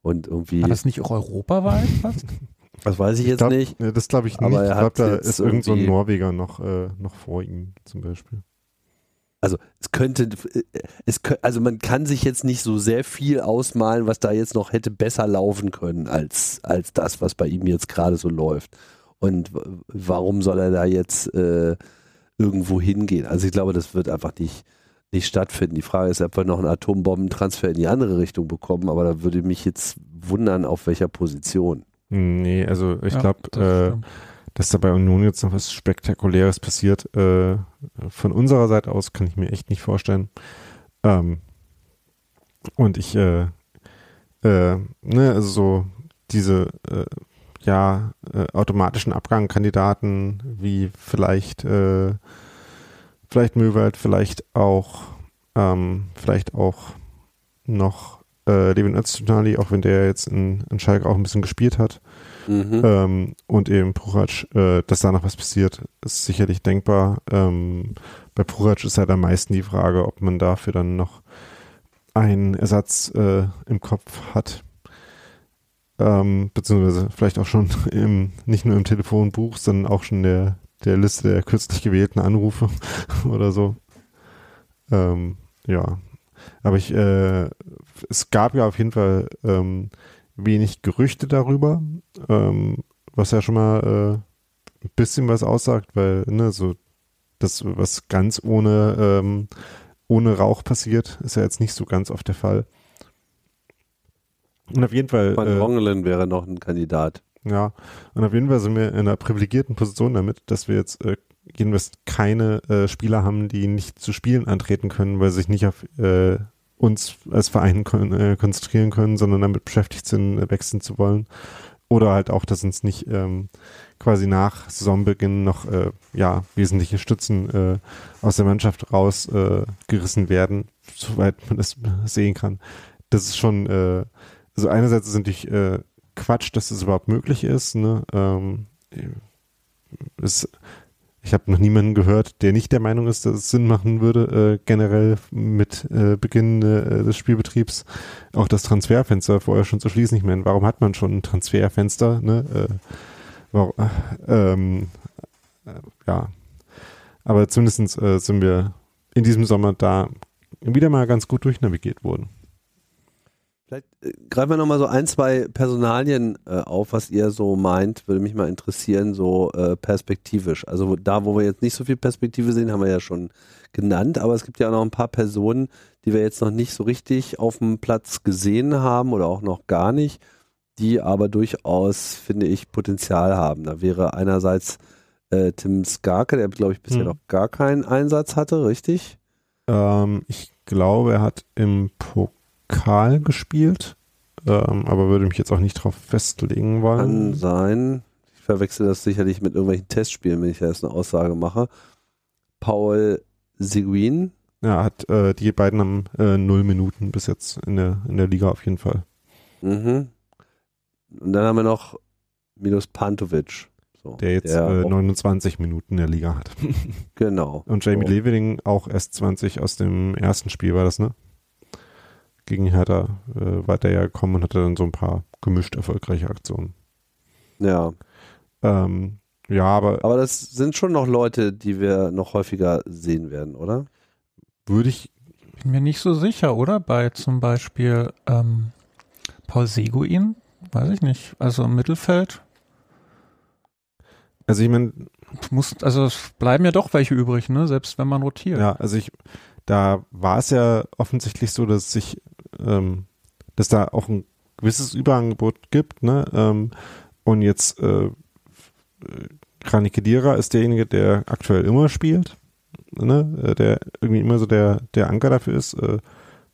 Speaker 4: Und irgendwie,
Speaker 5: War das nicht auch europaweit fast? [laughs]
Speaker 4: das weiß ich jetzt
Speaker 3: glaub,
Speaker 4: nicht.
Speaker 3: Nee, das glaube ich
Speaker 4: Aber
Speaker 3: nicht.
Speaker 4: er
Speaker 3: Ich glaube,
Speaker 4: hat
Speaker 3: da ist irgend so ein Norweger noch, äh, noch vor ihm zum Beispiel.
Speaker 4: Also es könnte, es kö- also man kann sich jetzt nicht so sehr viel ausmalen, was da jetzt noch hätte besser laufen können als, als das, was bei ihm jetzt gerade so läuft. Und warum soll er da jetzt äh, irgendwo hingehen? Also ich glaube, das wird einfach nicht, nicht stattfinden. Die Frage ist, ob wir noch einen Atombombentransfer in die andere Richtung bekommen, aber da würde mich jetzt wundern, auf welcher Position.
Speaker 3: Nee, also ich
Speaker 5: Ja,
Speaker 3: glaube,
Speaker 5: das
Speaker 3: äh, dass da bei Union jetzt noch was Spektakuläres passiert. Äh, von unserer Seite aus kann ich mir echt nicht vorstellen. Ähm, und ich, äh, äh, ne, also so diese, äh, ja, äh, automatischen Abgangkandidaten wie vielleicht, äh, vielleicht Möwald, vielleicht auch, ähm, vielleicht auch noch äh, Levin Öztunali, auch wenn der jetzt in, in Schalke auch ein bisschen gespielt hat.
Speaker 4: Mhm.
Speaker 3: Ähm, und eben Purac, äh, dass da noch was passiert, ist sicherlich denkbar. Ähm, bei Purac ist halt am meisten die Frage, ob man dafür dann noch einen Ersatz äh, im Kopf hat. Ähm, beziehungsweise vielleicht auch schon [laughs] im, nicht nur im Telefonbuch, sondern auch schon der, der Liste der kürzlich gewählten Anrufe [laughs] oder so. Ähm, ja. Aber ich, äh, es gab ja auf jeden Fall ähm, wenig Gerüchte darüber, ähm, was ja schon mal äh, ein bisschen was aussagt, weil, ne, so das, was ganz ohne, ähm, ohne Rauch passiert, ist ja jetzt nicht so ganz oft der Fall. Und auf jeden Fall.
Speaker 4: Van
Speaker 3: äh,
Speaker 4: Rongelen wäre noch ein Kandidat.
Speaker 3: Ja, und auf jeden Fall sind wir in einer privilegierten Position damit, dass wir jetzt äh, jedenfalls keine äh, Spieler haben, die nicht zu Spielen antreten können, weil sie sich nicht auf äh, uns als Verein kon äh, konzentrieren können, sondern damit beschäftigt sind, äh, wechseln zu wollen. Oder halt auch, dass uns nicht ähm, quasi nach Saisonbeginn noch äh, ja, wesentliche Stützen äh, aus der Mannschaft rausgerissen äh, werden, soweit man das sehen kann. das ist schon, äh, also einerseits ist es natürlich äh, Quatsch, dass das überhaupt möglich ist. Ne? Ähm, es, ich habe noch niemanden gehört, der nicht der Meinung ist, dass es Sinn machen würde, äh, generell mit äh, Beginn äh, des Spielbetriebs auch das Transferfenster vorher schon zu schließen. Ich meine, warum hat man schon ein Transferfenster? Ne? Äh, warum, ähm, äh, ja, aber zumindest äh, sind wir in diesem Sommer da wieder mal ganz gut durchnavigiert worden.
Speaker 4: Vielleicht äh, greifen wir nochmal so ein, zwei Personalien äh, auf, was ihr so meint, würde mich mal interessieren, so äh, perspektivisch. Also da, wo wir jetzt nicht so viel Perspektive sehen, haben wir ja schon genannt, aber es gibt ja auch noch ein paar Personen, die wir jetzt noch nicht so richtig auf dem Platz gesehen haben oder auch noch gar nicht, die aber durchaus, finde ich, Potenzial haben. Da wäre einerseits äh, Tim Skarke, der glaube ich bisher hm. noch gar keinen Einsatz hatte, richtig?
Speaker 3: Ähm, ich glaube, er hat im Pokal gespielt, ähm, aber würde mich jetzt auch nicht drauf festlegen wollen.
Speaker 4: Kann sein. Ich verwechsel das sicherlich mit irgendwelchen Testspielen, wenn ich da jetzt eine Aussage mache. Paul Seguin.
Speaker 3: Ja, hat äh, die beiden haben äh, null Minuten bis jetzt in der, in der Liga auf jeden Fall.
Speaker 4: Mhm. Und dann haben wir noch Milos Pantovic.
Speaker 3: So, der jetzt der äh, 29 Minuten in der Liga hat.
Speaker 4: genau.
Speaker 3: Und Jamie so. Leveling auch erst 20 aus dem ersten Spiel war das, ne? Gegen Hertha äh, weiter ja gekommen und hatte dann so ein paar gemischt erfolgreiche Aktionen.
Speaker 4: Ja.
Speaker 3: Ähm, ja, aber.
Speaker 4: Aber das sind schon noch Leute, die wir noch häufiger sehen werden, oder?
Speaker 3: Würde ich.
Speaker 5: Bin mir nicht so sicher, oder? Bei zum Beispiel ähm, Paul Seguin, weiß ich nicht. Also im Mittelfeld
Speaker 3: also ich meine,
Speaker 5: muss, also es bleiben ja doch welche übrig, ne? Selbst wenn man rotiert.
Speaker 3: Ja, also ich, da war es ja offensichtlich so, dass sich, ähm, dass da auch ein gewisses Überangebot gibt, ne? Ähm, und jetzt äh, Rani Kedira ist derjenige, der aktuell immer spielt, ne? Äh, der irgendwie immer so der, der Anker dafür ist. Äh,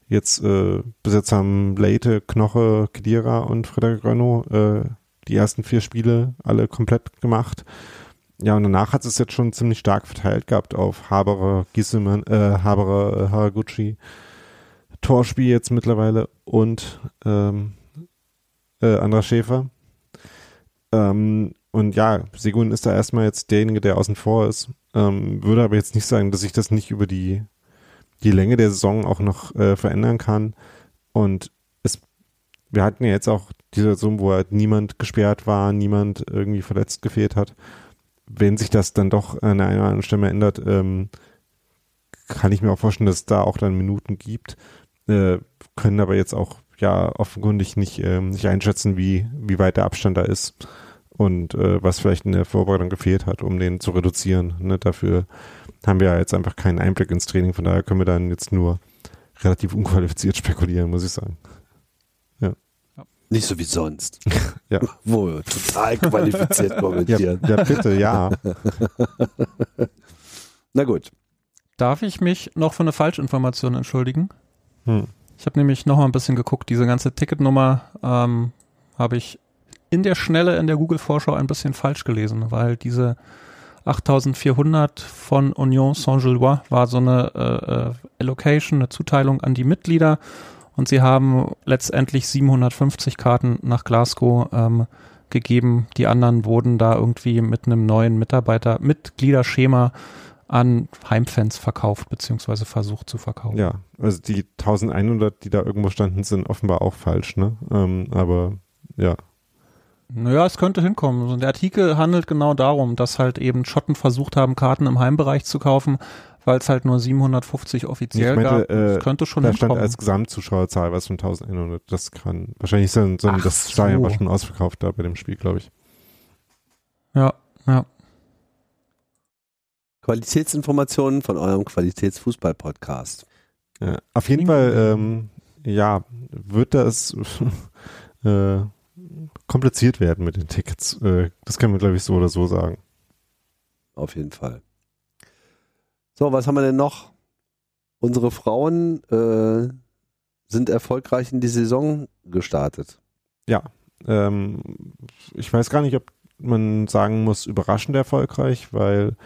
Speaker 3: jetzt äh, bis jetzt haben Leite, Knoche, Kedira und Frederik Renault äh, die ersten vier Spiele alle komplett gemacht. Ja, und danach hat es jetzt schon ziemlich stark verteilt gehabt auf Haberer, Gisselmann, äh, Haberer, äh, Haraguchi, Torspiel jetzt mittlerweile und ähm, äh, Andra Schäfer. Ähm, und ja, Segun ist da erstmal jetzt derjenige, der außen vor ist. Ähm, würde aber jetzt nicht sagen, dass ich das nicht über die, die Länge der Saison auch noch äh, verändern kann. Und es, wir hatten ja jetzt auch die Situation, wo halt niemand gesperrt war, niemand irgendwie verletzt gefehlt hat. Wenn sich das dann doch an einer oder anderen Stelle ändert, ähm, kann ich mir auch vorstellen, dass es da auch dann Minuten gibt, äh, können aber jetzt auch ja offenkundig nicht, äh, nicht einschätzen, wie, wie weit der Abstand da ist und äh, was vielleicht in der Vorbereitung gefehlt hat, um den zu reduzieren. Ne? Dafür haben wir ja jetzt einfach keinen Einblick ins Training, von daher können wir dann jetzt nur relativ unqualifiziert [laughs] spekulieren, muss ich sagen.
Speaker 4: Nicht so wie sonst. [laughs]
Speaker 3: ja. [laughs]
Speaker 4: Wo wir total qualifiziert kommentieren.
Speaker 3: Ja, ja, bitte, ja.
Speaker 4: Na gut.
Speaker 5: Darf ich mich noch für eine Falschinformation entschuldigen? Hm. Ich habe nämlich noch mal ein bisschen geguckt. Diese ganze Ticketnummer ähm, habe ich in der Schnelle in der Google-Vorschau ein bisschen falsch gelesen, weil diese 8400 von Union Saint-Gillois war so eine äh, äh, Allocation, eine Zuteilung an die Mitglieder und sie haben letztendlich 750 Karten nach Glasgow ähm, gegeben. Die anderen wurden da irgendwie mit einem neuen Mitarbeiter, Mitgliederschema an Heimfans verkauft, beziehungsweise versucht zu verkaufen.
Speaker 3: Ja, also die 1100, die da irgendwo standen, sind offenbar auch falsch, ne? Ähm, aber ja.
Speaker 5: Naja, es könnte hinkommen. Der Artikel handelt genau darum, dass halt eben Schotten versucht haben, Karten im Heimbereich zu kaufen, weil es halt nur 750 offiziell meinte, gab.
Speaker 3: Äh, das könnte schon Da hinkommen. stand als Gesamtzuschauerzahl was von 1100. Das kann wahrscheinlich sein, so, das
Speaker 5: so.
Speaker 3: Stadion war schon ausverkauft da bei dem Spiel, glaube ich.
Speaker 5: Ja, ja.
Speaker 4: Qualitätsinformationen von eurem Qualitätsfußball-Podcast.
Speaker 3: Ja, auf jeden Fall, ähm, ja, wird das [laughs] äh, kompliziert werden mit den Tickets. Äh, das können wir, glaube ich, so oder so sagen.
Speaker 4: Auf jeden Fall. So, was haben wir denn noch? Unsere Frauen äh, sind erfolgreich in die Saison gestartet.
Speaker 3: Ja, ähm, ich weiß gar nicht, ob man sagen muss, überraschend erfolgreich, weil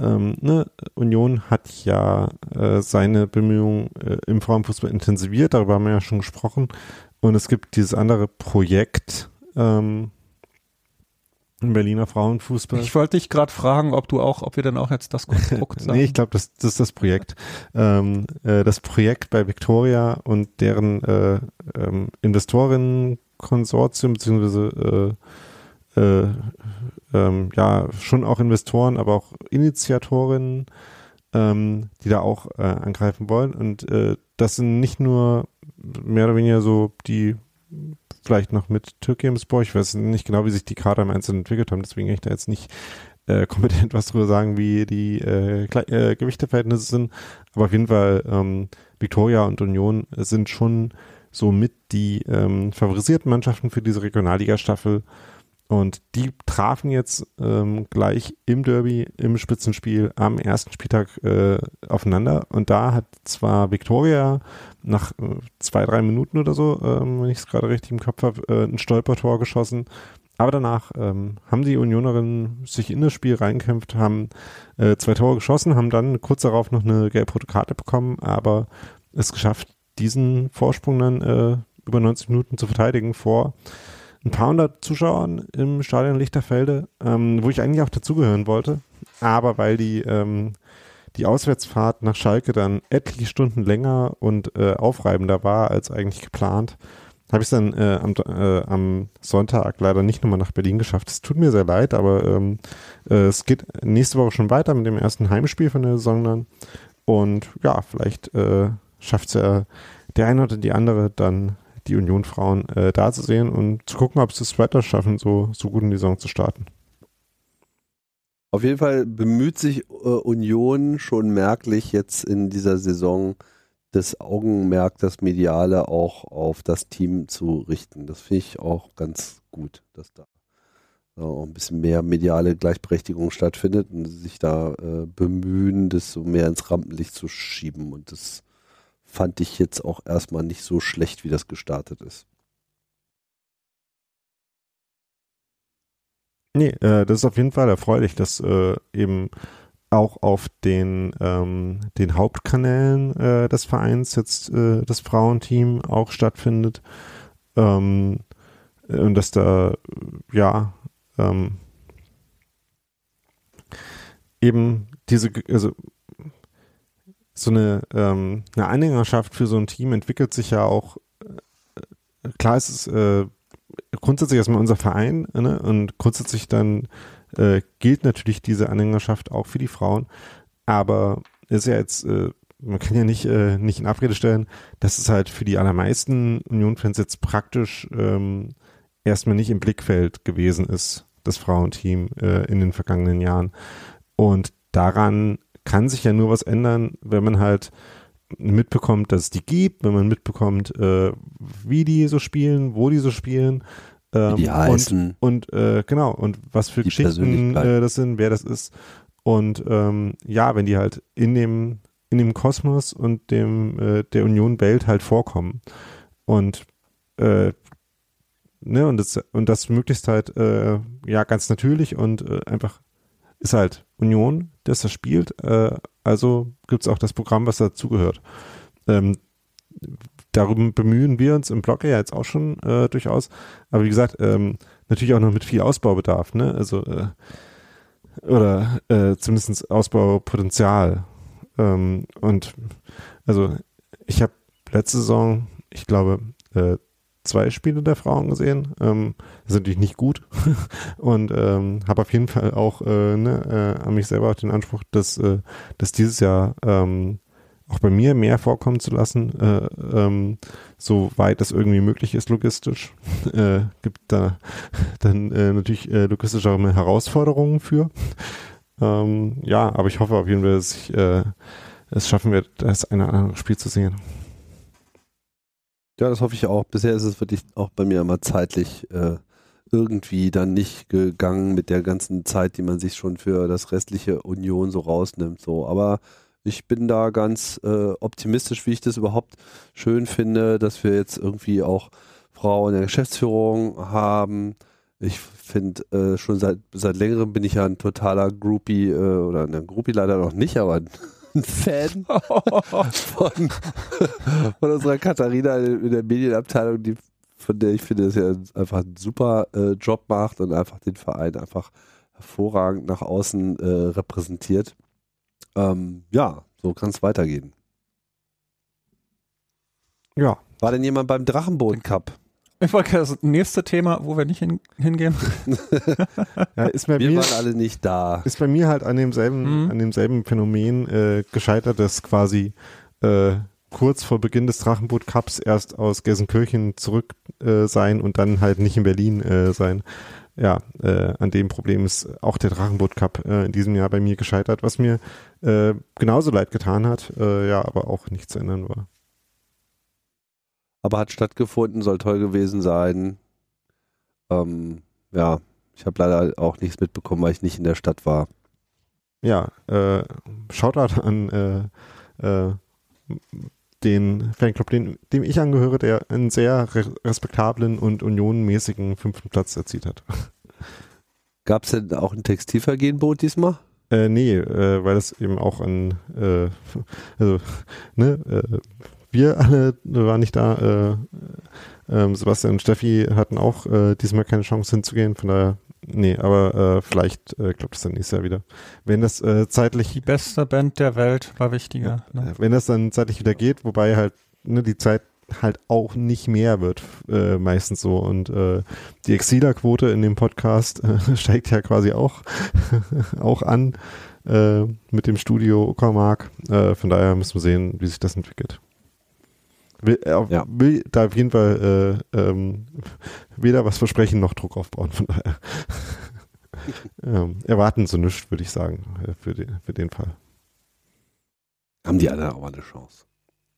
Speaker 3: ähm, ne, Union hat ja äh, seine Bemühungen äh, im Frauenfußball intensiviert, darüber haben wir ja schon gesprochen. Und es gibt dieses andere Projekt, ähm, im Berliner Frauenfußball.
Speaker 5: Ich wollte dich gerade fragen, ob du auch, ob wir dann auch jetzt das Konstrukt [laughs]
Speaker 3: sagen. nee, ich glaube, das, das ist das Projekt. Ähm, äh, das Projekt bei Victoria und deren äh, ähm, Investorinnenkonsortium, beziehungsweise äh, äh, ähm, ja, schon auch Investoren, aber auch Initiatorinnen, ähm, die da auch äh, angreifen wollen. Und äh, das sind nicht nur mehr oder weniger so die vielleicht noch mit Türkimspor. Ich weiß nicht genau, wie sich die Kader im Einzelnen entwickelt haben, deswegen kann ich da jetzt nicht äh, kompetent [laughs] was drüber sagen, wie die äh, äh, Gewichteverhältnisse sind. Aber auf jeden Fall, ähm, Victoria und Union sind schon so mit die ähm, favorisierten Mannschaften für diese Regionalliga-Staffel. Und die trafen jetzt ähm, gleich im Derby, im Spitzenspiel am ersten Spieltag äh, aufeinander. Und da hat zwar Victoria nach äh, zwei, drei Minuten oder so, ähm, wenn ich es gerade richtig im Kopf habe, äh, ein Stolpertor geschossen. Aber danach ähm, haben die Unionerinnen sich in das Spiel reinkämpft, haben äh, zwei Tore geschossen, haben dann kurz darauf noch eine gelb-rote Karte bekommen, aber es geschafft, diesen Vorsprung dann äh, über 90 Minuten zu verteidigen vor ein paar hundert Zuschauern im Stadion Lichterfelde, ähm, wo ich eigentlich auch dazugehören wollte. Aber weil die, ähm, die Auswärtsfahrt nach Schalke dann etliche Stunden länger und äh, aufreibender war als eigentlich geplant, habe ich es dann äh, am, äh, am Sonntag leider nicht nochmal nach Berlin geschafft. Es tut mir sehr leid, aber ähm, äh, es geht nächste Woche schon weiter mit dem ersten Heimspiel von der Saison dann. Und ja, vielleicht äh, schafft es ja der eine oder die andere dann die Union-Frauen äh, da zu sehen und zu gucken, ob sie es weiter schaffen, so, so gut in die Saison zu starten.
Speaker 4: Auf jeden Fall bemüht sich äh, Union schon merklich jetzt in dieser Saison das Augenmerk, das Mediale auch auf das Team zu richten. Das finde ich auch ganz gut, dass da auch ein bisschen mehr mediale Gleichberechtigung stattfindet und sich da äh, bemühen, das so mehr ins Rampenlicht zu schieben. Und das fand ich jetzt auch erstmal nicht so schlecht, wie das gestartet ist.
Speaker 3: Nee, äh, das ist auf jeden Fall erfreulich, dass äh, eben auch auf den, ähm, den Hauptkanälen äh, des Vereins jetzt äh, das Frauenteam auch stattfindet. Ähm, und dass da, ja, ähm, eben diese, also so eine, ähm, eine Anhängerschaft für so ein Team entwickelt sich ja auch, äh, klar ist es äh, grundsätzlich erstmal unser Verein ne? und grundsätzlich dann äh, gilt natürlich diese Anhängerschaft auch für die Frauen, aber ist ja jetzt, äh, man kann ja nicht, äh, nicht in Abrede stellen, dass es halt für die allermeisten Union-Fans jetzt praktisch ähm, erstmal nicht im Blickfeld gewesen ist, das Frauenteam äh, in den vergangenen Jahren. Und daran kann sich ja nur was ändern, wenn man halt mitbekommt, dass es die gibt, wenn man mitbekommt, äh, wie die so spielen, wo die so spielen.
Speaker 4: Ähm, wie die heißen.
Speaker 3: Und, und äh, genau, und was für Geschichten äh, das sind, wer das ist. Und ähm, ja, wenn die halt in dem, in dem Kosmos und dem äh, der Union Welt halt vorkommen. Und äh, ne, und das, und das möglichst halt äh, ja ganz natürlich und einfach ist halt Union, das das spielt. Äh, also gibt es auch das Programm, was dazugehört. Ähm, darum bemühen wir uns im Blog ja jetzt auch schon äh, durchaus. Aber wie gesagt, ähm, natürlich auch noch mit viel Ausbaubedarf, ne? Also äh, oder äh, zumindest Ausbaupotenzial. Ähm, und also ich habe letzte Saison, ich glaube, äh, zwei Spiele der Frauen gesehen. Ähm, das ist natürlich nicht gut. [laughs] und ähm, habe auf jeden Fall auch äh, ne, äh, an mich selber auch den Anspruch, dass, äh, dass dieses Jahr ähm, auch bei mir mehr vorkommen zu lassen, äh, ähm, soweit das irgendwie möglich ist logistisch. [laughs] Äh, gibt da [laughs] dann äh, natürlich äh, logistisch auch immer Herausforderungen für. Ähm, ja, aber ich hoffe auf jeden Fall, dass ich äh, es schaffen werde, das eine oder andere Spiel zu sehen.
Speaker 4: Ja, das hoffe ich auch. Bisher ist es wirklich auch bei mir immer zeitlich äh, irgendwie dann nicht gegangen mit der ganzen Zeit, die man sich schon für das restliche Union so rausnimmt. So, aber ich bin da ganz äh, optimistisch, wie ich das überhaupt schön finde, dass wir jetzt irgendwie auch Frauen in der Geschäftsführung haben, Ich finde, äh, schon seit, seit längerem bin ich ja ein totaler Groupie, äh, oder ein Groupie leider noch nicht, aber ein, Fan von, von unserer Katharina in der Medienabteilung, die, von der ich finde, dass er einfach einen super äh, Job macht und einfach den Verein einfach hervorragend nach außen äh, repräsentiert. Ähm, ja, so kann es weitergehen.
Speaker 2: Ja.
Speaker 4: War denn jemand beim Drachenboot Cup?
Speaker 5: Ich wollte das nächste Thema, wo wir nicht hin, hingehen. [laughs]
Speaker 3: ja, ist bei
Speaker 4: wir
Speaker 3: mir,
Speaker 4: waren alle nicht da.
Speaker 3: Ist bei mir halt an demselben, mhm. an demselben Phänomen äh, gescheitert, dass quasi äh, kurz vor Beginn des Drachenboot Cups erst aus Gelsenkirchen zurück äh, sein und dann halt nicht in Berlin äh, sein. Ja, äh, an dem Problem ist auch der Drachenboot Cup äh, in diesem Jahr bei mir gescheitert, was mir äh, genauso leid getan hat, äh, ja, aber auch nicht zu ändern war
Speaker 4: aber hat stattgefunden, soll toll gewesen sein. Ähm, ja, ich habe leider auch nichts mitbekommen, weil ich nicht in der Stadt war.
Speaker 3: Ja, äh, Shoutout an äh, äh, den Fanclub, den, dem ich angehöre, der einen sehr respektablen und unionmäßigen fünften Platz erzielt hat. [laughs]
Speaker 4: Gab es denn auch ein Textilvergehenboot diesmal?
Speaker 3: Äh, nee, äh, weil es eben auch an, äh, also, ne, äh, wir alle waren nicht da. Äh, äh, Sebastian und Steffi hatten auch äh, diesmal keine Chance hinzugehen. Von daher, nee, aber äh, vielleicht äh, klappt es dann nächstes Jahr wieder. Wenn das äh, zeitlich.
Speaker 5: Die beste Band der Welt war wichtiger.
Speaker 3: Ja, ne? Wenn das dann zeitlich wieder geht, wobei halt ne, die Zeit halt auch nicht mehr wird, äh, meistens so. Und äh, die Exiler-Quote in dem Podcast äh, [laughs] steigt ja quasi auch, [laughs] auch an mit dem Studio Uckermark. Von daher müssen wir sehen, wie sich das entwickelt. Will, er ja. will da auf jeden Fall äh, ähm, weder was versprechen noch Druck aufbauen. Von daher [laughs] ähm, erwarten sie nichts, würde ich sagen, äh, für, den, für den Fall.
Speaker 4: Haben die alle auch eine Chance?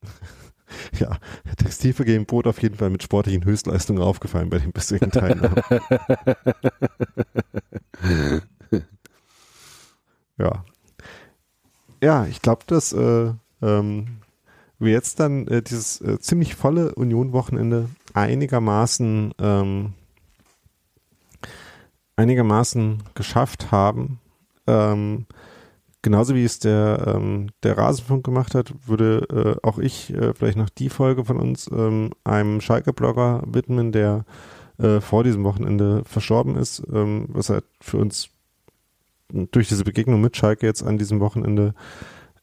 Speaker 4: [laughs]
Speaker 3: ja, Textilvergehen bot auf jeden Fall mit sportlichen Höchstleistungen aufgefallen bei den bisherigen Teilnehmern. [laughs] ja. Ja, ich glaube, dass äh, ähm, wir jetzt dann äh, dieses äh, ziemlich volle Union-Wochenende einigermaßen ähm, einigermaßen geschafft haben. Ähm, genauso wie es der, ähm, der Rasenfunk gemacht hat, würde äh, auch ich äh, vielleicht noch die Folge von uns ähm, einem Schalke-Blogger widmen, der äh, vor diesem Wochenende verstorben ist, ähm, was halt für uns durch diese Begegnung mit Schalke jetzt an diesem Wochenende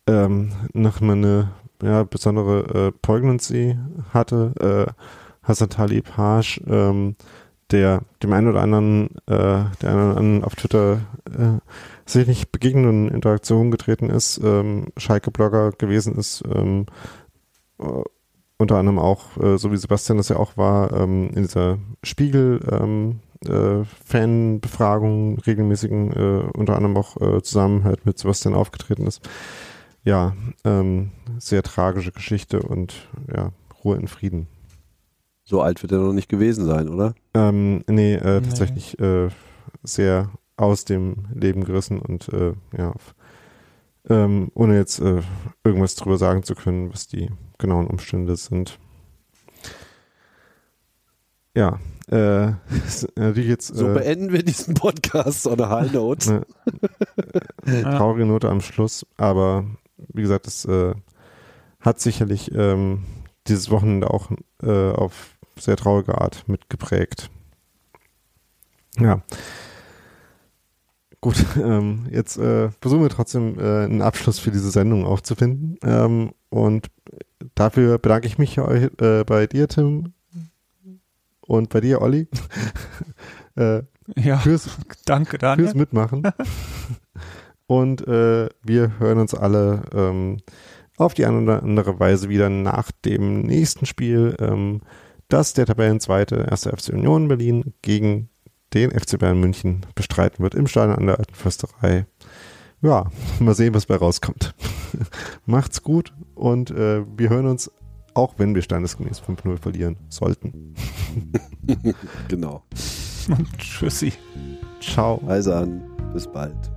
Speaker 3: ähm, noch mal eine ja, besondere äh, Poignancy hatte. Äh, Hassan Talib Hasch, ähm, der dem einen oder anderen, äh, der einen oder anderen auf Twitter äh, sicherlich begegnenden Interaktionen getreten ist, ähm, Schalke-Blogger gewesen ist, ähm, äh, unter anderem auch, äh, so wie Sebastian das ja auch war, ähm, in dieser Spiegel ähm, äh, Fanbefragung regelmäßigen, äh, unter anderem auch äh, zusammen halt mit Sebastian aufgetreten ist ja, ähm, sehr tragische Geschichte und ja, Ruhe in Frieden.
Speaker 4: So alt wird er noch nicht gewesen sein, oder?
Speaker 3: Ähm, nee, äh, nee. tatsächlich äh, sehr aus dem Leben gerissen und äh, ja, ähm, ohne jetzt äh, irgendwas drüber sagen zu können, was die genauen Umstände sind. Ja, äh, [laughs] jetzt.
Speaker 4: So äh, beenden wir diesen Podcast on a high note. [laughs]
Speaker 3: Ne, traurige Note am Schluss, aber wie gesagt, das äh, hat sicherlich ähm, dieses Wochenende auch äh, auf sehr traurige Art mitgeprägt. Ja. Gut, [laughs] ähm, jetzt äh, versuchen wir trotzdem äh, einen Abschluss für diese Sendung aufzufinden. Ähm, und dafür bedanke ich mich euch, äh, bei dir, Tim, und bei dir, Olli. [laughs]
Speaker 5: äh, ja, fürs, danke, Daniel.
Speaker 3: Fürs Mitmachen. [laughs] Und äh, wir hören uns alle ähm, auf die eine oder andere Weise wieder nach dem nächsten Spiel, ähm, das der Tabellenzweite 1. FC Union Berlin gegen den FC Bayern München bestreiten wird im Stadion an der Alten Försterei. Ja, [laughs] mal sehen, was bei rauskommt. [laughs] Macht's gut und äh, wir hören uns, auch wenn wir standesgemäß 5-0 verlieren sollten. [laughs]
Speaker 4: genau.
Speaker 5: Und tschüssi.
Speaker 4: Ciao. Also an, bis bald.